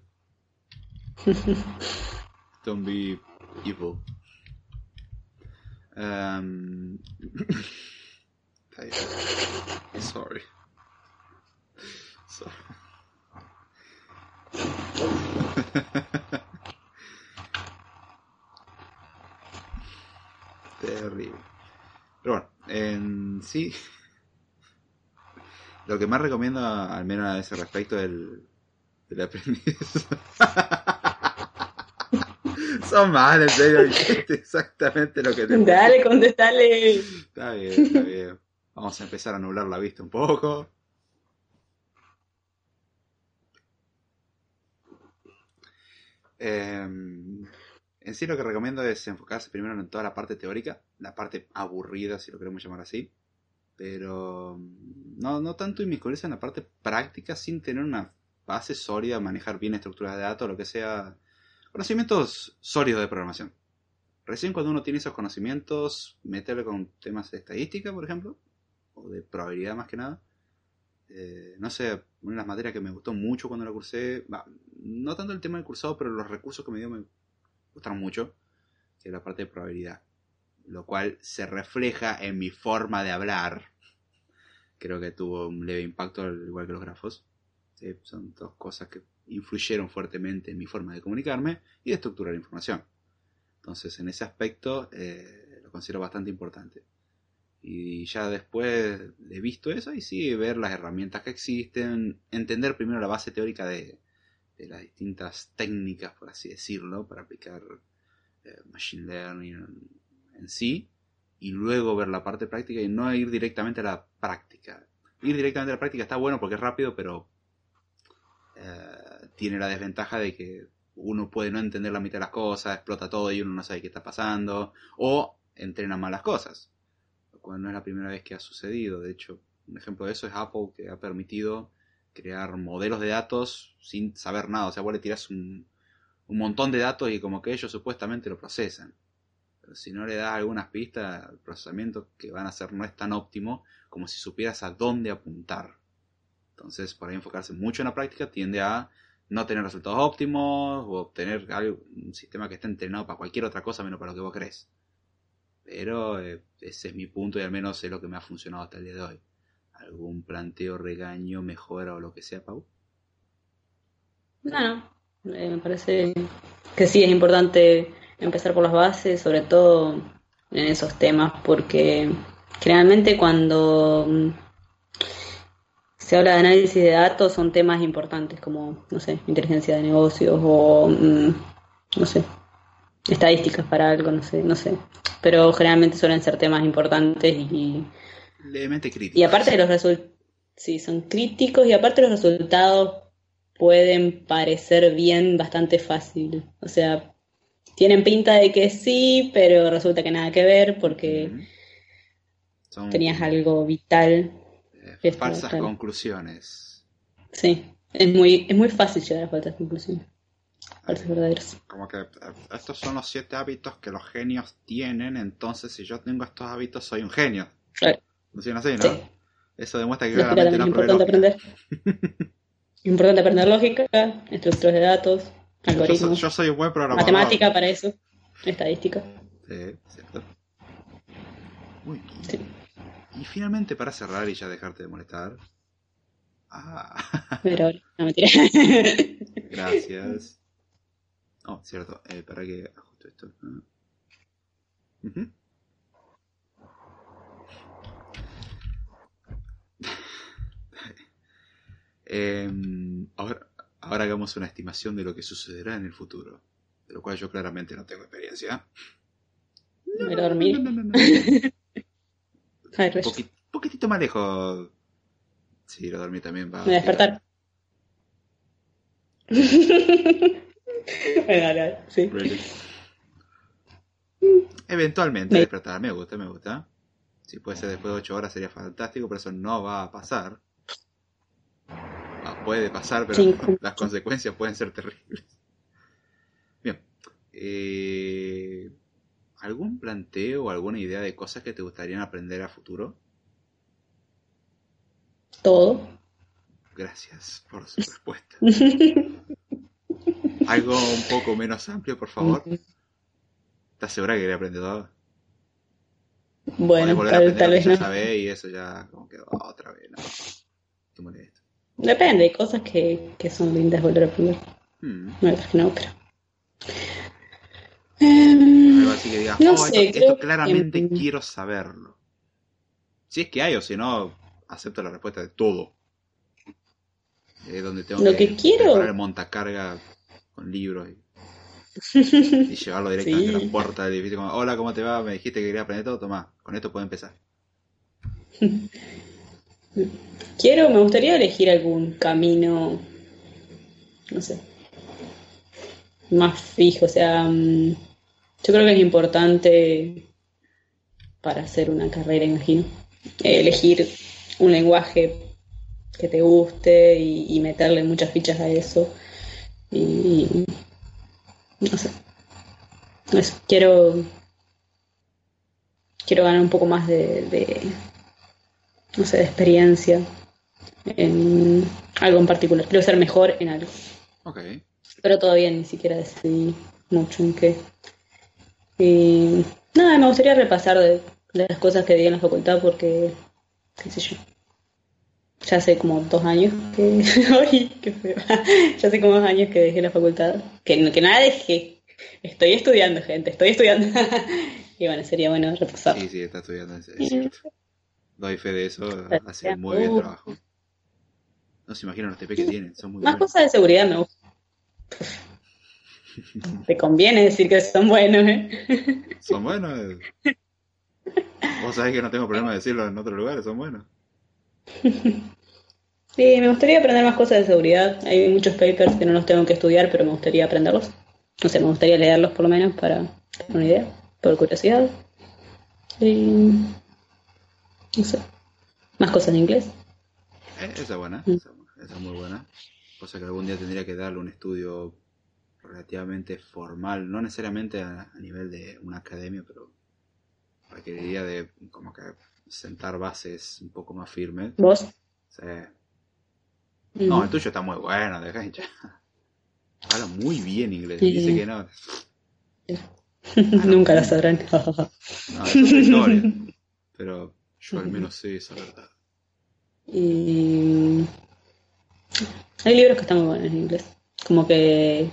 Don't be evil. Um, bien. Sorry. Sorry. Terrible. Pero bueno, en sí, lo que más recomiendo, al menos a ese respecto, del, del aprendiz. Son mal, en serio, dijiste exactamente lo que te Dale, contestale. Está bien, está bien. Vamos a empezar a nublar la vista un poco. Eh, en sí lo que recomiendo es enfocarse primero en toda la parte teórica, la parte aburrida, si lo queremos llamar así. Pero no, no tanto inmiscuirse en la parte práctica sin tener una base sólida, manejar bien estructuras de datos, lo que sea. Conocimientos sólidos de programación. Recién cuando uno tiene esos conocimientos, meterle con temas de estadística, por ejemplo, o de probabilidad más que nada. Eh, no sé, una de las materias que me gustó mucho cuando la cursé, va, no tanto el tema del cursado, pero los recursos que me dio me gustaron mucho, que es la parte de probabilidad. Lo cual se refleja en mi forma de hablar. Creo que tuvo un leve impacto, al igual que los grafos. Son dos cosas que influyeron fuertemente en mi forma de comunicarme y de estructurar información. Entonces, en ese aspecto, eh, lo considero bastante importante. Y ya después de visto eso, y sí, ver las herramientas que existen, entender primero la base teórica de, de las distintas técnicas, por así decirlo, para aplicar eh, Machine Learning en, sí, y luego ver la parte práctica y no ir directamente a la práctica. Ir directamente a la práctica está bueno porque es rápido, pero eh, tiene la desventaja de que uno puede no entender la mitad de las cosas, explota todo y uno no sabe qué está pasando, o entrena mal las cosas, no es la primera vez que ha sucedido. De hecho, un ejemplo de eso es Apple, que ha permitido crear modelos de datos sin saber nada. O sea, vos le tirás un, un montón de datos y como que ellos supuestamente lo procesan. Pero si no le das algunas pistas, el procesamiento que van a hacer no es tan óptimo como si supieras a dónde apuntar. Entonces, por ahí enfocarse mucho en la práctica tiende a no tener resultados óptimos o obtener algo, un sistema que esté entrenado para cualquier otra cosa menos para lo que vos crees. Pero eh, ese es mi punto y al menos es lo que me ha funcionado hasta el día de hoy. ¿Algún planteo, regaño, mejora o lo que sea, Pau? No, no. Eh, me parece que sí es importante empezar por las bases, sobre todo en esos temas, porque generalmente cuando mm, se habla de análisis de datos son temas importantes como, no sé, inteligencia de negocios o, mm, no sé, estadísticas para algo, no sé, no sé. Pero generalmente suelen ser temas importantes y... Levemente críticos. Y aparte de los resultados, sí, son críticos y aparte los resultados pueden parecer bien bastante fácil. O sea, tienen pinta de que sí, pero resulta que nada que ver porque tenías algo vital. Eh, falsas conclusiones. Sí, es muy, es muy fácil llegar a falsas conclusiones. Falsas verdaderas. Como que eh, estos son los siete hábitos que los genios tienen, entonces si yo tengo estos hábitos soy un genio. Claro. Funciona así, ¿no? Eso demuestra que claramente no es importante aprender. importante aprender lógica, estructuras de datos, algoritmos. Yo, soy un buen programador. Matemática para eso, estadística. Sí, cierto. Muy bien. Y finalmente, para cerrar y ya dejarte de molestar. Ah. Pero no mentira. Gracias. Oh, cierto. Eh, para que ajuste esto. Uh ahora, ahora hagamos una estimación de lo que sucederá en el futuro, de lo cual yo claramente no tengo experiencia. No, no, dormir. No, no, Un poquitito más lejos. Sí, lo dormí también va. Me despertar. sí. Eventualmente despertar, me gusta, me gusta. Si puede ser después de 8 horas sería fantástico, pero eso no va a pasar. Ah, puede pasar, pero las consecuencias pueden ser terribles. Bien. Eh, ¿Algún planteo o alguna idea de cosas que te gustaría aprender a futuro? Todo. Gracias por su respuesta. Algo un poco menos amplio, por favor. ¿Estás segura que quería aprender todo? Bueno, tal, vez no. y eso ya como que otra vez, no. Te molesto. Depende, hay cosas que, que son lindas volver a aprender. Hmm. No, otras que no, pero... Algo así que digas, no oh, sé, esto, claramente quiero saberlo. Si es que hay, o si no, acepto la respuesta de todo. Es donde tengo Lo que, quiero... poner el montacarga con libros y, y llevarlo directamente a la puerta del edificio. Como, Hola, ¿cómo te va? Me dijiste que quería aprender todo. Toma, con esto puedo empezar. Quiero, me gustaría elegir algún camino, no sé, más fijo. O sea, mm, yo creo que es importante para hacer una carrera, imagino, elegir un lenguaje que te guste y, meterle muchas fichas a eso. Y, no sé. quiero quiero ganar un poco más de no sé, de experiencia en algo en particular. Quiero ser mejor en algo. Ok. Pero todavía ni siquiera decidí mucho en qué. Y nada, me gustaría repasar de, las cosas que di en la facultad porque, qué sé yo. Ya hace como dos años que. ¡Ay, qué feo! ya hace como dos años que dejé la facultad. Que, que nada dejé. Estoy estudiando, gente, estoy estudiando. y bueno, sería bueno repasar. Sí, sí, está estudiando, es cierto doy fe de eso, hace muy bien trabajo. No se imaginan los TP que tienen, son muy Más cosas de seguridad me gusta. Te conviene decir que son buenos, ¿eh? Son buenos. Vos sabés que no tengo problema de decirlo en otros lugares, son buenos. Sí, me gustaría aprender más cosas de seguridad. Hay muchos papers que no los tengo que estudiar, pero me gustaría aprenderlos. No sé, me gustaría leerlos por lo menos para tener una idea, por curiosidad. Y no sé. Más cosas en inglés. Eh, esa es buena, mm. esa, es muy buena. Cosa que algún día tendría que darle un estudio relativamente formal, no necesariamente a, nivel de una academia, pero requeriría de como que sentar bases un poco más firmes. ¿Vos? Sí. No, el tuyo está muy bueno, deja hincha. Habla muy bien inglés, dice que no. Nunca la sabrán. no, es historia. Pero yo al menos sé esa verdad. Y hay libros que están muy buenos en inglés. Como que,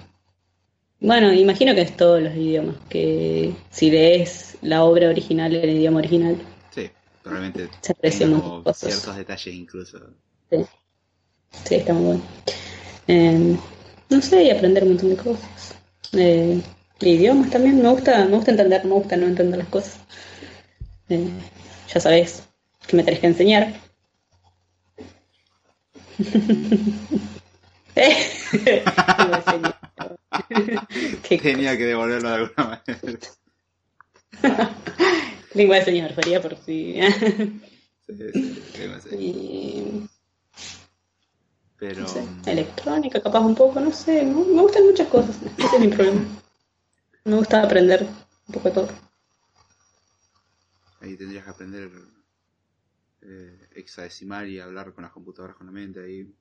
bueno, imagino que es todos los idiomas, que si lees la obra original en el idioma original, probablemente Se aprecia muchas cosas. ciertos detalles incluso. sí, sí está muy bueno. Eh, no sé, y aprender un montón de cosas. Eh, idiomas también, me gusta, me gusta entender, me gusta no entender las cosas. Eh, ya sabes que me tenés que enseñar. Eh, Tenía que devolverlo de alguna manera. lengua de señor, sería por si. Sí, sí, y, Pero no sé, mm, electrónica, capaz un poco, no sé. Me gustan muchas cosas, ese es mi problema. Me gusta aprender un poco de todo. ahí tendrías que aprender eh, hexadecimal y hablar con las computadoras con la mente. Ahí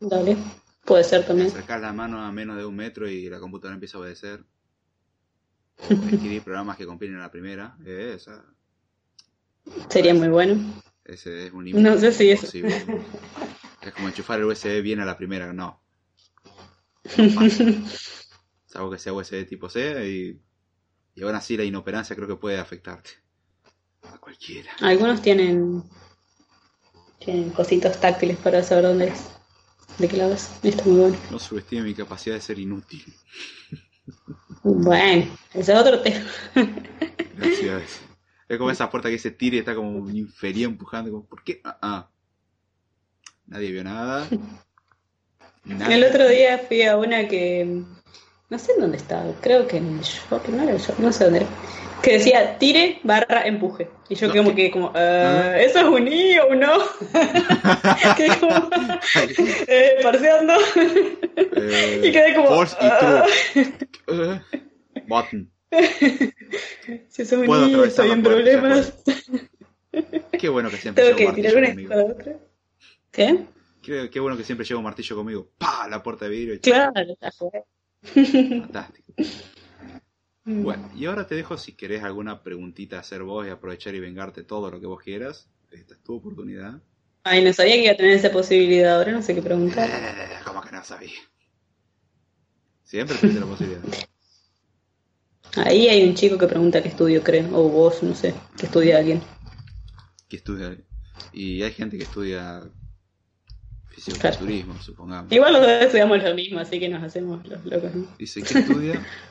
Dale, puede ser también. acercar la mano a menos de un metro y la computadora empieza a obedecer. O escribir programas que compilen a la primera. Eh, esa, Sería muy bueno. ese es un No sé si eso. imposible. Es como enchufar el USB bien a la primera, no. Salvo que sea USB tipo C y, y aún así la inoperancia creo que puede afectarte. A cualquiera. Algunos tienen, tienen cositos táctiles para saber dónde es, de qué lado es. Está muy bueno. No subestime mi capacidad de ser inútil. Bueno, ese es otro tema. Gracias. Es como esa puerta que se tira y está como un inferior empujando. Como, ¿Por qué? Ah, ah. Nadie vio nada. Nada. El otro día fui a una que. No sé en dónde estaba, creo que en el shopping, no era el shopping, no sé dónde era. Que decía tire barra empuje. Y yo como que, como, "Ah, ¿eso es un I o un no? quedé como. eh, parseando. Eh, y quedé como. False y. Eh, button. Si eso es un I, estoy en problemas. Qué bueno que siempre Tengo llevo que tirar una conmigo. otra. ¿Qué? Qué, qué bueno que siempre llevo un martillo conmigo. ¡Pah! La puerta de vidrio. Claro, ya fue. Fantástico. Mm. Bueno, y ahora te dejo si querés alguna preguntita hacer vos y aprovechar y vengarte todo lo que vos quieras. Esta es tu oportunidad. Ay, no sabía que iba a tener esa posibilidad, ahora no sé qué preguntar. Eh, ¿Cómo que no sabía? Siempre tuviste la posibilidad. Ahí hay un chico que pregunta qué estudio creo, o vos, no sé, qué estudia alguien. Que estudia. Y hay gente que estudia fisiculturismo, supongamos. Igual los dos estudiamos lo mismo, así que nos hacemos los locos. ¿no? Dice que estudia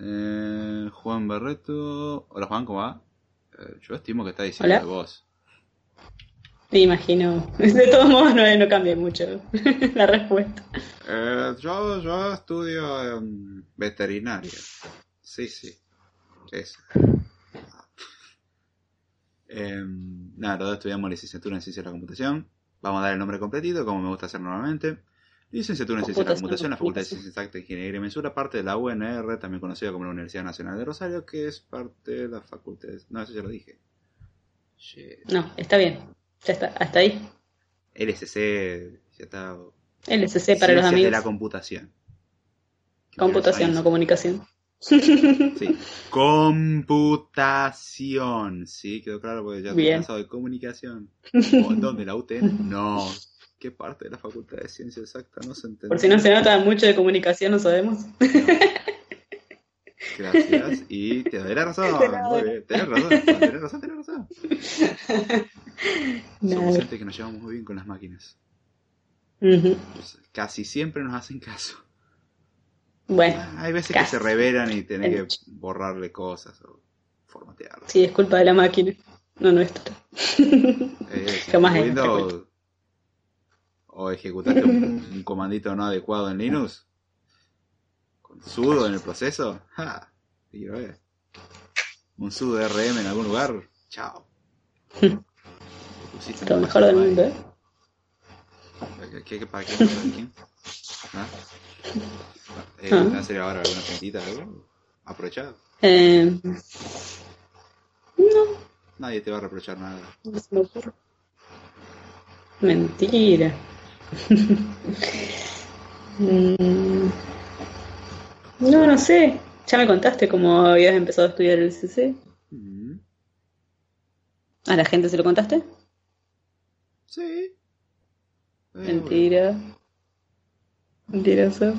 eh, Juan Barreto. Hola Juan, ¿cómo va? Eh, yo estimo que está diciendo Hola. de vos. Me imagino. De todos modos no, no cambia mucho la respuesta. Eh, yo, yo estudio em, veterinaria. Sí, sí. Eso. Em, nada, los dos estudiamos licenciatura en Ciencia de la Computación. Vamos a dar el nombre completito, como me gusta hacer normalmente. Licenciatura en Ciencia de la Computación, la Facultad de. Ciencias Exactas, Ingeniería y Mensura, parte de la UNR, también conocida como la Universidad Nacional de Rosario, que es parte de la Facultad. de- No, eso ya lo dije. Shit. No, está bien. Ya está, hasta ahí. LSC, ya está. LSC para los Ciencias de amigos. la Computación. Computación, no comunicación. Sí. Computación. Sí, quedó claro porque ya estoy cansado de comunicación. ¿O ¿en ¿Dónde? ¿La UTN? No. ¿Qué parte de la Facultad de Ciencia Exacta no se entiende? Por si no se nota mucho de comunicación, no sabemos. Gracias. Y te doy la razón. Muy bien. Tenés razón. Tenés razón, tenés razón. Somos gente que nos llevamos muy bien con las máquinas. Pues, Casi siempre nos hacen caso. Bueno, Hay veces Casi. que se revelan y tenés que borrarle cosas o formatearlas. sí, es culpa de la máquina, no nuestra. Eh, Jamás es nuestra o ejecutaste un, un comandito no adecuado en Linux con sudo en el proceso, ja. Un sudo RM en algún lugar, chao. Lo mejor del mundo. ¿eh? ¿Qué, qué, para qué? ¿Para quién? ¿Ah? Eh, Ah. ¿te va a hacer ahora alguna preguntita? algo? Aprovechá. Eh, no, Nadie te va a reprochar nada. no se me ocurre. Mentira. Mm, no, no sé. Ya me contaste cómo habías empezado a estudiar el CC. Mm. ¿A la gente se lo contaste? Sí. Eh, Mentira. Mentiroso.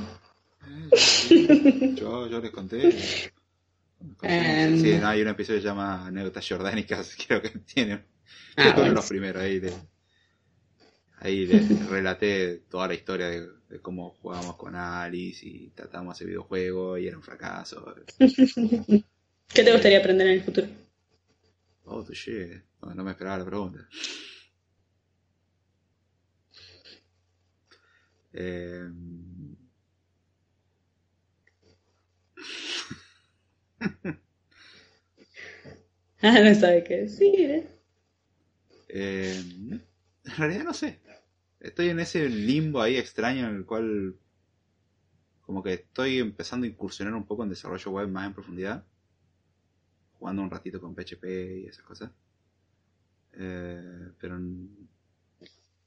bueno, eh, sí. yo, yo les conté. Em. Sí, no, hay un episodio que se llama Anécdotas Jordánicas, creo que tiene. Ah, bueno. los primeros ahí de. Ahí les relaté toda la historia de, de cómo jugábamos con Alice y tratamos ese videojuego y era un fracaso. ¿Qué te gustaría aprender en el futuro? Oh, the shit. No, no me esperaba la pregunta. Eh, Ah, no sabe qué decir, ¿eh? eh, en realidad no sé. Estoy en ese limbo ahí extraño en el cual como que estoy empezando a incursionar un poco en desarrollo web más en profundidad. Jugando un ratito con PHP y esas cosas. Eh, pero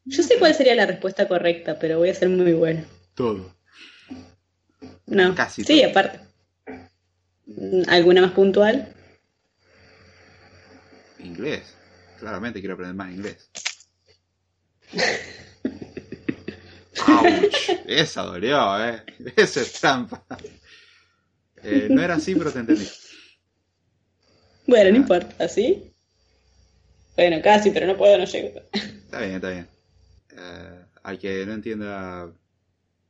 Yo sé cuál sería la respuesta correcta, pero voy a ser muy buena. todo. No. Casi Sí, todo. aparte. ¿Alguna más puntual? Inglés. Claramente quiero aprender más inglés. Esa dolió, ¿eh? Eso es trampa. Eh, no era así, pero te entendí. Bueno, no Ah. importa, ¿sí? Bueno, casi, pero no puedo, no llego. Está bien, está bien. Eh, al que no entienda,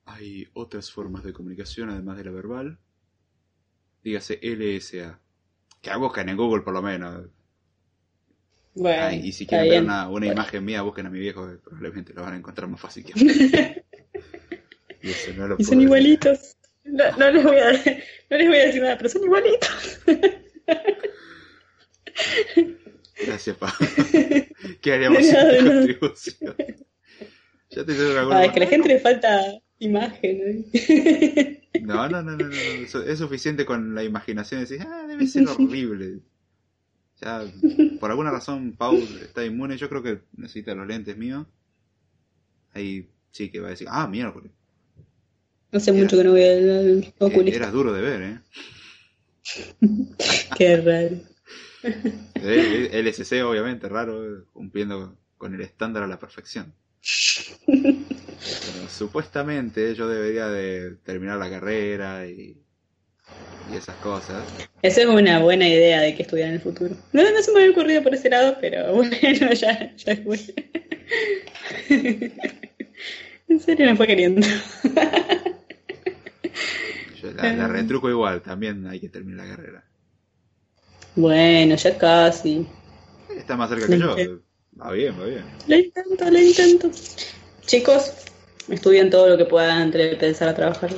hay otras formas de comunicación además de la verbal. Dígase LSA. Que busquen en Google por lo menos. Bueno, y si quieren ver una, una Bueno. imagen mía, busquen a mi viejo, que probablemente lo van a encontrar más fácil que a mí. Y eso no lo Y son igualitos. No, no les voy a, no les voy a decir nada, pero son igualitos. Gracias, Pablo. ¿Qué haríamos sin tu contribución? Ya te alguna Ah, es que a la gente le falta imagen. ¿eh? No, no, no, no, no, Es suficiente con la imaginación de decir, ah, debe ser horrible. Ya, por alguna razón, Pau está inmune. Yo creo que necesita los lentes míos. Ahí sí que va a decir, ah, miércoles. No sé mucho que no voy al, oculista. Eras duro de ver, ¿eh? Qué raro. Eh, eh, LSC, obviamente, raro, cumpliendo con el estándar a la perfección. Pero supuestamente yo debería de terminar la carrera y, y esas cosas. Esa es una buena idea de que estudiar en el futuro. No, no se me había ocurrido por ese lado, pero bueno, ya, ya fue. En serio me fue queriendo. Yo la, la retruco igual, también hay que terminar la carrera. Bueno, ya casi. Está más cerca que yo. Va bien, va bien. Lo intento, lo intento. Chicos, estudien todo lo que puedan antes de empezar a trabajar.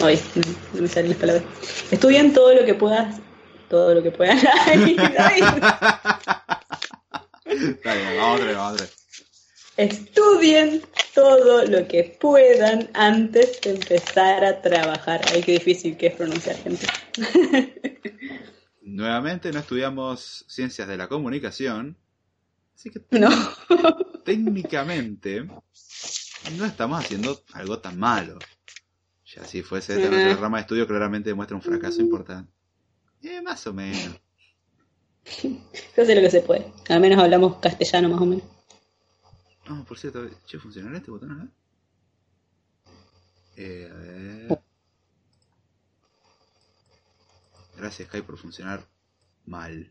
Ay, no, me salen las palabras. Estudien todo lo que puedas. Todo lo que puedan. Ay, ay. Está bien, vamos otra vez, vamos otra vez. Estudien todo lo que puedan antes de empezar a trabajar. Ay, qué difícil que es pronunciar, gente. Nuevamente no estudiamos ciencias de la comunicación. Así que No. técnicamente no estamos haciendo algo tan malo. Ya si fuese esta Ah. nuestra rama de estudio claramente demuestra un fracaso importante. Eh, más o menos. Yo sé lo que se puede. Al menos hablamos castellano más o menos. Oh, por cierto, che, ¿funcionará este botón acá? Eh, a ver. Gracias Skype por funcionar mal.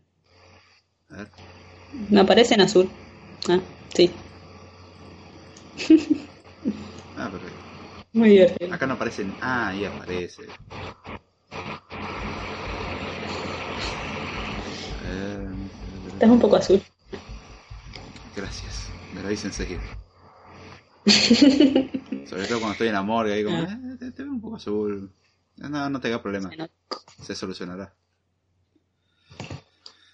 A ver. Me aparece en azul. Ah, sí. Ah, perfecto. Muy divertido. Acá no aparece. Ah, ahí aparece. Eh, Estás un poco azul. gracias. Me lo dice enseguida. Sobre todo cuando estoy en amor y ahí como, eh, te, te veo un poco azul. No, no te hagas problema. Se solucionará.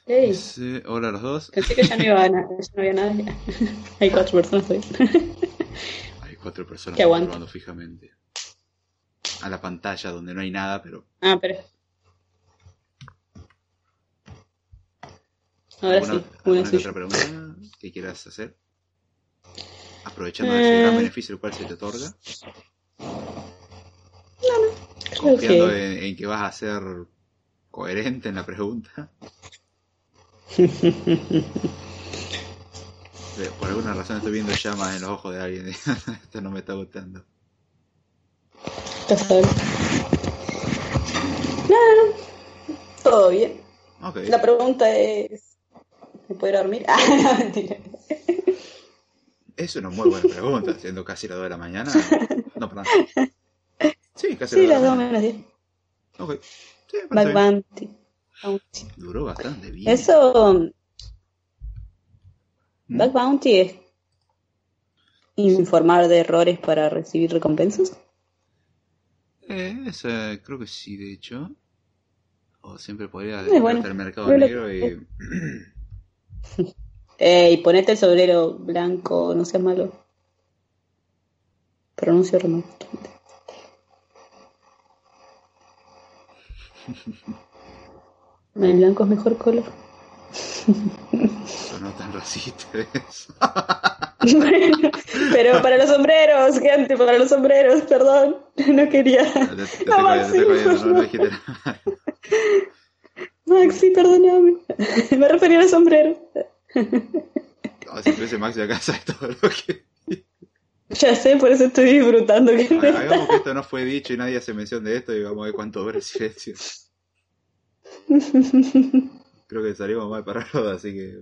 Ey, Dice, hola a los dos. pensé que ya no iba a ya no había nadie. Hay cuatro personas hoy. Hay cuatro personas observando fijamente. A la pantalla donde no hay nada, pero. ah, pero. Ahora ¿Alguna, sí, una suya. otra pregunta que quieras hacer? Aprovechando Eh. ese gran beneficio el cual se te otorga. Creo Confiando que. en, en que vas a ser coherente en la pregunta. Eh, Por alguna razón estoy viendo llamas en los ojos de alguien. Esto no me está gustando. Ya sabes. Nada, todo bien. Ok. La pregunta es: ¿me puedo dormir? Ah, no, mentira. Es una muy buena pregunta, siendo casi las 2 de la mañana. No, perdón. Sí, casi Sí, las las 2 dos de la mañana. menos 10. Ok. Sí. Bounty. Bounty. Duró bastante bien. Eso, ¿Mm? Back Bounty es informar de errores para recibir recompensas. Eh, esa, creo que sí, de hecho. O siempre podría bueno. al mercado negro y. Eh, y ponete el sombrero blanco, no seas malo. Pronuncio remotamente. El blanco es mejor color. Sonó tan racista eso. Bueno, pero para los sombreros, gente, para los sombreros, perdón. No quería. Te, te estoy No, Maxi, no. Maxi, perdóname. Me refería al sombrero. No, si tuviese Maxi acá, sabes todo lo que. Ya sé, por eso estoy disfrutando. que no que esto no fue dicho y nadie hace mención de esto y vamos a ver cuánto dura el silencio. Creo que salimos mal parados, así que.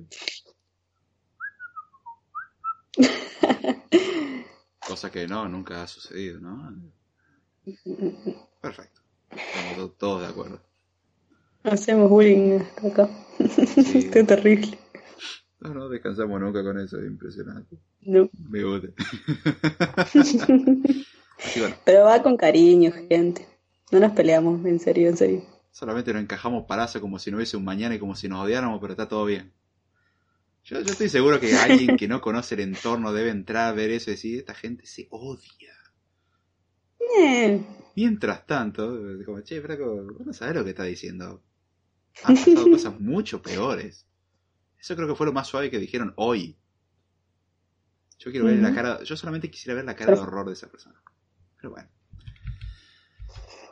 Cosa que no, nunca ha sucedido, ¿no? Perfecto. Estamos to- todos de acuerdo. Hacemos bullying acá. Sí. Es terrible. No, no descansamos nunca con eso, es impresionante. No. Me gusta. Bueno, Pero va con cariño, gente. No nos peleamos, en serio, en serio. solamente nos encajamos parazo como si no hubiese un mañana y como si nos odiáramos, pero está todo bien. Yo, yo estoy seguro que alguien que no conoce el entorno debe entrar a ver eso y decir, esta gente se odia. Eh, Mientras tanto, como, che, Franco, vos no sabés lo que está diciendo. Han pasado cosas mucho peores. Eso creo que fue lo más suave que dijeron hoy. Yo quiero ver la cara, yo solamente quisiera ver la cara de horror de esa persona. Pero bueno.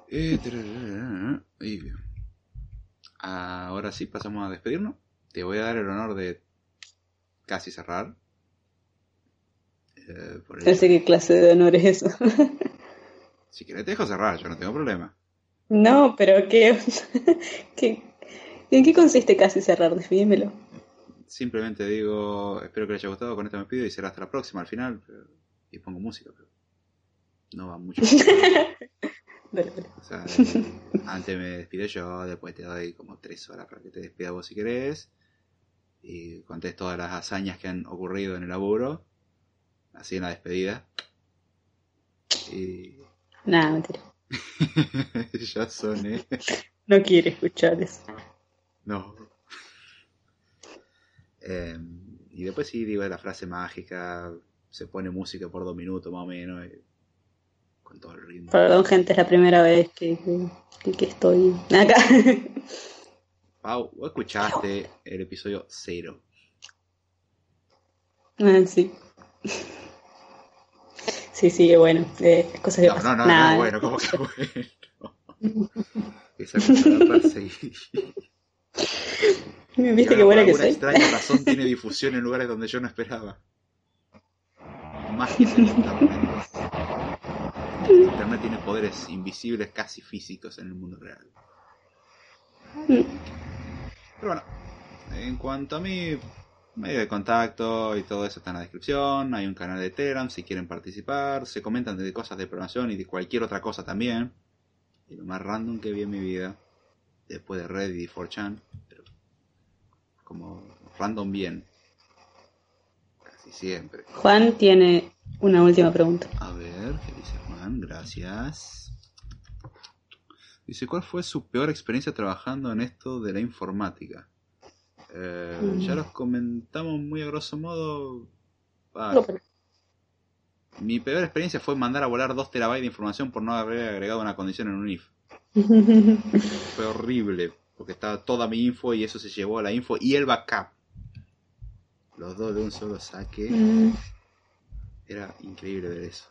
Eh, tararara, y bien. Ahora sí, pasamos a despedirnos. Te voy a dar el honor de casi cerrar. Eh, por el- qué clase de honor es eso. Si querés te dejo cerrar, yo no tengo problema. No, pero ¿qué? ¿Qué? ¿En qué consiste casi cerrar? Definímelo. Simplemente digo, espero que les haya gustado, con esto me pido y será hasta la próxima al final. pero- y pongo música, pero no va mucho. O sea, antes me despido yo, después te doy como tres horas para que te despidas vos si querés. Y contés todas las hazañas que han ocurrido en el laburo. Así en la despedida. Y Nada, mentira. ya soné. No quiere escuchar eso. No. Eh, y después sí digo la frase mágica, se pone música por dos minutos más o menos, y con todo el ritmo. Perdón, gente, es la primera vez que, que, que estoy acá. Pau, vos escuchaste el episodio cero. Ah, sí. Sí, sí, bueno. Eh, cosas que No, no, pasan. no, Nada. no, bueno, como que bueno. Esa seguir. ¿Viste qué buena que soy? extraña razón tiene difusión en lugares donde yo no esperaba. Magia en internet. Internet tiene poderes invisibles, casi físicos en el mundo real. Pero bueno, en cuanto a mí, medio de contacto y todo eso está en la descripción. Hay un canal de Telegram si quieren participar. Se comentan de cosas de programación y de cualquier otra cosa también. Y lo más random que vi en mi vida, después de Reddit y 4chan, pero como random bien. Casi siempre. Juan tiene una última pregunta. A ver, ¿qué dice Juan? Gracias. Dice, ¿cuál fue su peor experiencia trabajando en esto de la informática? Eh, Mm. Ya los comentamos muy a grosso modo. Ah, No, pero- mi peor experiencia fue mandar a volar 2 terabytes de información por no haber agregado una condición en un if. Fue horrible, porque estaba toda mi info y eso se llevó a la info y el backup. Los dos de un solo saque. Mm, Era increíble ver eso.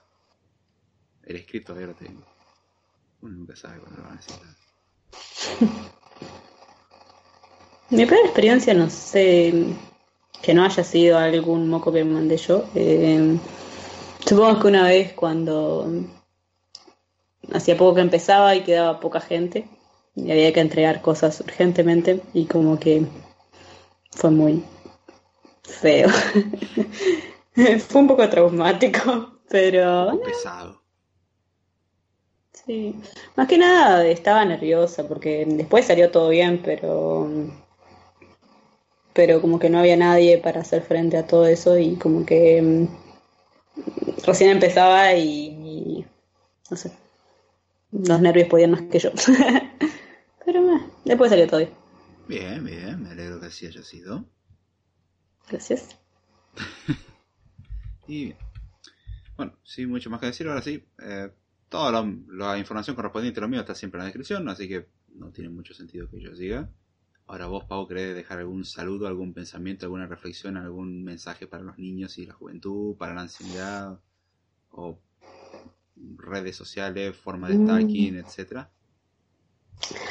El script todavía lo tengo. Uno nunca sabe cuándo lo van a necesitar. Mi peor experiencia, no sé. que no haya sido algún moco que me mandé yo. Eh, supongo que una vez cuando hacía poco que empezaba y quedaba poca gente y había que entregar cosas urgentemente y como que fue muy feo. fue un poco traumático, pero... Pesado. Sí, más que nada estaba nerviosa porque después salió todo bien, pero pero como que no había nadie para hacer frente a todo eso y como que mm, recién empezaba y, no sé, los nervios podían más que yo. pero eh, después salió todo bien. Bien, bien, me alegro que así haya sido. Gracias. y bueno, sin mucho más que decir, ahora sí, eh, toda la, información correspondiente a lo mío está siempre en la descripción, así que no tiene mucho sentido que yo siga. Ahora vos, Pau, ¿querés dejar algún saludo, algún pensamiento, alguna reflexión, algún mensaje para los niños y la juventud, para la ansiedad o redes sociales, forma de stalking, mm. etcétera?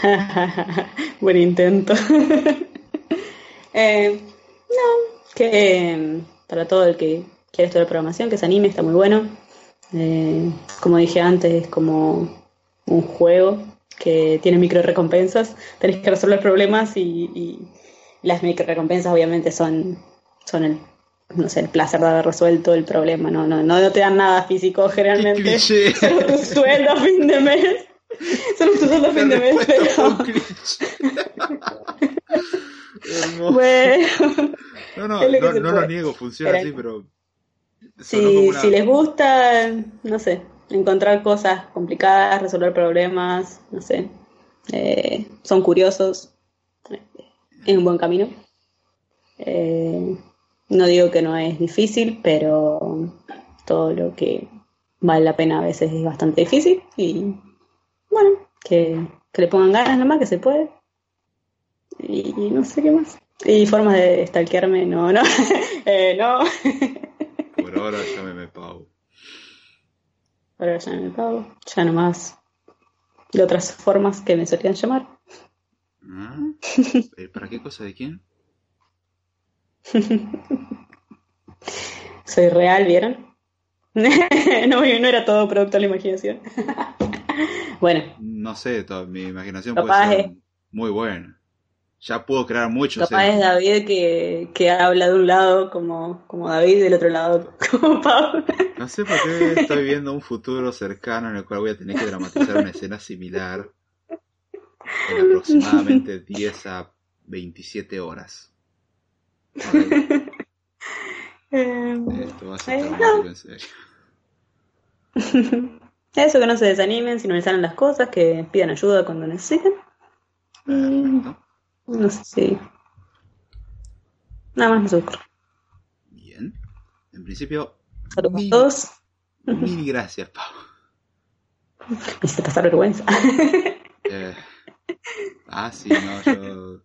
Buen intento. Eh, no, que para todo el que quiere estudiar programación, que se anime, está muy bueno. Eh, como dije antes, es como un juego que tiene micro recompensas. Tenés que resolver problemas y, las micro recompensas obviamente son, son el, no sé, el placer de haber resuelto el problema. No, no, no te dan nada físico generalmente. Tu sueldo a fin de mes. Sueldo a fin de mes, pero. bueno. No, no, no, no lo niego, funciona así, pero si, si les gusta, no sé, encontrar cosas complicadas, resolver problemas, no sé, eh, son curiosos, es un buen camino. Eh, no digo que no es difícil, pero todo lo que vale la pena a veces es bastante difícil y bueno, que, le pongan ganas nomás, que se puede. Y, no sé qué más. Y formas de stalkearme, no, no, eh, no. ahora llámeme Pau. Ahora llámeme Pau. Ya nomás de otras formas que me solían llamar. ¿Ah? ¿Para qué cosa de quién? Soy real, ¿vieron? no, no era todo producto de la imaginación. bueno. No sé, mi imaginación puede ser muy buena ya puedo crear mucho. Capaz es David que, que, habla de un lado como, como David del otro lado como Pablo. No sé por qué estoy viendo un futuro cercano en el cual voy a tener que dramatizar una escena similar en aproximadamente 10 a 27 horas. Esto va a ser eh, en serio. Eso, que no se desanimen si no les salen las cosas, que pidan ayuda cuando necesiten. Perfecto. No sé si. Nada más me ocurre. Bien. En principio. Saludos a todos. Mil gracias, Pau. Me hiciste pasar vergüenza. Eh, ah, sí, no, yo.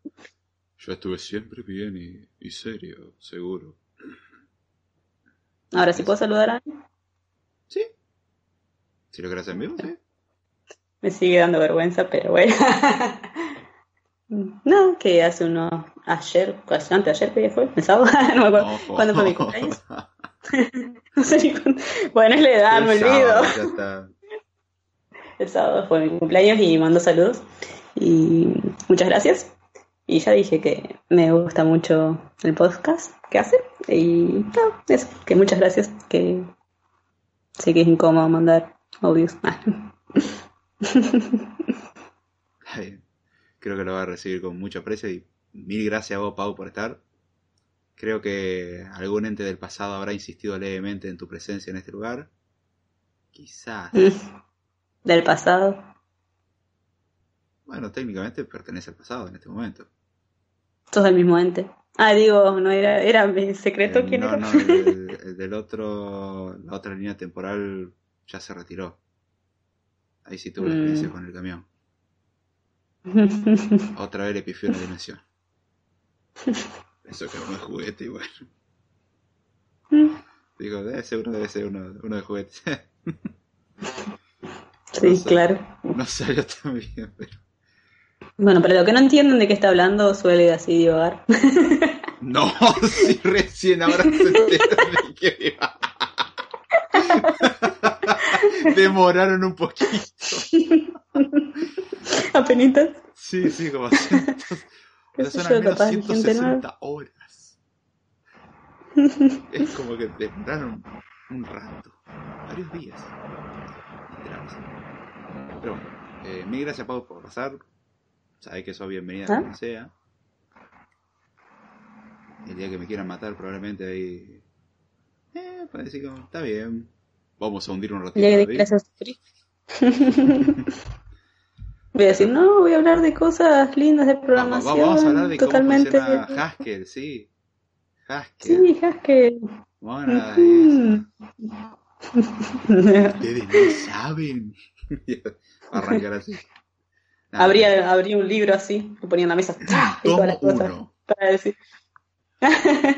Yo estuve siempre bien y, y serio, seguro. Ahora, si puedo saludar a alguien. Sí. Si lo querés en vivo, sí. Me sigue dando vergüenza, pero bueno. No, que hace uno ayer, antes ayer que fue, el sábado, no me acuerdo cuándo fue mi cumpleaños. no sé ni cuándo. Bueno, es la edad, me olvido. El sábado fue mi cumpleaños y mando saludos. Y muchas gracias. Y ya dije que me gusta mucho el podcast que hace. Y no, eso, que muchas gracias. Que sé que es incómodo mandar audios. Creo que lo va a recibir con mucho aprecio y mil gracias a vos, Pau, por estar. Creo que algún ente del pasado habrá insistido levemente en tu presencia en este lugar. Quizás. ¿Del pasado? Bueno, técnicamente pertenece al pasado en este momento. Sos del mismo ente. Ah, digo, no era, era mi secreto eh, quién no, era. No, el, del otro, la otra línea temporal ya se retiró. Ahí sí tuve la experiencia mm. con el camión. Otra vez le pifió una dimensión. Eso que no es juguete igual. Digo, debe ser uno, debe ser uno, uno de juguetes. sí, claro. No salió tan bien, pero. Bueno, pero lo que no entienden de qué está hablando suele así divagar. No, si recién ahora se enteró de que iba. Demoraron un poquito. Apenitas. Sí, sí, como cientos. Qué o sea, sé son al menos capaz, gente 160 horas. Es como que demoraron un rato. Varios días. Pero bueno, eh, mil gracias, Pau, por pasar. Sabes que sos bienvenida ¿Ah? como sea. El día que me quieran matar, probablemente ahí. Eh, puede decir que está bien. Vamos a hundir un ratito. Ya sufrir. Voy a decir, no, voy a hablar de cosas lindas de Vamos, programación. vamos a hablar de totalmente. cómo funciona Haskell, sí. Haskell. Sí, Haskell. Bueno, ahí Ujú. Ustedes no saben. Arrancar así. Nada, Habría, habría un libro así, lo ponía en la mesa. y todas las Tomo cosas uno. para decir.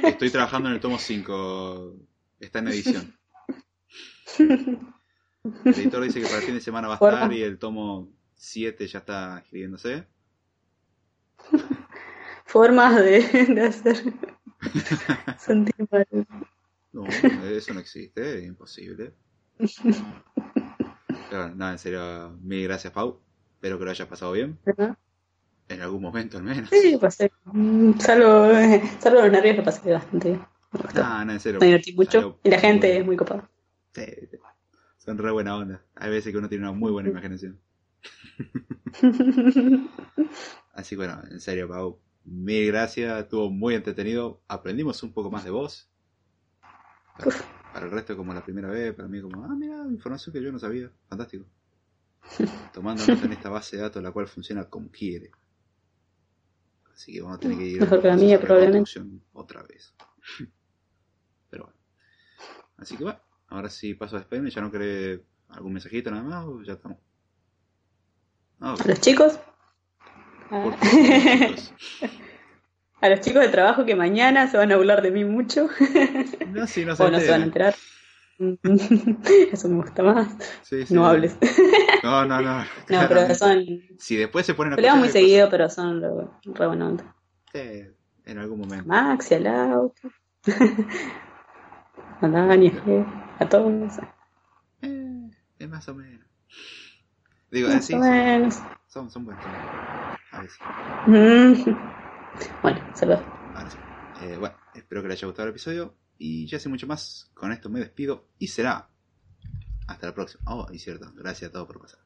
Estoy trabajando en el tomo 5. Está en edición. El editor dice que para el fin de semana va a estar y el tomo 7 ya está escribiéndose. Formas de, de hacer sentir mal. No, eso no existe, es imposible. Pero, no, en serio, mil gracias, Pau. Espero que lo hayas pasado bien. ¿verdad? En algún momento al menos. Sí, pasé. mm, Salvo, eh, salvo los nervios, lo pasé bastante bien. Gustó. No, no, en serio. Me divertí mucho. salió Y la gente es muy copada. Sí, son re buena onda. Hay veces que uno tiene una muy buena imaginación. Así que bueno, en serio, Pau, mil gracias. Estuvo muy entretenido. Aprendimos un poco más de vos. Para, el resto, como la primera vez, para mí, como, ah, mira, información que yo no sabía. Fantástico. Tomando nota en esta base de datos, la cual funciona como quiere. Así que vamos a tener que ir Mejor que la mía, probablemente. otra vez. Pero bueno. Así que bueno, ahora sí paso a despedirme. ¿Ya no querés algún mensajito nada más o ya estamos? Ah. A los chicos. Por A, los chicos de trabajo que mañana se van a burlar de mí mucho. No, sí, no se O no se van a enterar. Eso me gusta más. Sí, sí. No hables. No, no, no. No, pero son. Si después se ponen a Peleamos muy seguido, pero son re, re buena onda. eh, en algún momento. Maxi, al auto. A Dani, a a todos. Eh, es más o menos. Digo, Más así o menos. son, son buenos. A veces. Mm. Bueno, saludos. Ahora sí. Eh, bueno, espero que les haya gustado el episodio. Y ya sé mucho más. Con esto me despido. Y será. Hasta la próxima. Oh, y cierto. Gracias a todos por pasar.